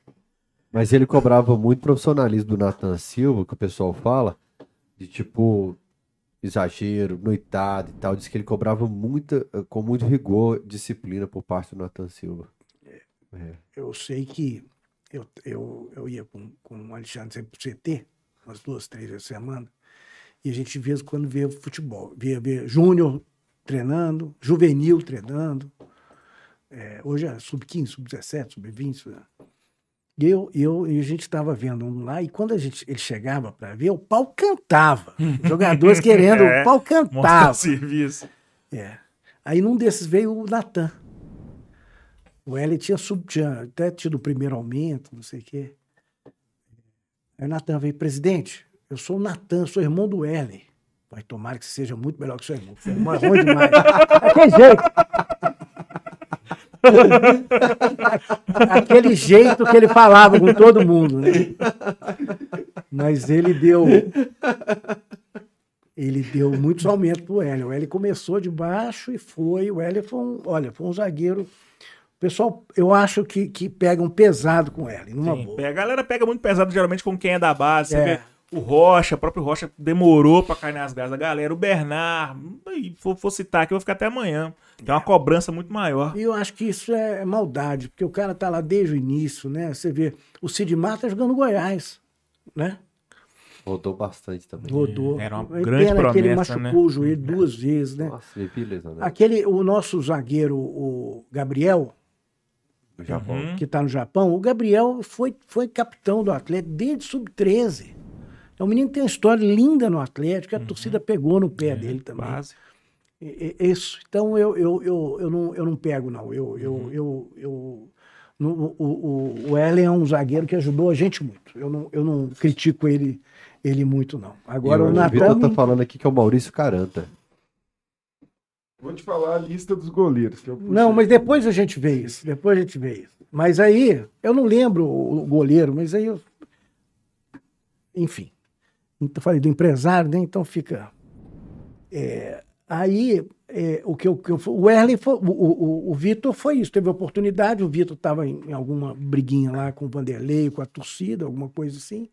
Mas ele cobrava muito profissionalismo do Nathan Silva, que o pessoal fala, de tipo exagero, noitado e tal. Diz que ele cobrava muita, com muito rigor, disciplina por parte do Nathan Silva. É. Eu sei que eu, eu, eu ia com, com o Alexandre sempre pro CT, umas duas, três vezes por semana, e a gente em quando via futebol. Via, via Júnior treinando, juvenil treinando. É, hoje é sub-15, sub-17, sub-20. Né? E eu, eu, e a gente estava vendo um lá, e quando a gente, ele chegava para ver, o pau cantava. Os jogadores querendo, É, o pau Mostra cantava. serviço. É. Aí num desses veio o Natan. O L tinha, sub, tinha até tido o primeiro aumento, não sei o quê. Aí o Natan veio, presidente, eu sou o Natan, sou irmão do L. Vai tomara que seja muito melhor que seu irmão. Seu irmão é ruim demais. Daquele jeito. Aquele jeito que ele falava com todo mundo, né? Mas ele deu. Ele deu muitos aumentos pro Hélio. O Hélio começou de baixo e foi. O Hélio foi um. Olha, foi um zagueiro. O pessoal, eu acho que, que pegam pesado com o Hélio, numa Sim, boa. pega- a galera pega muito pesado geralmente com quem é da base. É. o Rocha, o próprio Rocha demorou pra cair nas garras da galera. O Bernard, e for, for citar aqui, eu vou ficar até amanhã. Tem uma cobrança muito maior. E eu acho que isso é maldade, porque o cara tá lá desde o início, né? Você vê, o Sid Mata jogando no Goiás, né? Rodou bastante também. Rodou. Era uma É grande pena que ele promessa, machucou né? o joelho duas vezes, né? Nossa, lesão, né? Aquele, o nosso zagueiro, o Gabriel, que está no Japão, o Gabriel foi, foi capitão do Atlético desde sub-13. É um menino que tem uma história linda no Atlético, a torcida pegou no pé dele também. Base. E- e- Isso. Então eu, eu, eu, eu, não, eu não pego, não. Eu, eu, Uhum. eu, eu, no- o, o, o Ellen é um zagueiro que ajudou a gente muito. Eu não, eu não critico ele, ele muito, não. Agora E o o Natan. Vitor tá falando aqui que é o Maurício Caranta. Vou te falar a lista dos goleiros. Que eu puxei. Não, mas depois a gente vê isso. Depois a gente vê isso. Mas aí, eu não lembro o goleiro, mas aí eu. Enfim. Então, falei do empresário, né? Então fica. É, aí, é, o que eu. que eu- o Erlen foi. O, o, o Vitor foi isso. Teve oportunidade. O Vitor estava em, em alguma briguinha lá com o Vanderlei, com a torcida, alguma coisa assim.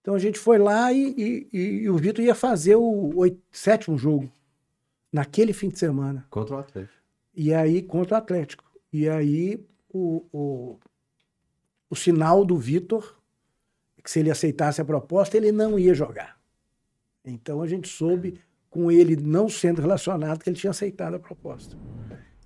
Então a gente foi lá e, e- e- o Vitor ia fazer o oit- sétimo jogo. Naquele fim de semana. Contra o Atlético. E aí, contra o Atlético. E aí, o, o, o sinal do Vitor, que se ele aceitasse a proposta, ele não ia jogar. Então a gente soube, com ele não sendo relacionado, que ele tinha aceitado a proposta.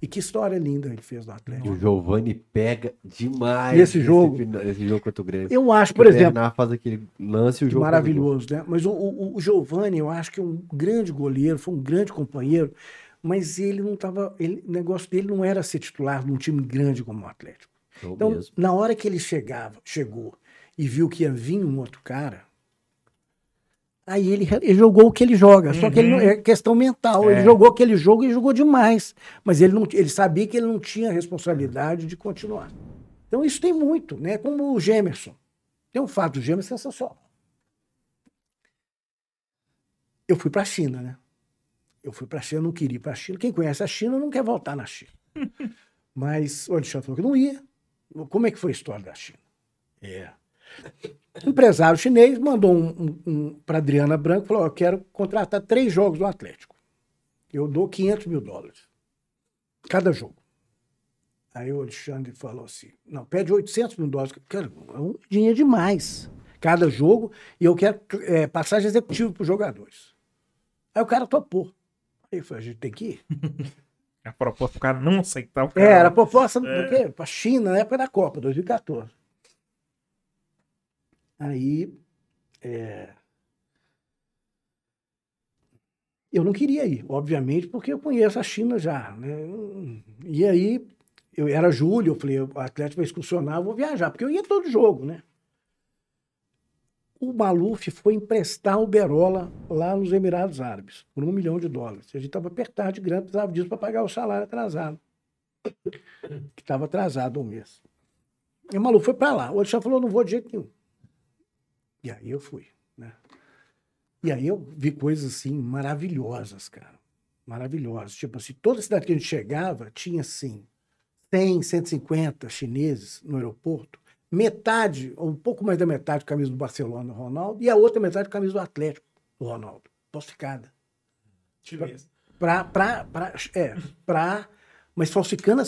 E que história linda ele fez no Atlético. o Giovani pega demais Nesse jogo? Nesse jogo contra o Grêmio. Eu acho, por o exemplo, Bernard faz aquele lance o jogo. maravilhoso, né? Mas o, o, o Giovani, eu acho que é um grande goleiro, foi um grande companheiro, mas ele não estava. O negócio dele não era ser titular num time grande como o Atlético. Então, Então, mesmo. na hora que ele chegava, chegou e viu que ia vir um outro cara, aí ele, ele jogou o que ele joga. Só que ele não, é questão mental. Ele É. jogou aquele jogo e jogou demais. Mas ele, não, ele sabia que ele não tinha responsabilidade de continuar. Então isso tem muito, né? Como o Gemerson. Tem um fato do Gemerson sensacional. Eu fui para a China, né? Eu fui para a China, não queria ir para a China. Quem conhece a China não quer voltar na China. Mas o Alexandre falou que não ia. Como é que foi a história da China? É. O empresário chinês mandou um, um, um para Adriana Branco e falou: Eu quero contratar três jogos do Atlético. Eu dou 500 mil dólares. Cada jogo. Aí o Alexandre falou assim: Não, pede 800 mil dólares. Cara, é um dinheiro demais. Cada jogo. E eu quero é, passagem executiva para os jogadores. Aí o cara topou. Aí eu falei: A gente tem que ir. A proposta do cara não aceitar o É, cara. era proposta é. para a China na época da Copa, 2014. Aí. é, Eu não queria ir, obviamente, porque eu conheço a China já. Né? E aí, eu era julho, eu falei, o Atlético vai excursionar, eu vou viajar, porque eu ia todo jogo, né? O Maluf foi emprestar o Berola lá nos Emirados Árabes, por um milhão de dólares. A gente estava apertado de grana, precisava disso para pagar o salário atrasado que estava atrasado um mês. E o maluco foi para lá. O Alexandre falou, não vou de jeito nenhum. E aí eu fui, né? E aí eu vi coisas assim maravilhosas, cara. Maravilhosas. Tipo assim, toda cidade que a gente chegava tinha assim 100, 150 chineses no aeroporto, metade, ou um pouco mais da metade, camisa do Barcelona, do Ronaldo, e a outra metade, camisa do Atlético, do Ronaldo. Falsificada. Chinês. Pra, pra, pra, é, pra, mas falsificando, a-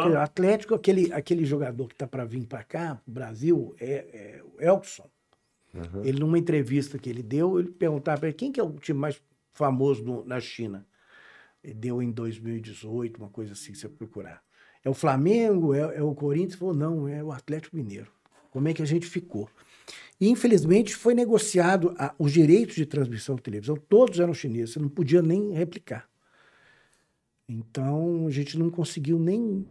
aquele Atlético, aquele, aquele jogador que tá para vir para cá, Brasil, é, é o Elkson. Aham. Ele, numa entrevista que ele deu, ele perguntava para ele quem que é o time mais famoso no- na China. Ele deu em 2018, uma coisa assim, se você procurar. É o Flamengo? É, é o Corinthians? Falou, não, é o Atlético Mineiro. Como é que a gente ficou? E, infelizmente, foi negociado a- os direitos de transmissão de televisão, todos eram chineses, você não podia nem replicar. Então, a gente não conseguiu nem.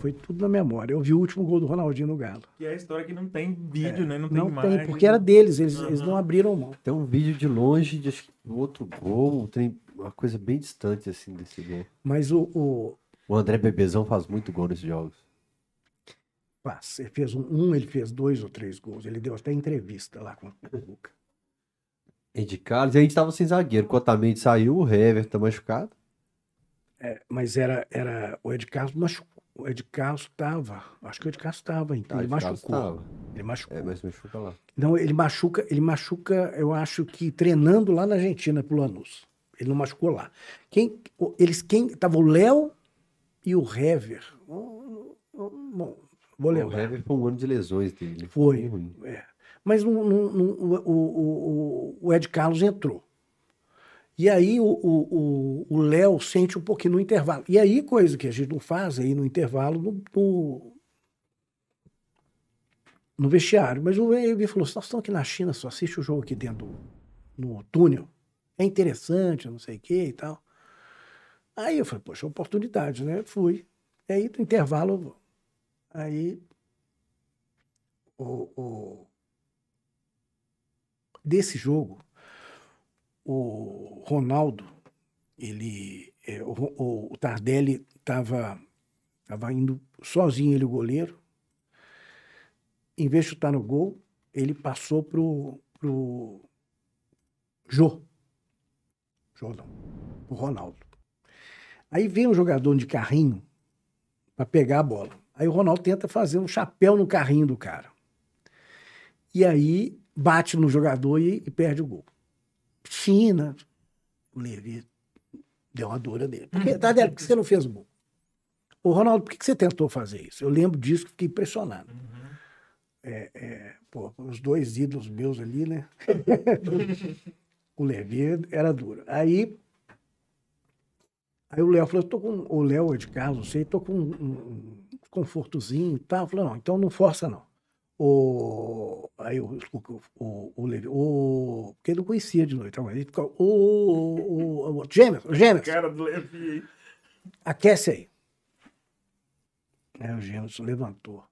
Foi tudo na memória. Eu vi o último gol do Ronaldinho no Galo. E é a história que não tem vídeo, né? Não tem Não imagem. tem, porque era deles, eles, eles Aham. não abriram mão. Tem um vídeo de longe de outro gol, tem uma coisa bem distante assim desse gol. Mas o, o O André Bebezão faz muito gol nesses jogos. Paz, ele fez um, um, ele fez dois ou três gols. Ele deu até entrevista lá com o Luca. Ed Carlos, e a gente tava sem zagueiro. O Otamendi saiu, o Hever tá machucado. É, mas era, era o Ed Carlos machucou. O Ed Carlos estava. Acho que o Ed Carlos estava, então. Tá, ele machucou. tava. Ele machucou. É, mas machuca lá. Não, ele machuca, ele machuca, eu acho que treinando lá na Argentina pro Lanús. Ele não machucou lá. Quem, o- eles, quem tava o Léo e o Hever. Bom, vou O lembrar. Hever foi um ano de lesões dele. Foi. Ruim. É. Mas não- não- não- o, o- o- o Ed Carlos entrou. E aí o- Léo sente um pouquinho no intervalo. E aí, coisa que a gente não faz aí no intervalo no, no, no vestiário. Mas o Evi falou: nós estamos aqui na China, só assiste o jogo aqui dentro do no túnel. É interessante, não sei o que e tal. Aí eu falei, poxa, oportunidade, né? Fui. E aí, no intervalo, aí o, o- desse jogo, o Ronaldo, ele, é, o, o- Tardelli estava tava indo sozinho, ele o goleiro. Em vez de chutar no gol, ele passou pro, pro Jô. Jô não, o Ronaldo. Aí vem um jogador de carrinho para pegar a bola. Aí o Ronaldo tenta fazer um chapéu no carrinho do cara. E aí bate no jogador e, e perde o gol. China, o Levi deu uma dura dele. Porque, Tadeu, por que você não fez o gol? Ô, Ronaldo, por que você tentou fazer isso? Eu lembro disso, fiquei impressionado. É, é, pô, os dois ídolos meus ali, né? o Levi era duro. Aí, aí o Léo falou, eu tô com, o Léo é de casa, não sei, tô com um, um confortozinho e tal. Falou, não, então não força não. O, aí o, o, o, o Levi, o, porque ele não conhecia de noite, ele o, o, o, o Gêmeos, o Gêmeos, Cara do Levi aí. aquece aí. Aí o Gêmeos levantou,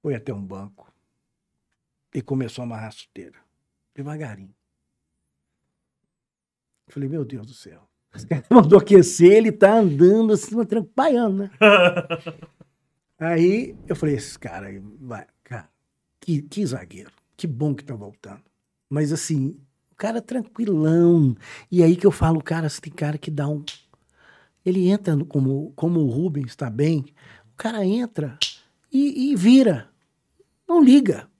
foi até um banco e começou a amarrar a chuteira, devagarinho. Eu Falei, meu Deus do céu. Esse cara mandou aquecer, ele tá andando assim, trampaiando, né? Aí eu falei, esse cara vai, cara, que, que zagueiro, que bom que tá voltando. Mas assim, o cara tranquilão. E aí que eu falo, cara, você tem cara que dá um. Ele entra no- como, como o Rubens está bem, o cara entra e, e vira. Não liga.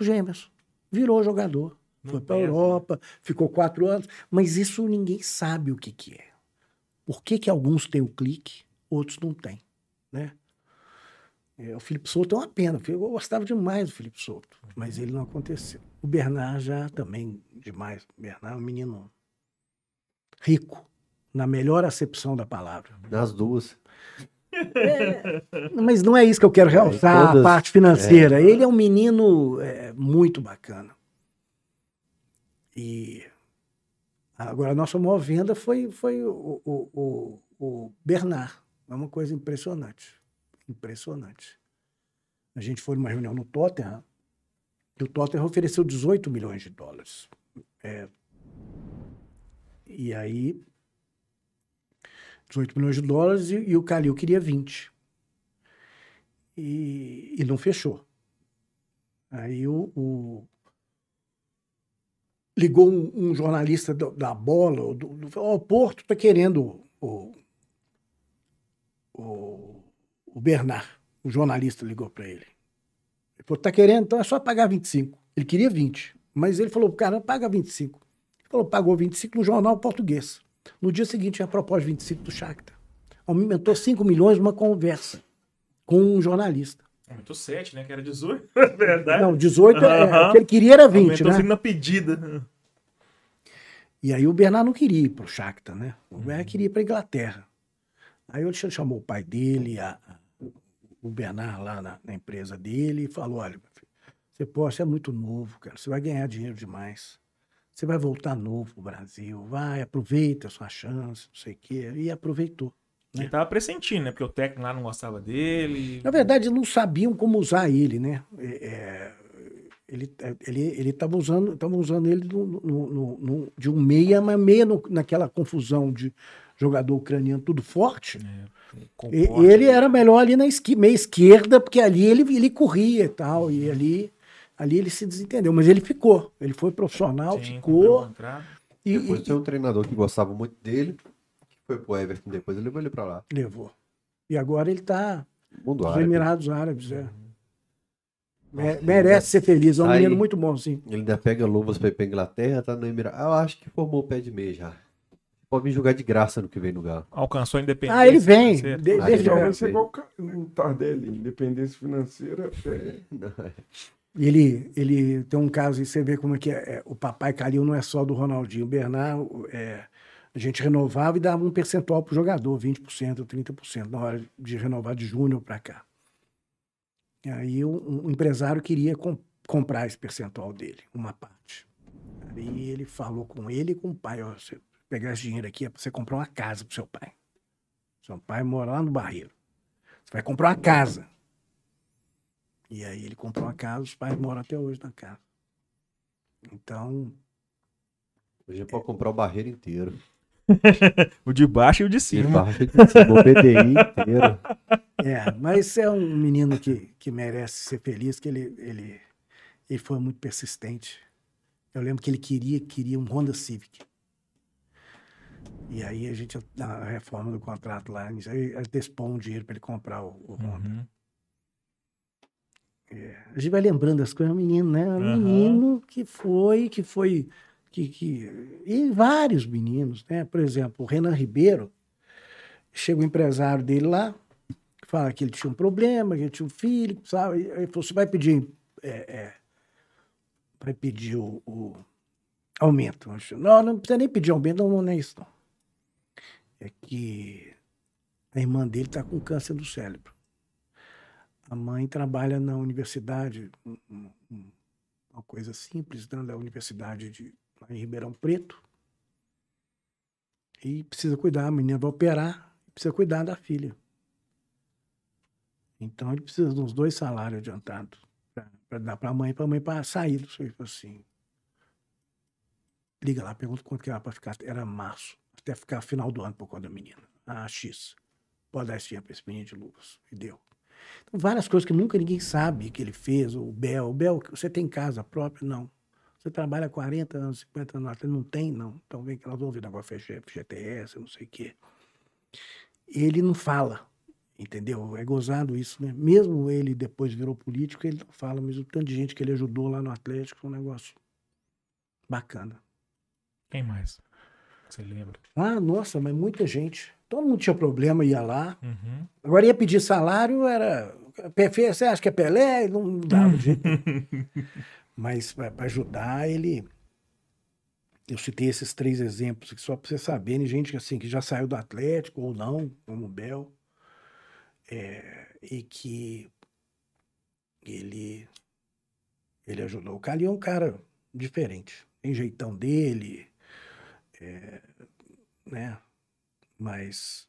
O Gêmeos virou jogador. Não Foi para a né? Europa, ficou quatro anos. Mas isso ninguém sabe o que, que é. Por que, que alguns têm o clique, outros não têm, né? É, o Felipe Souto é uma pena. Eu gostava demais do Felipe Souto, mas ele não aconteceu. O Bernard já também demais. O Bernard é um menino rico, na melhor acepção da palavra. Nas duas. Mas não é isso que eu quero realçar, todas- a parte financeira. Ele é um menino é, muito bacana. E agora a nossa maior venda foi, foi o, o, o, o Bernard. É uma coisa impressionante. Impressionante. A gente foi numa reunião no Tottenham e o Tottenham ofereceu 18 milhões de dólares. É, e aí 18 milhões de dólares e, e o Calil queria 20. E, e não fechou. Aí o, o- ligou um, um jornalista do- da bola, do, do, "Ó, o Porto está querendo o, o Bernard, o jornalista, ligou para ele. Ele falou: tá querendo? Então é só pagar 25. Ele queria 20. Mas ele falou: cara, paga 25. Ele falou: pagou 25 no jornal português. No dia seguinte, tinha proposta 25 do Shakhtar. Aumentou 5 milhões numa conversa com um jornalista. Aumentou 7, né? Que era 18. Verdade. Não, 18 é, Aham. o que ele queria era 20, Aumentou né? assim na pedida. E aí o Bernard não queria ir pro Shakhtar, né? O Bernard queria ir pra Inglaterra. Aí ele chamou o pai dele, a- a- o Bernard lá na, na empresa dele, e falou, olha, meu filho, você você é muito novo, cara, você vai ganhar dinheiro demais. Você vai voltar novo pro Brasil, vai, aproveita a sua chance, não sei o quê. E aproveitou. Ele tava pressentindo, né? Porque o técnico lá não gostava dele. Na verdade, não sabiam como usar ele, né? É, é, ele ele ele estava usando, tava usando ele no, no- no- de um meia, mas meia no- naquela confusão de jogador ucraniano tudo forte. Com E- ele era melhor ali na esqui, meia esquerda, porque ali ele, ele corria e tal, e ali, ali ele se desentendeu. Mas ele ficou, ele foi profissional, Sim, ficou. E, Depois e- tem um treinador que gostava muito dele, que foi pro Everton depois, ele levou ele pra lá. levou. E agora ele está Mundo nos árabe. Emirados Árabes. É. Me- merece ser feliz, é um Aí- menino muito bom, sim. Ele ainda pega luvas pra ir pra Inglaterra, tá no Emirado. Ah, eu acho que formou o pé de meia já. Pode vir jogar de graça no que vem no Galo. Alcançou a independência. Ah, ele vem. financeira. De- Ah, desde- ele vai ser igual o o Tardelli, independência financeira. é- Ele, ele tem um caso, e você vê como é que é, é, o papai Calil não é só do Ronaldinho. O Bernard, o- é, a gente renovava e dava um percentual pro jogador, 20%, 30%, na hora de renovar de júnior para cá. E aí um, um empresário queria com- comprar esse percentual dele, uma parte. Aí ele falou com ele e com o pai, ó, você pegar esse dinheiro aqui é para você comprar uma casa pro seu pai. Seu pai mora lá no Barreiro. Você vai comprar uma casa. E aí ele comprou uma casa, os pais moram até hoje na casa. Então, Hoje é pra comprar o barreiro inteiro. O de baixo e o de cima. barreiro de cima, o PDI inteiro. é, mas é um menino que, que merece ser feliz, que ele, ele, ele foi muito persistente. Eu lembro que ele queria, queria um Honda Civic. E aí a gente, na reforma do contrato lá, antecipou um dinheiro para ele comprar o, o Honda. Uhum. A gente vai lembrando as coisas, é um menino, né? Um Aham. menino que foi, que foi, que, que... E vários meninos, né? Por exemplo, o Renan Ribeiro, chega o empresário dele lá, fala que ele tinha um problema, que ele tinha um filho, sabe? E Aí falou, você vai pedir, é, é, vai pedir o, o aumento. Não, não precisa nem pedir aumento, não, não é isso não. É que a irmã dele está com câncer do cérebro. A mãe trabalha na universidade, um- um- um- uma coisa simples, né, da universidade de, em Ribeirão Preto. E precisa cuidar, a menina vai operar, precisa cuidar da filha. Então ele precisa de uns dois salários adiantados para dar para a mãe, para a mãe para sair do serviço assim. Liga lá, pergunta quanto que era para ficar. Era março, até ficar final do ano por conta da menina. Ah, X. Pode dar esse dinheiro para esse menino de luvas. E deu. Então, várias coisas que nunca ninguém sabe que ele fez. O Bel, o Bel, você tem casa própria? Não. Você trabalha 40 anos, 50 anos, não tem, não. Então vem que nós vamos ver negócio FGTS, não sei o quê. Ele não fala, entendeu? É gozado isso, né? Mesmo ele depois virou político, ele não fala, mas o tanto de gente que ele ajudou lá no Atlético foi um negócio bacana. Quem mais? Você lembra? Ah, nossa, mas muita gente. Todo mundo tinha problema, ia lá. Uhum. Agora ia pedir salário, era. Você acha que é Pelé? Não dava de jeito. Mas para ajudar, ele. Eu citei esses três exemplos aqui só para vocês saberem, gente assim, que já saiu do Atlético ou não, como o Bel, é, e que ele, ele ajudou. O Cali é um cara diferente, tem jeitão dele, é, né? Mas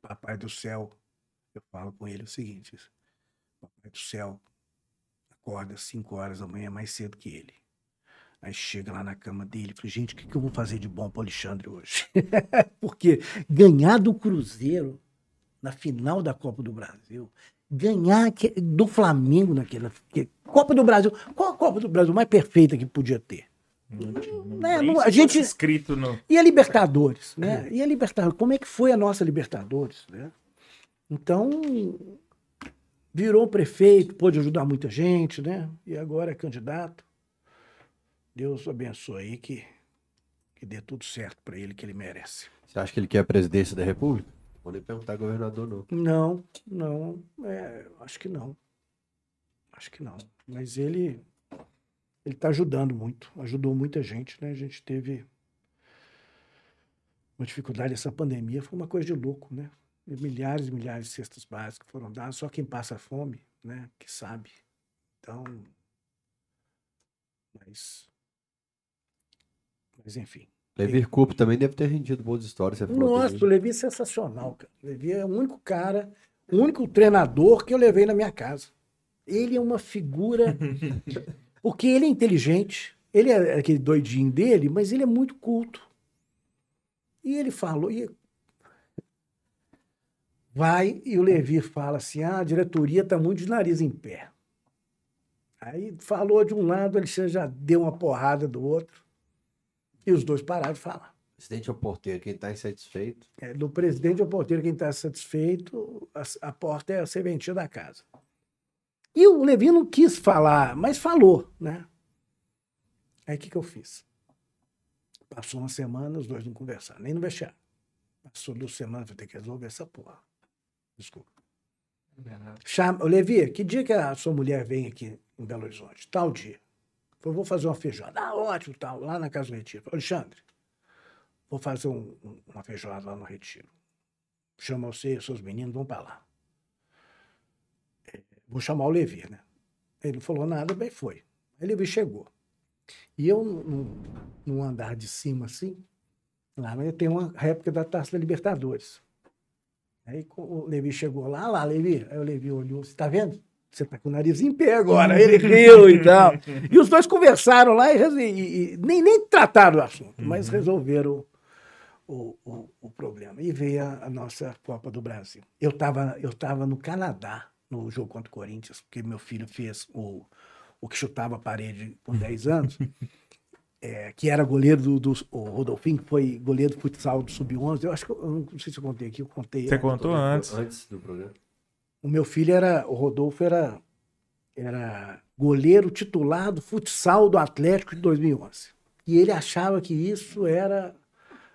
Papai do Céu, eu falo com ele o seguinte: Papai do Céu acorda às 5 horas da manhã mais cedo que ele. Aí chega lá na cama dele e fala, gente, o que, que eu vou fazer de bom pro Alexandre hoje? Porque ganhar do Cruzeiro na final da Copa do Brasil, ganhar do Flamengo naquela. que- Copa do Brasil. Qual a Copa do Brasil mais perfeita que podia ter? Não tinha- não- Né, não- a gente- escrito no. E a Libertadores, né? E a Libertadores, como é que foi a nossa Libertadores, né? Então, virou prefeito, pôde ajudar muita gente, né? E agora é candidato. Deus abençoe aí que, que dê tudo certo para ele, que ele merece. Você acha que ele quer a presidência da República? Vou nem perguntar governador, não. Não, não, é, acho que não. Acho que não. Mas ele ele está ajudando muito, ajudou muita gente, né? A gente teve uma dificuldade essa pandemia, foi uma coisa de louco, né? Milhares e milhares de cestas básicas foram dadas, só quem passa fome, né, que sabe. Então, mas mas enfim. Levi Coupe também deve ter rendido boas histórias. Você falou Nossa, o Levi é sensacional, cara. O Levi é o único cara, o único treinador que eu levei na minha casa. Ele é uma figura. porque ele é inteligente, ele é aquele doidinho dele, mas ele é muito culto. E ele falou. E... Vai e o Levi fala assim: ah, a diretoria está muito de nariz em pé. Aí falou de um lado, ele já deu uma porrada do outro. E os dois pararam de falar. Presidente é o porteiro, quem está insatisfeito. É, do presidente ao porteiro, quem está satisfeito, a, a porta é a serventia da casa. E o Levi não quis falar, mas falou, né? Aí o que, que eu fiz? Passou uma semana, os dois não conversaram, nem no vestiário. Passou duas semanas, vou ter que resolver essa porra. Desculpa. Chama, Levi, que dia que a sua mulher vem aqui em Belo Horizonte? Tal dia. Falei, vou fazer uma feijoada. Ah, ótimo, tal, lá na Casa do Retiro. Alexandre, vou fazer um- um- uma feijoada lá no Retiro. Chama você e seus meninos, vão para lá. Vou chamar o Levi, né? Ele não falou nada, bem foi. Aí o Levi chegou. E eu, num, num andar de cima, assim, lá tem uma réplica da Taça da Libertadores. Aí o Levi chegou lá, "Ah lá, Levi. Aí o Levi olhou, você tá vendo? Você tá com o nariz em pé agora. Aí ele riu e tal. E os dois conversaram lá e, e- e nem, nem trataram o assunto, mas resolveram o, o, o problema. E veio a, a nossa Copa do Brasil. Eu estava eu tava no Canadá, no jogo contra o Corinthians, porque meu filho fez o, o que chutava a parede com 10 anos, é, que era goleiro do, do o Rodolfinho, que foi goleiro do futsal do Sub-11. Eu acho que eu, eu não sei se eu contei aqui, eu contei. Você contou antes. Antes do programa. o meu filho era, o Rodolfo era, era goleiro titular do futsal do Atlético de 2011. E ele achava que isso era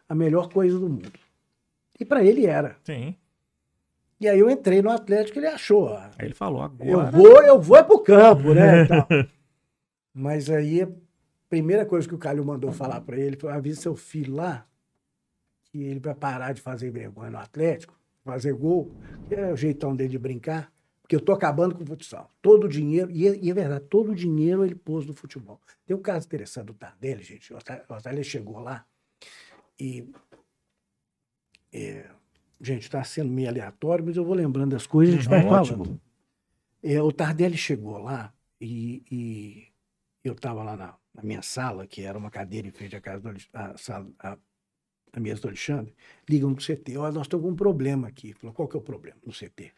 a melhor coisa do mundo. E para ele era. Sim. E aí eu entrei no Atlético e ele achou. ó, Aí ele falou Eu agora. vou, eu vou é pro campo, né? Mas aí a primeira coisa que o Calil mandou falar para ele foi: avisa seu filho lá que ele vai parar de fazer vergonha no Atlético, fazer gol, que é o jeitão dele de brincar, porque eu tô acabando com o futsal. Todo o dinheiro, e é, e é verdade, todo o dinheiro ele pôs no futebol. Tem um caso interessante do Tardelli, gente. O Tardelli chegou lá e. é, gente, está sendo meio aleatório, mas eu vou lembrando das coisas e a gente vai Uhum, falando. É, o Tardelli chegou lá e, e eu estava lá na, na minha sala, que era uma cadeira em frente à casa do a, sala, a, a mesa do Alexandre, ligam no CT. Olha, nós temos um problema aqui. Falou, qual que é o problema no CT?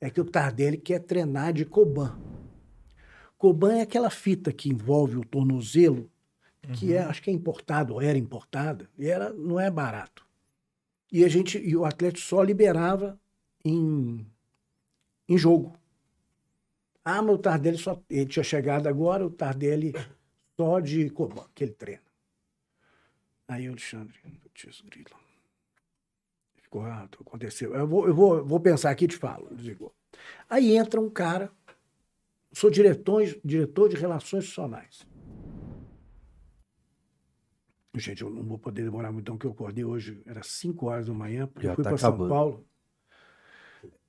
É que o Tardelli quer treinar de Coban. Coban é aquela fita que envolve o tornozelo, que é, acho que é importado, ou era importada, e era, não é barato. E a gente, e o Atlético só liberava em, em jogo. Ah, mas o Tardelli só. Ele tinha chegado agora, o Tardelli só de Coban, que ele treina. Aí o Alexandre, putz, grilo. Ficou, ah, aconteceu. Eu vou, eu vou, vou pensar aqui e te falo, desligou. Aí entra um cara, sou diretor, diretor de relações institucionais. Gente, eu não vou poder demorar muito, então, que eu acordei hoje, era 5 horas da manhã, porque Já eu fui tá para São. Paulo.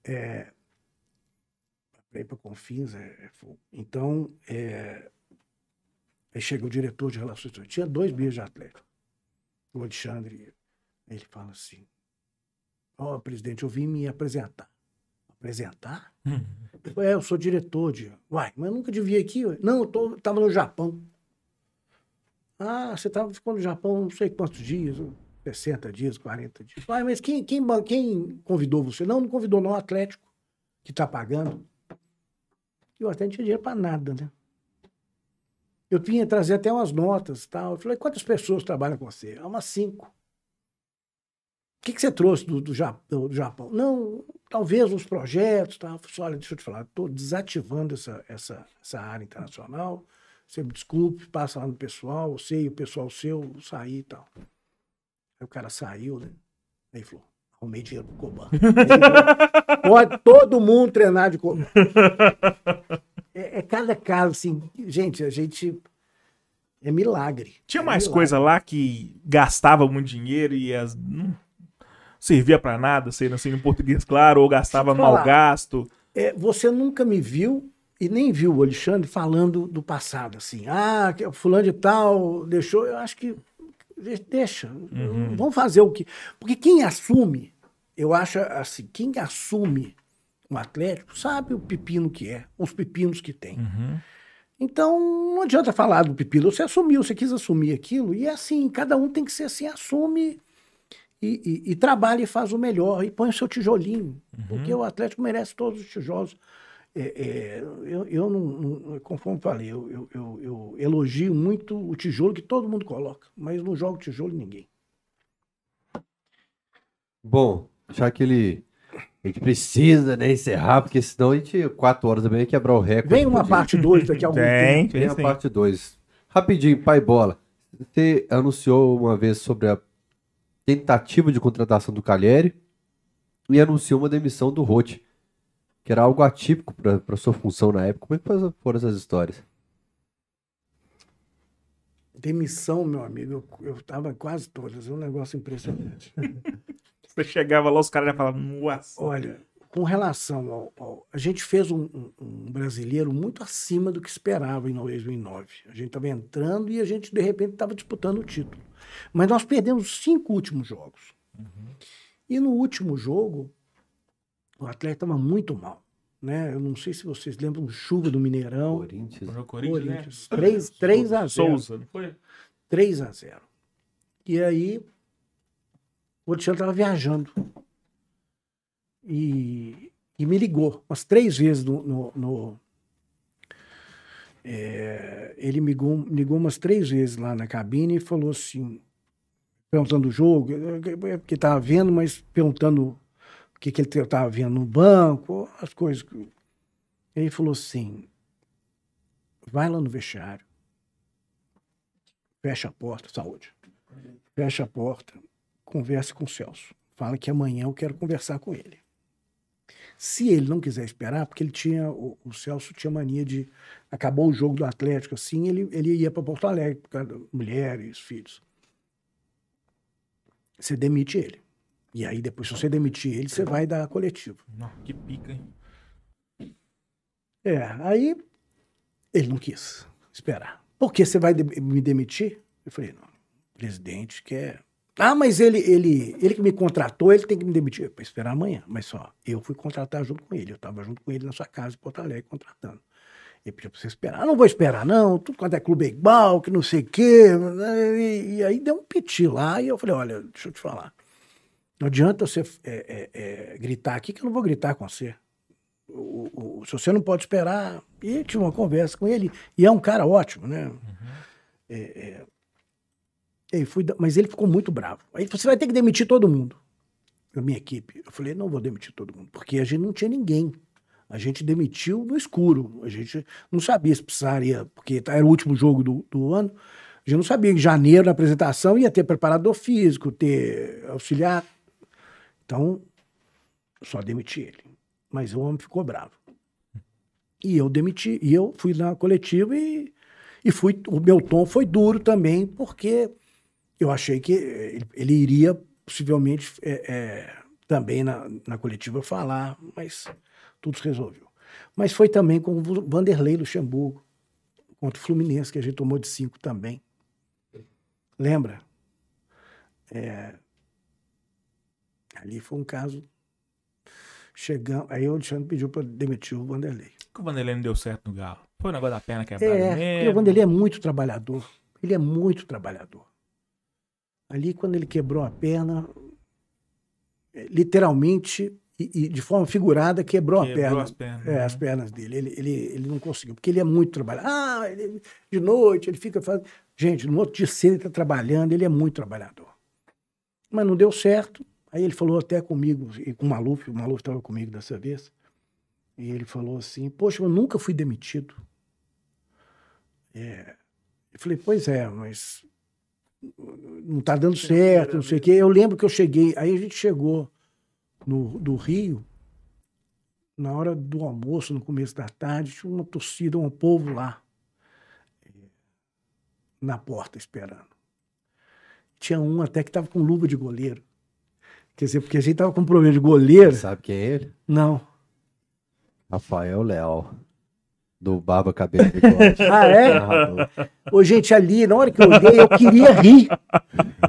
É, para ir para Confins, é, é. Então, é, aí chega o diretor de relações institucionais. Tinha dois beijos de Atlético. O Alexandre, ele fala assim, ó, presidente, eu vim me apresentar. Apresentar? Eu falei, é, eu sou diretor de. Uai, mas eu nunca devia aqui. ué." Não, eu tô, tava no Japão. Ah, você tava, ficou no Japão não sei quantos dias, 60 dias, 40 dias. Uai, mas quem, quem, quem convidou você? Não, não convidou, não, o Atlético, que tá pagando. E o Atlético não tinha dinheiro para nada, né? Eu vinha trazer até umas notas e tal. Eu falei, quantas pessoas trabalham com você? Ah, umas cinco. que, que você trouxe do, do, do- Japão? Não, talvez uns projetos. Eu falei olha, deixa eu te falar, estou desativando essa, essa, essa área internacional. Você me desculpe, passa lá no pessoal, você e o pessoal seu sair e tal. Aí o cara saiu, né? Aí falou, arrumei dinheiro pro Coban. Pode todo mundo treinar de Coban. É, é cada caso, assim, gente, a gente. É milagre. Tinha É mais milagre. coisa lá que gastava muito dinheiro e as, não servia pra nada, sendo assim no português claro, ou gastava eu mal falar. gasto. É, você nunca me viu e nem viu o Alexandre falando do passado, assim. Ah, que o fulano de tal deixou. Eu acho que. de- Deixa. Vamos fazer o que. Porque quem assume, eu acho assim, quem assume um Atlético sabe o pepino que é, os pepinos que tem. Então, não adianta falar do pepino. Você assumiu, você quis assumir aquilo, e é assim, cada um tem que ser assim, assume e, e- e trabalha e faz o melhor, e põe o seu tijolinho, porque o Atlético merece todos os tijolos. É, é, eu, eu não, não- conforme falei, eu, eu- eu- eu elogio muito o tijolo que todo mundo coloca, mas não jogo tijolo em ninguém. Bom, já que ele. A gente precisa, né, encerrar, porque senão a gente, quatro horas também, quebrar o recorde. Vem uma parte 2 daqui a algum Tem, tempo. Vem a parte 2. Rapidinho, pai bola. Você anunciou uma vez sobre a tentativa de contratação do Calheri e anunciou uma demissão do Rote, que era algo atípico para sua função na época. Como é que foram essas histórias? Demissão, meu amigo, eu, eu tava quase todas, é um negócio impressionante. Você chegava lá, os caras já falavam, nossa. Olha, com relação ao. ao- a gente fez um, um- um brasileiro muito acima do que esperava em 2009. A gente estava entrando e a gente, de repente, estava disputando o título. Mas nós perdemos os cinco últimos jogos. E no último jogo, o Atlético estava muito mal. Né? Eu não sei se vocês lembram, chuva do Mineirão. Corinthians. Corinthians. 3, 3 a 0. Souza, não foi? 3 a 0. E aí, o Alexandre estava viajando. E, e me ligou umas três vezes no. no- no- é, ele me ligou, me ligou umas três vezes lá na cabine e falou assim, perguntando o jogo, eh, porque estava vendo, mas perguntando o que, que ele estava vendo no banco, as coisas. Ele falou assim: vai lá no vestiário fecha a porta, saúde. Fecha a porta, converse com o Celso. Fala que amanhã eu quero conversar com ele. Se ele não quiser esperar, porque ele tinha, o, o Celso tinha mania de, acabou o jogo do Atlético assim, ele, ele ia para Porto Alegre, por causa da mulher e os filhos. Você demite ele. E aí depois, se você demitir ele, você vai dar coletivo. Não, que pica, hein? É, aí ele não quis esperar. Por que você vai de- me demitir? Eu falei, não, o presidente quer. Ah, mas ele, ele, ele que me contratou, ele tem que me demitir. Para esperar amanhã. Mas só, eu fui contratar junto com ele. Eu estava junto com ele na sua casa em Porto Alegre, contratando. Ele pediu para você esperar. Ah, não vou esperar, não. Tudo quanto é clube é igual, que não sei o quê. E, e aí deu um piti lá e eu falei, olha, deixa eu te falar. Não adianta você é, é, é, gritar aqui, que eu não vou gritar com você o, o- se você não pode esperar. E tive uma conversa com ele, e é um cara ótimo, né? É, é, e fui mas ele ficou muito bravo. Aí você vai ter que demitir todo mundo da minha equipe. Eu falei, não vou demitir todo mundo, porque a gente não tinha ninguém. A gente demitiu no escuro. A gente não sabia se precisaria, porque era o último jogo do, do ano. A gente não sabia que em janeiro, na apresentação, ia ter preparador físico, ter auxiliar. Então, só demiti ele. Mas o homem ficou bravo. E eu demiti, e eu fui na coletiva e, e fui, o meu tom foi duro também, porque eu achei que ele, ele iria possivelmente é, é, também na, na coletiva falar, mas tudo se resolveu. Mas foi também com o Vanderlei Luxemburgo, contra o Fluminense, que a gente tomou de cinco também. Lembra? É, ali foi um caso. Chegamos, aí o Alexandre pediu para demitir o Vanderlei. Que o Vanderlei não deu certo no Galo? Foi o negócio da perna quebrada É, mesmo? o Vanderlei é muito trabalhador. Ele é muito trabalhador. Ali, quando ele quebrou a perna, é, literalmente e, e de forma figurada, quebrou, a Quebrou perna. as pernas, É, né? as pernas dele. Ele, ele, ele não conseguiu, porque ele é muito trabalhador. Ah, ele- de noite ele fica fazendo. Gente, no outro dia cedo ele está trabalhando, ele é muito trabalhador. Mas não deu certo. Aí ele falou até comigo, e com o Maluf, o Maluf estava comigo dessa vez, e ele falou assim, poxa, eu nunca fui demitido. É. Eu falei, pois é, mas não está dando certo, não sei o quê. Eu lembro que eu cheguei, aí a gente chegou no, do Rio, na hora do almoço, no começo da tarde, tinha uma torcida, um povo lá, na porta esperando. Tinha um até que estava com luva de goleiro. Quer dizer, porque a gente estava com problema de goleiro. Sabe quem é ele? Não. Rafael Leal. Do Barba Cabelo Bigode. Ah, é? Ô, gente, ali, na hora que eu olhei, eu queria rir.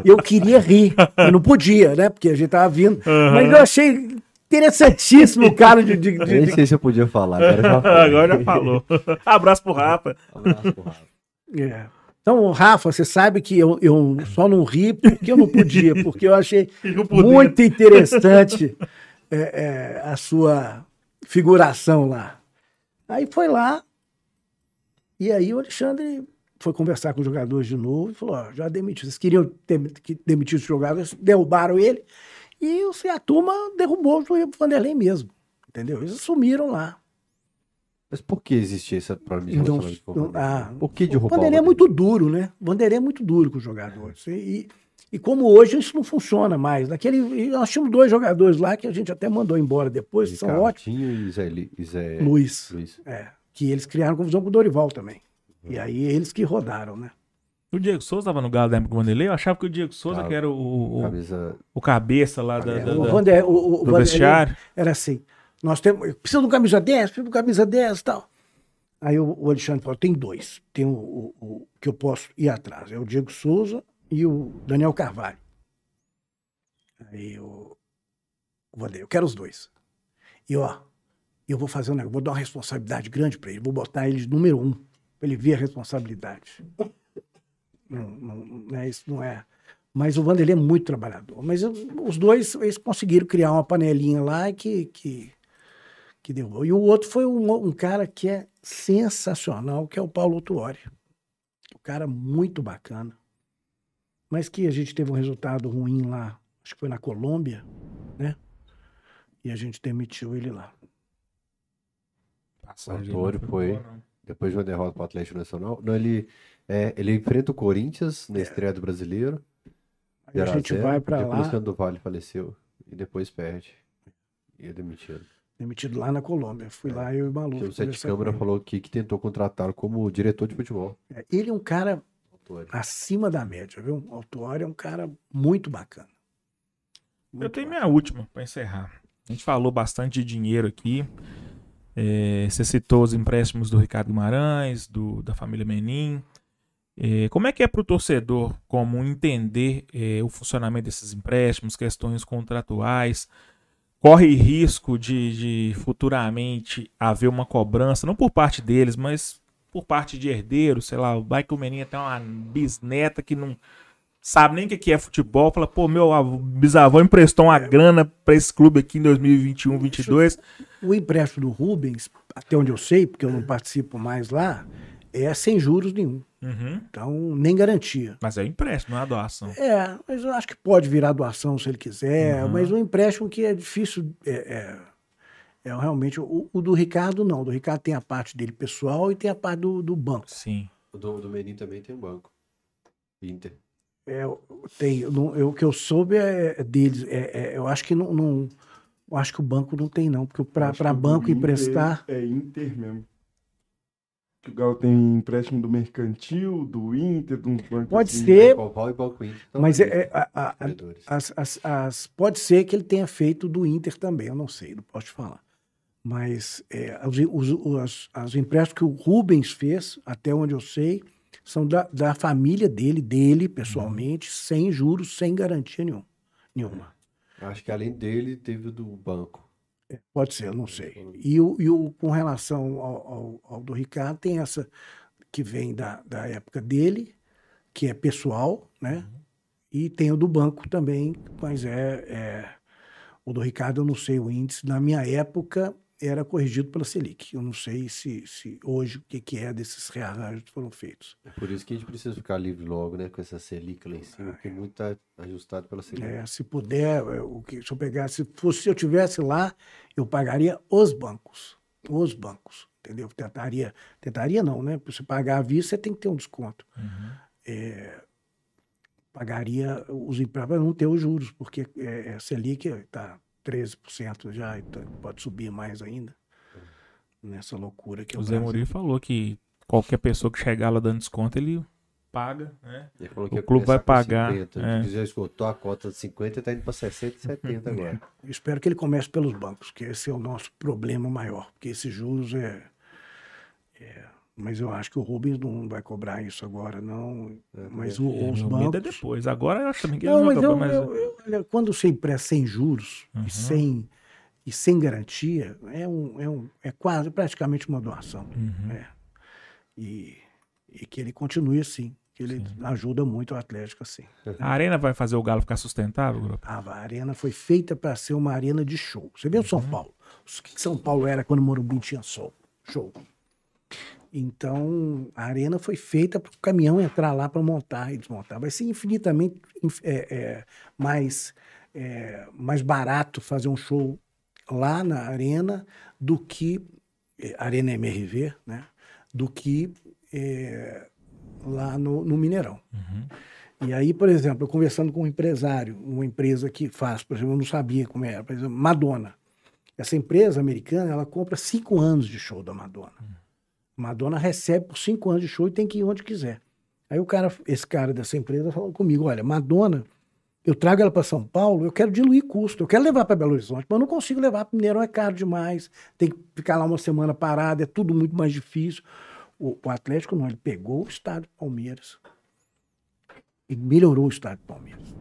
Eu queria rir. Eu não podia, né? Porque a gente tava vindo. Mas eu achei interessantíssimo o cara de. de- de- Nem sei se eu podia falar. Agora já. Agora já falou. Abraço pro Rafa. Abraço pro Rafa. É. Então, Rafa, você sabe que eu, eu só não ri porque eu não podia, porque eu achei muito interessante é, é, a sua figuração lá. Aí foi lá, e aí o Alexandre foi conversar com os jogadores de novo e falou: ó, já demitiu. Vocês queriam que demitir os jogadores, derrubaram ele, e o- a turma derrubou o Vanderlei mesmo. Entendeu? Eles sumiram lá. Mas por que existia esse problema de Então, relacionamento com o Vanderlei? ah, Por que O derrubar o Vanderlei é muito duro, né? O Vanderlei é muito duro com os jogadores. E, e- e como hoje isso não funciona mais. Naquele, nós tínhamos dois jogadores lá que a gente até mandou embora depois, que são ótimos. E Zé, Li- e Zé Luiz. Luiz. É, que eles criaram confusão com o Dorival também. Uhum. E aí eles que rodaram, né? O Diego Souza tava no Galo da época do Vanderlei. Eu achava que o Diego Souza que era o, o, Camisa. o cabeça lá da, da- o da- Vander, o, o- o do Vanderlei vestiário. era assim: nós temos. Precisa de um camisa 10, precisa de um camisa 10 e tal. Aí o, Alexandre falou: tem dois. Tem o, o- o que eu posso ir atrás. É o Diego Souza e o Daniel Carvalho. Aí o Vanderlei, eu quero os dois. E ó, eu vou fazer um negócio, vou dar uma responsabilidade grande para ele, vou botar ele de número um, para ele ver a responsabilidade. Não, não é, isso não é. Mas o Vanderlei é muito trabalhador. Mas eu- os dois, eles conseguiram criar uma panelinha lá que, que, que deu. E o outro foi um, um cara que é sensacional, que é o Paulo Tuori. Um cara muito bacana. Mas que a gente teve um resultado ruim lá, acho que foi na Colômbia, né? E a gente demitiu ele lá. Passagem O não foi-. Depois de uma derrota para o Atlético Nacional. Não, ele, é, ele enfrenta o Corinthians na estreia do brasileiro. Aí a 0 gente 0, vai para O lá, Luciano do Vale faleceu. E depois perde. E é demitido. Demitido lá na Colômbia. Fui lá, eu e o Malu. O Sete Câmara falou aqui que tentou contratar como diretor de futebol. Ele é um cara Autório. acima da média, viu? O Autuori é um cara muito bacana. Eu Muito tenho bacana. minha última para encerrar. A gente falou bastante de dinheiro aqui. É, você citou os empréstimos do Ricardo Guimarães, do, da família Menin. É, como é que é para o torcedor comum entender é, o funcionamento desses empréstimos, questões contratuais? Corre risco de, de futuramente haver uma cobrança, não por parte deles, mas por parte de herdeiros, sei lá, vai que o Menin tem uma bisneta que não sabe nem o que é futebol, fala, pô, meu avô- bisavô emprestou uma grana para esse clube aqui em 2021, 22. O empréstimo do Rubens, até onde eu sei, porque eu não participo mais lá, é sem juros nenhum. Uhum. Então, nem garantia. Mas é um empréstimo, não é doação. É, mas eu acho que pode virar doação se ele quiser, Uhum. mas um empréstimo que é difícil. É, é, é realmente. O, o do Ricardo, não. O do Ricardo tem a parte dele pessoal e tem a parte do, do banco. Sim. O do, do Menin também tem um banco. Inter. É, tem, eu não- eu- o que eu soube é, é deles. É, é, eu acho que não, não- Eu acho que o banco não tem, não, porque para banco Inter emprestar. É Inter mesmo. Que o Galo tem empréstimo do Mercantil, do Inter, de um banco Pode assim. ser. Banco Inter. Então, Mas é, é, a- a- a- as, as, as- pode ser que ele tenha feito do Inter também, eu não sei, não posso te falar. Mas é, os, os, os, as empréstimos que o Rubens fez, até onde eu sei, são da, da família dele, dele pessoalmente, sem juros, sem garantia nenhum, nenhuma. Acho que além dele, teve o do banco. Pode ser, eu não sei. E o, e o com relação ao, ao, ao do Ricardo, tem essa que vem da, da época dele, que é pessoal, né? E tem o do banco também, mas é, é- O do Ricardo eu não sei o índice. Na minha época, era corrigido pela Selic. Eu não sei se, se hoje o que, que é desses rearranjos que foram feitos. É por isso que a gente precisa ficar livre logo, né? Com essa Selic lá em cima, porque muito está ajustado pela Selic. É, se puder, é, o que, se eu pegasse, se fosse se eu tivesse lá, eu pagaria os bancos. Os bancos. Entendeu? Tentaria, tentaria não, né? Para você pagar à vista, você tem que ter um desconto. É, pagaria os empréstimos para não ter os juros, porque é, a Selic está 13% já, então pode subir mais ainda. Nessa loucura que é O o Zé. Murilo falou que qualquer pessoa que chegar lá dando desconto, ele paga, né? Ele falou O clube vai pagar, 50. é. Já esgotou a cota de 50 e está indo para 60 e 70 agora. Eu espero que ele comece pelos bancos, que esse é o nosso problema maior, porque esses juros é. é- mas eu acho que o Rubens não vai cobrar isso agora, não. mas o- É, os meu medo é bancos. depois. Agora eu acho também que ele Não, mas, eu, olha, quando você empresta sem juros Uhum. e, sem, e sem garantia, é, um, é, um, é quase praticamente uma doação. Uhum. É. E, e que ele continue assim, que ele ajuda muito o Atlético assim. A arena vai fazer o Galo ficar sustentável, grupo? A arena foi feita para ser uma arena de show. Você viu São Paulo? O que São Paulo era quando o Morumbi tinha sol? Show. Então, a arena foi feita para o caminhão entrar lá para montar e desmontar. Vai ser infinitamente inf- é, é, mais, é, mais barato fazer um show lá na arena do que é, Arena MRV, né? Do que é, lá no, no Mineirão. E aí, por exemplo, eu conversando com um empresário, uma empresa que faz, por exemplo, eu não sabia como era, por exemplo, Madonna. Essa empresa americana, ela compra cinco anos de show da Madonna. Madonna recebe por cinco anos de show e tem que ir onde quiser. Aí o cara, esse cara dessa empresa falou comigo, olha, Madonna, eu trago ela para São Paulo, eu quero diluir custo, eu quero levar para Belo Horizonte, mas não consigo levar para Mineirão, é caro demais, tem que ficar lá uma semana parada, é tudo muito mais difícil. O, o Atlético não, ele pegou o estado de Palmeiras, e melhorou o estado de Palmeiras.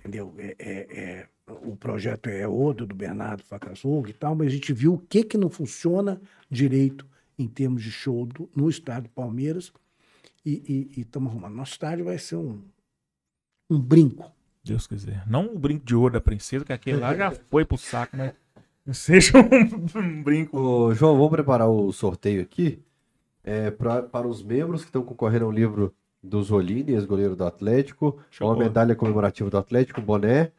Entendeu? É, é- é- o projeto é outro, do Bernardo Facasug e tal, mas a gente viu o que, que não funciona direito em termos de show do- no estado de Palmeiras e estamos arrumando. Nosso estádio vai ser um, um brinco. Deus quiser. Não o brinco de ouro da princesa, que aquele lá já foi pro saco, mas seja um, um brinco. Ô, João, vamos preparar o sorteio aqui. É, pra- para os membros que estão concorrendo ao livro do Zolini, ex-goleiro do Atlético, Show. uma medalha comemorativa do Atlético, um boné.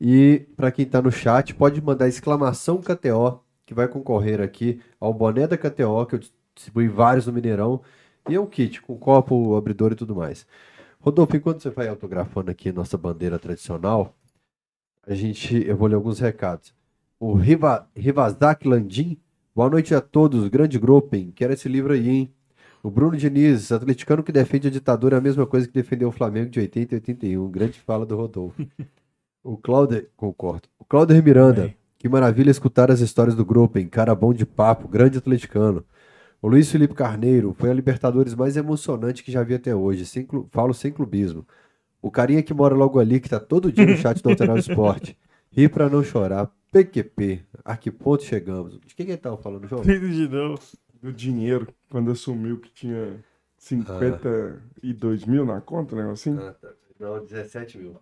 E para quem está no chat, pode mandar exclamação KTO, que vai concorrer aqui ao boné da KTO, que eu distribuí vários no Mineirão. E é um kit com copo, abridor e tudo mais. Rodolfo, enquanto você vai autografando aqui nossa bandeira tradicional, a gente, eu vou ler alguns recados. O Riva, Rivazak Landim, boa noite a todos, grande Gropen, quero esse livro aí, hein? O Bruno Diniz, atleticano que defende a ditadura é a mesma coisa que defendeu o Flamengo de 80 e 81, grande fala do Rodolfo. o Cláudio, concordo. O Cláudio Miranda. Que maravilha escutar as histórias do Gropen, cara bom de papo, grande atleticano. O Luiz Felipe Carneiro, foi a Libertadores mais emocionante que já vi até hoje, sem clu- falo sem clubismo. O carinha que mora logo ali, que tá todo dia no chat do Alterado Esporte. Ri pra não chorar. PQP. A que ponto chegamos? De quem que ele tava falando, João? De novo. Do dinheiro, quando assumiu que tinha 52 mil na conta, né? Assim. Ah, tá. Não, 17 mil.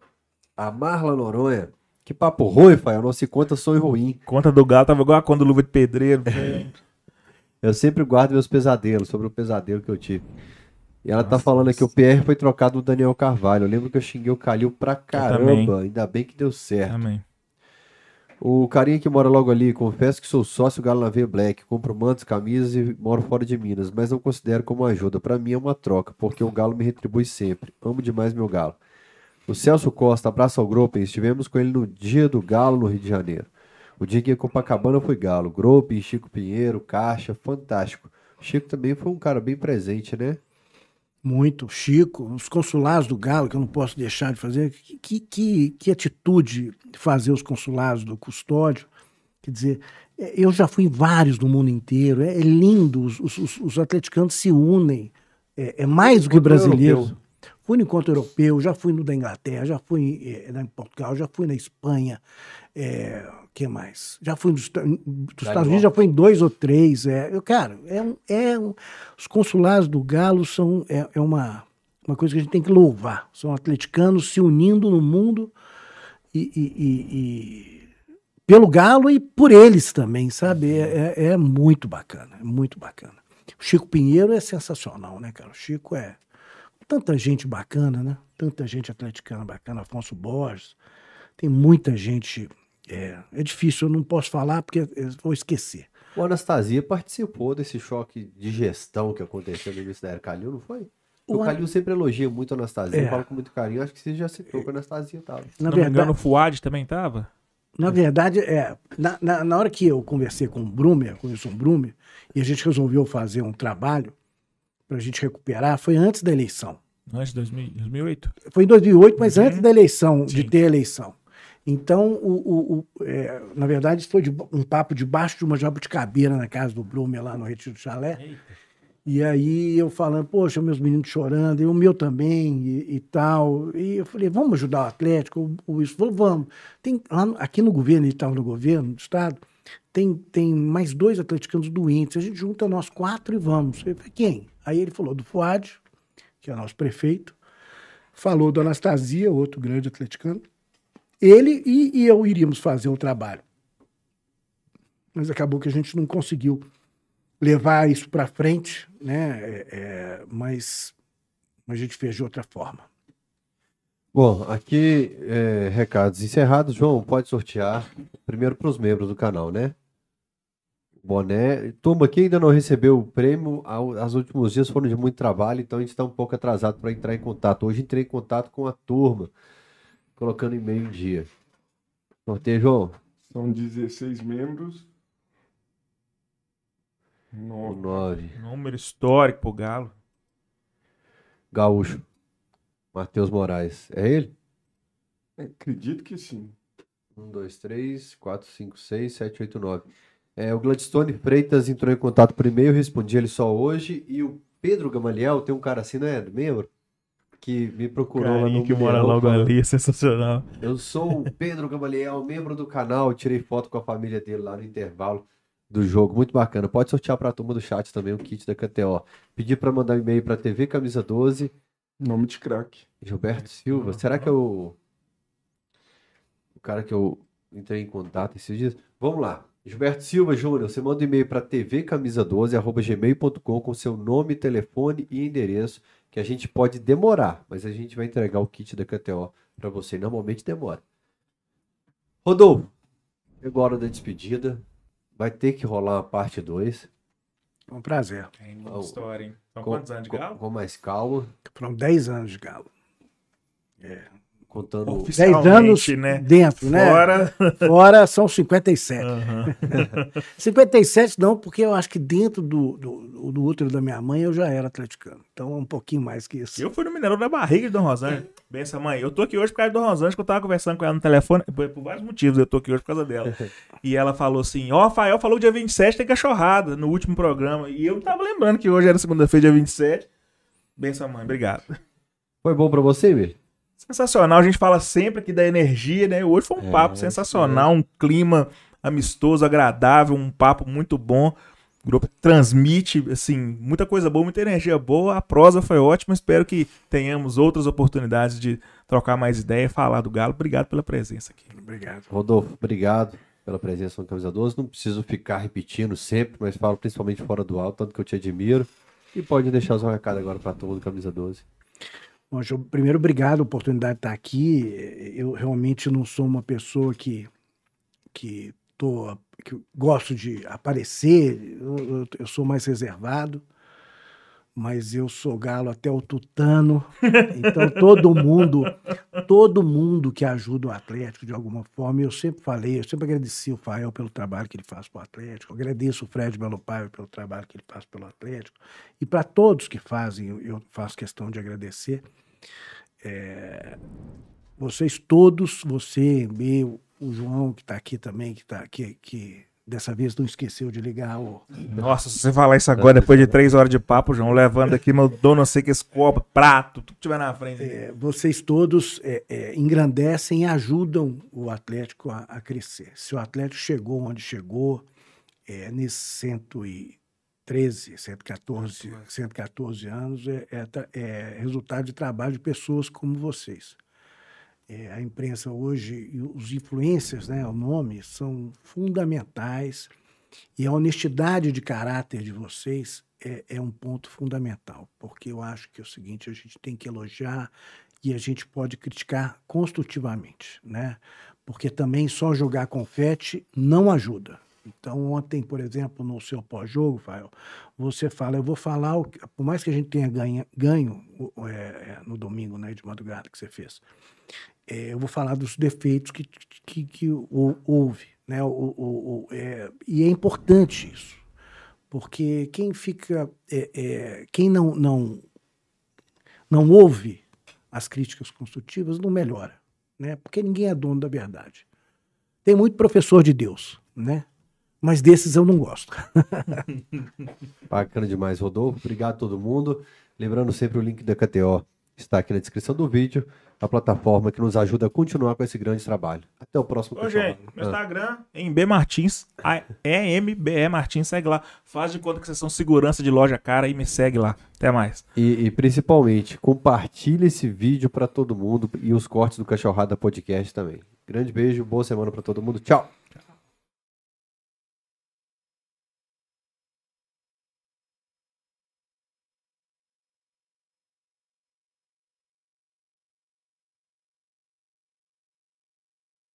A Marla Noronha. Que papo ruim, Fael. Não se conta sonho ruim. Conta do Galo tava igual a conta do Luva de Pedreiro. Eu sempre guardo meus pesadelos sobre o pesadelo que eu tive. E ela tá falando aqui, o PR foi trocado do Daniel Carvalho. Eu lembro que eu xinguei o Calil pra caramba. Ainda bem que deu certo. Também. O carinha que mora logo ali, confesso que sou sócio Galo na V Black, compro mantos, camisas e moro fora de Minas, mas não considero como ajuda. Pra mim é uma troca, porque o Galo me retribui sempre. Amo demais meu Galo. O Celso Costa, abraço ao Gropen, estivemos com ele no dia do Galo no Rio de Janeiro. O dia que em Copacabana foi Galo. Gropen, Chico Pinheiro, Caixa, fantástico. O Chico também foi um cara bem presente, né? Muito. Chico, os consulados do Galo, que eu não posso deixar de fazer. Que, que, que, atitude de fazer os consulados do custódio. Quer dizer, é, eu já fui em vários no mundo inteiro. É, é lindo, os, os- os, os atleticanos se unem. É, é mais do que brasileiros. europeu. Fui no encontro europeu, já fui no da Inglaterra, já fui eh, em Portugal, já fui na Espanha. É, que mais? Já fui nos, dos Estados Unidos, já fui em dois ou três. É, eu, cara, é, um- é um- os consulados do Galo são é, é uma, uma coisa que a gente tem que louvar. São atleticanos se unindo no mundo e, e- e- e pelo Galo e por eles também, sabe? É, é- é muito bacana, é muito bacana. O Chico Pinheiro é sensacional, né, cara? O Chico é tanta gente bacana, né? Tanta gente atleticana bacana, Afonso Borges. Tem muita gente. É, é difícil, eu não posso falar porque eu vou esquecer. O Anastasia participou desse choque de gestão que aconteceu no início da era Calil, não foi? O, O An- Calil sempre elogia muito a Anastasia, É. fala com muito carinho. Acho que você já citou que a Anastasia tava. Se Na não me engano, verdade, o Fuad também tava? Na verdade, é, na, na, na hora que eu conversei com o Brumer, com o Wilson Brumer, e a gente resolveu fazer um trabalho para a gente recuperar, foi antes da eleição. Antes de 2000 2008? Foi em 2008, mas Uhum. antes da eleição, de Sim. ter a eleição. Então, o, o- o- é, na verdade, isso foi de- um papo debaixo de uma jabuticabeira na casa do Brumer, lá no Retiro do Chalé. E aí eu falando, poxa, meus meninos chorando, e o meu também, e, e tal. E eu falei, vamos ajudar o Atlético? O, o Wilson falou, vamos. Tem, lá aqui no governo, ele estava no governo do Estado, tem, tem mais dois atleticanos doentes. A gente junta nós quatro e vamos. Eu falei, quem? Aí ele falou do Fuad, que é o nosso prefeito, falou do Anastasia, outro grande atleticano. Ele e, e eu iríamos fazer o trabalho. Mas acabou que a gente não conseguiu levar isso para frente, né? É, é, mas a gente fez de outra forma. Bom, aqui, é, recados encerrados. João, pode sortear primeiro para os membros do canal, né? Boné. Turma aqui ainda não recebeu o prêmio. Os últimos dias foram de muito trabalho, então a gente está um pouco atrasado para entrar em contato. Hoje entrei em contato com a turma, colocando em dia. Sorteio, João. São 16 membros. O Nove. 9. Número histórico pro Galo. Gaúcho. Matheus Moraes. É ele? Acredito que sim. 1, 2, 3, 4, 5, 6, 7, 8, 9. É, o Gladstone Freitas entrou em contato por e-mail, respondi ele só hoje. E o Pedro Gamaliel, tem um cara assim, né? Membro, que me procurou lá Carinha no que mora logo falando, ali, é sensacional. Eu sou o Pedro Gamaliel, membro do canal. Tirei foto com a família dele lá no intervalo do jogo. Muito bacana. Pode sortear para a turma do chat também o kit da KTO. Pedi para mandar um e-mail para TV Camisa 12. Nome de craque. Gilberto Silva. Será que eu. O cara que eu entrei em contato esses dias? Vamos lá. Gilberto Silva Júnior, você manda um e-mail para tvcamisa12.gmail.com com seu nome, telefone e endereço, que a gente pode demorar, mas a gente vai entregar o kit da KTO para você. Normalmente demora. Rodolfo, chegou a hora da despedida. Vai ter que rolar uma parte 2. Foi um prazer. Tem muita muita história, hein? São Com, quantos anos de com- Galo? com mais calma, Foram 10 anos de galo. contando. Ofici- 10 anos né? dentro, né? Fora. Fora são 57. Aham. 57 não, porque eu acho que dentro do, do, do útero da minha mãe eu já era atleticano. Então é um pouquinho mais que isso. Eu fui no Mineirão da barriga de Dom Rosângela. Essa mãe, eu tô aqui hoje por causa do Rosângela, que eu tava conversando com ela no telefone, por, por vários motivos, eu tô aqui hoje por causa dela. E ela falou assim, ó, Rafael falou que dia 27 tem cachorrada no último programa. E eu não tava lembrando que hoje era segunda-feira, dia 27. Benção, mãe, obrigado. Foi bom para você, Mir? Sensacional, a gente fala sempre aqui da energia, né? Hoje foi um É, papo sensacional, um clima amistoso, agradável, um papo muito bom. O grupo transmite, assim, muita coisa boa, muita energia boa. A prosa foi ótima. Espero que tenhamos outras oportunidades de trocar mais ideia e falar do Galo. Obrigado pela presença aqui. Obrigado. Rodolfo, obrigado pela presença no Camisa 12. Não preciso ficar repetindo sempre, mas falo principalmente fora do alto, tanto que eu te admiro. E pode deixar o seu recado agora para todo do Camisa 12. Bom, João, primeiro, obrigado a oportunidade de estar aqui. Eu realmente não sou uma pessoa que, que, tô, que gosto de aparecer, eu, eu- sou mais reservado, mas eu sou galo até o tutano. Então, todo mundo, todo mundo que ajuda o Atlético de alguma forma, eu sempre falei, eu sempre agradeci o Fael pelo trabalho que ele faz para o Atlético, agradeço o Fred Belo Paiva pelo trabalho que ele faz pelo Atlético, e para todos que fazem, eu- eu faço questão de agradecer. É, vocês todos, você, meu, o João que está aqui também, que está aqui, que dessa vez não esqueceu de ligar o, Nossa, se você falar isso agora, depois de três horas de papo, João, levando aqui meu dono, não sei que esse copo, prato, tudo que tiver na frente. É, vocês todos é, é, engrandecem e ajudam o Atlético a, a crescer. Se o Atlético chegou onde chegou, é, nesses 113, 114, 114 anos, é, é é resultado de trabalho de pessoas como vocês. É, a imprensa hoje, e os influencers, né, o nome, são fundamentais. E a honestidade de caráter de vocês é, é um ponto fundamental, porque eu acho que é o seguinte: a gente tem que elogiar e a gente pode criticar construtivamente, né? Porque também só jogar confete não ajuda. Então, ontem, por exemplo, no seu pós-jogo, Fael, você fala, eu vou falar, o, por mais que a gente tenha ganha, ganho é, no domingo, né, de madrugada que você fez, é, eu vou falar dos defeitos que, que, que houve, né, o, o, o é, e é importante isso, porque quem fica, é, é, quem não, não, não ouve as críticas construtivas não melhora, né, porque ninguém é dono da verdade. Tem muito professor de Deus, né? mas desses eu não gosto. Bacana demais, Rodolfo. Obrigado a todo mundo. Lembrando sempre o link da KTO está aqui na descrição do vídeo, a plataforma que nos ajuda a continuar com esse grande trabalho. Até o próximo Ô, gente, meu ah. Instagram, em B Martins, E-M-B-E Martins, segue lá. Faz de conta que vocês são segurança de loja cara e me segue lá. Até mais. E, e principalmente, compartilhe esse vídeo para todo mundo e os cortes do Cachorrada Podcast também. Grande beijo, boa semana para todo mundo. Tchau!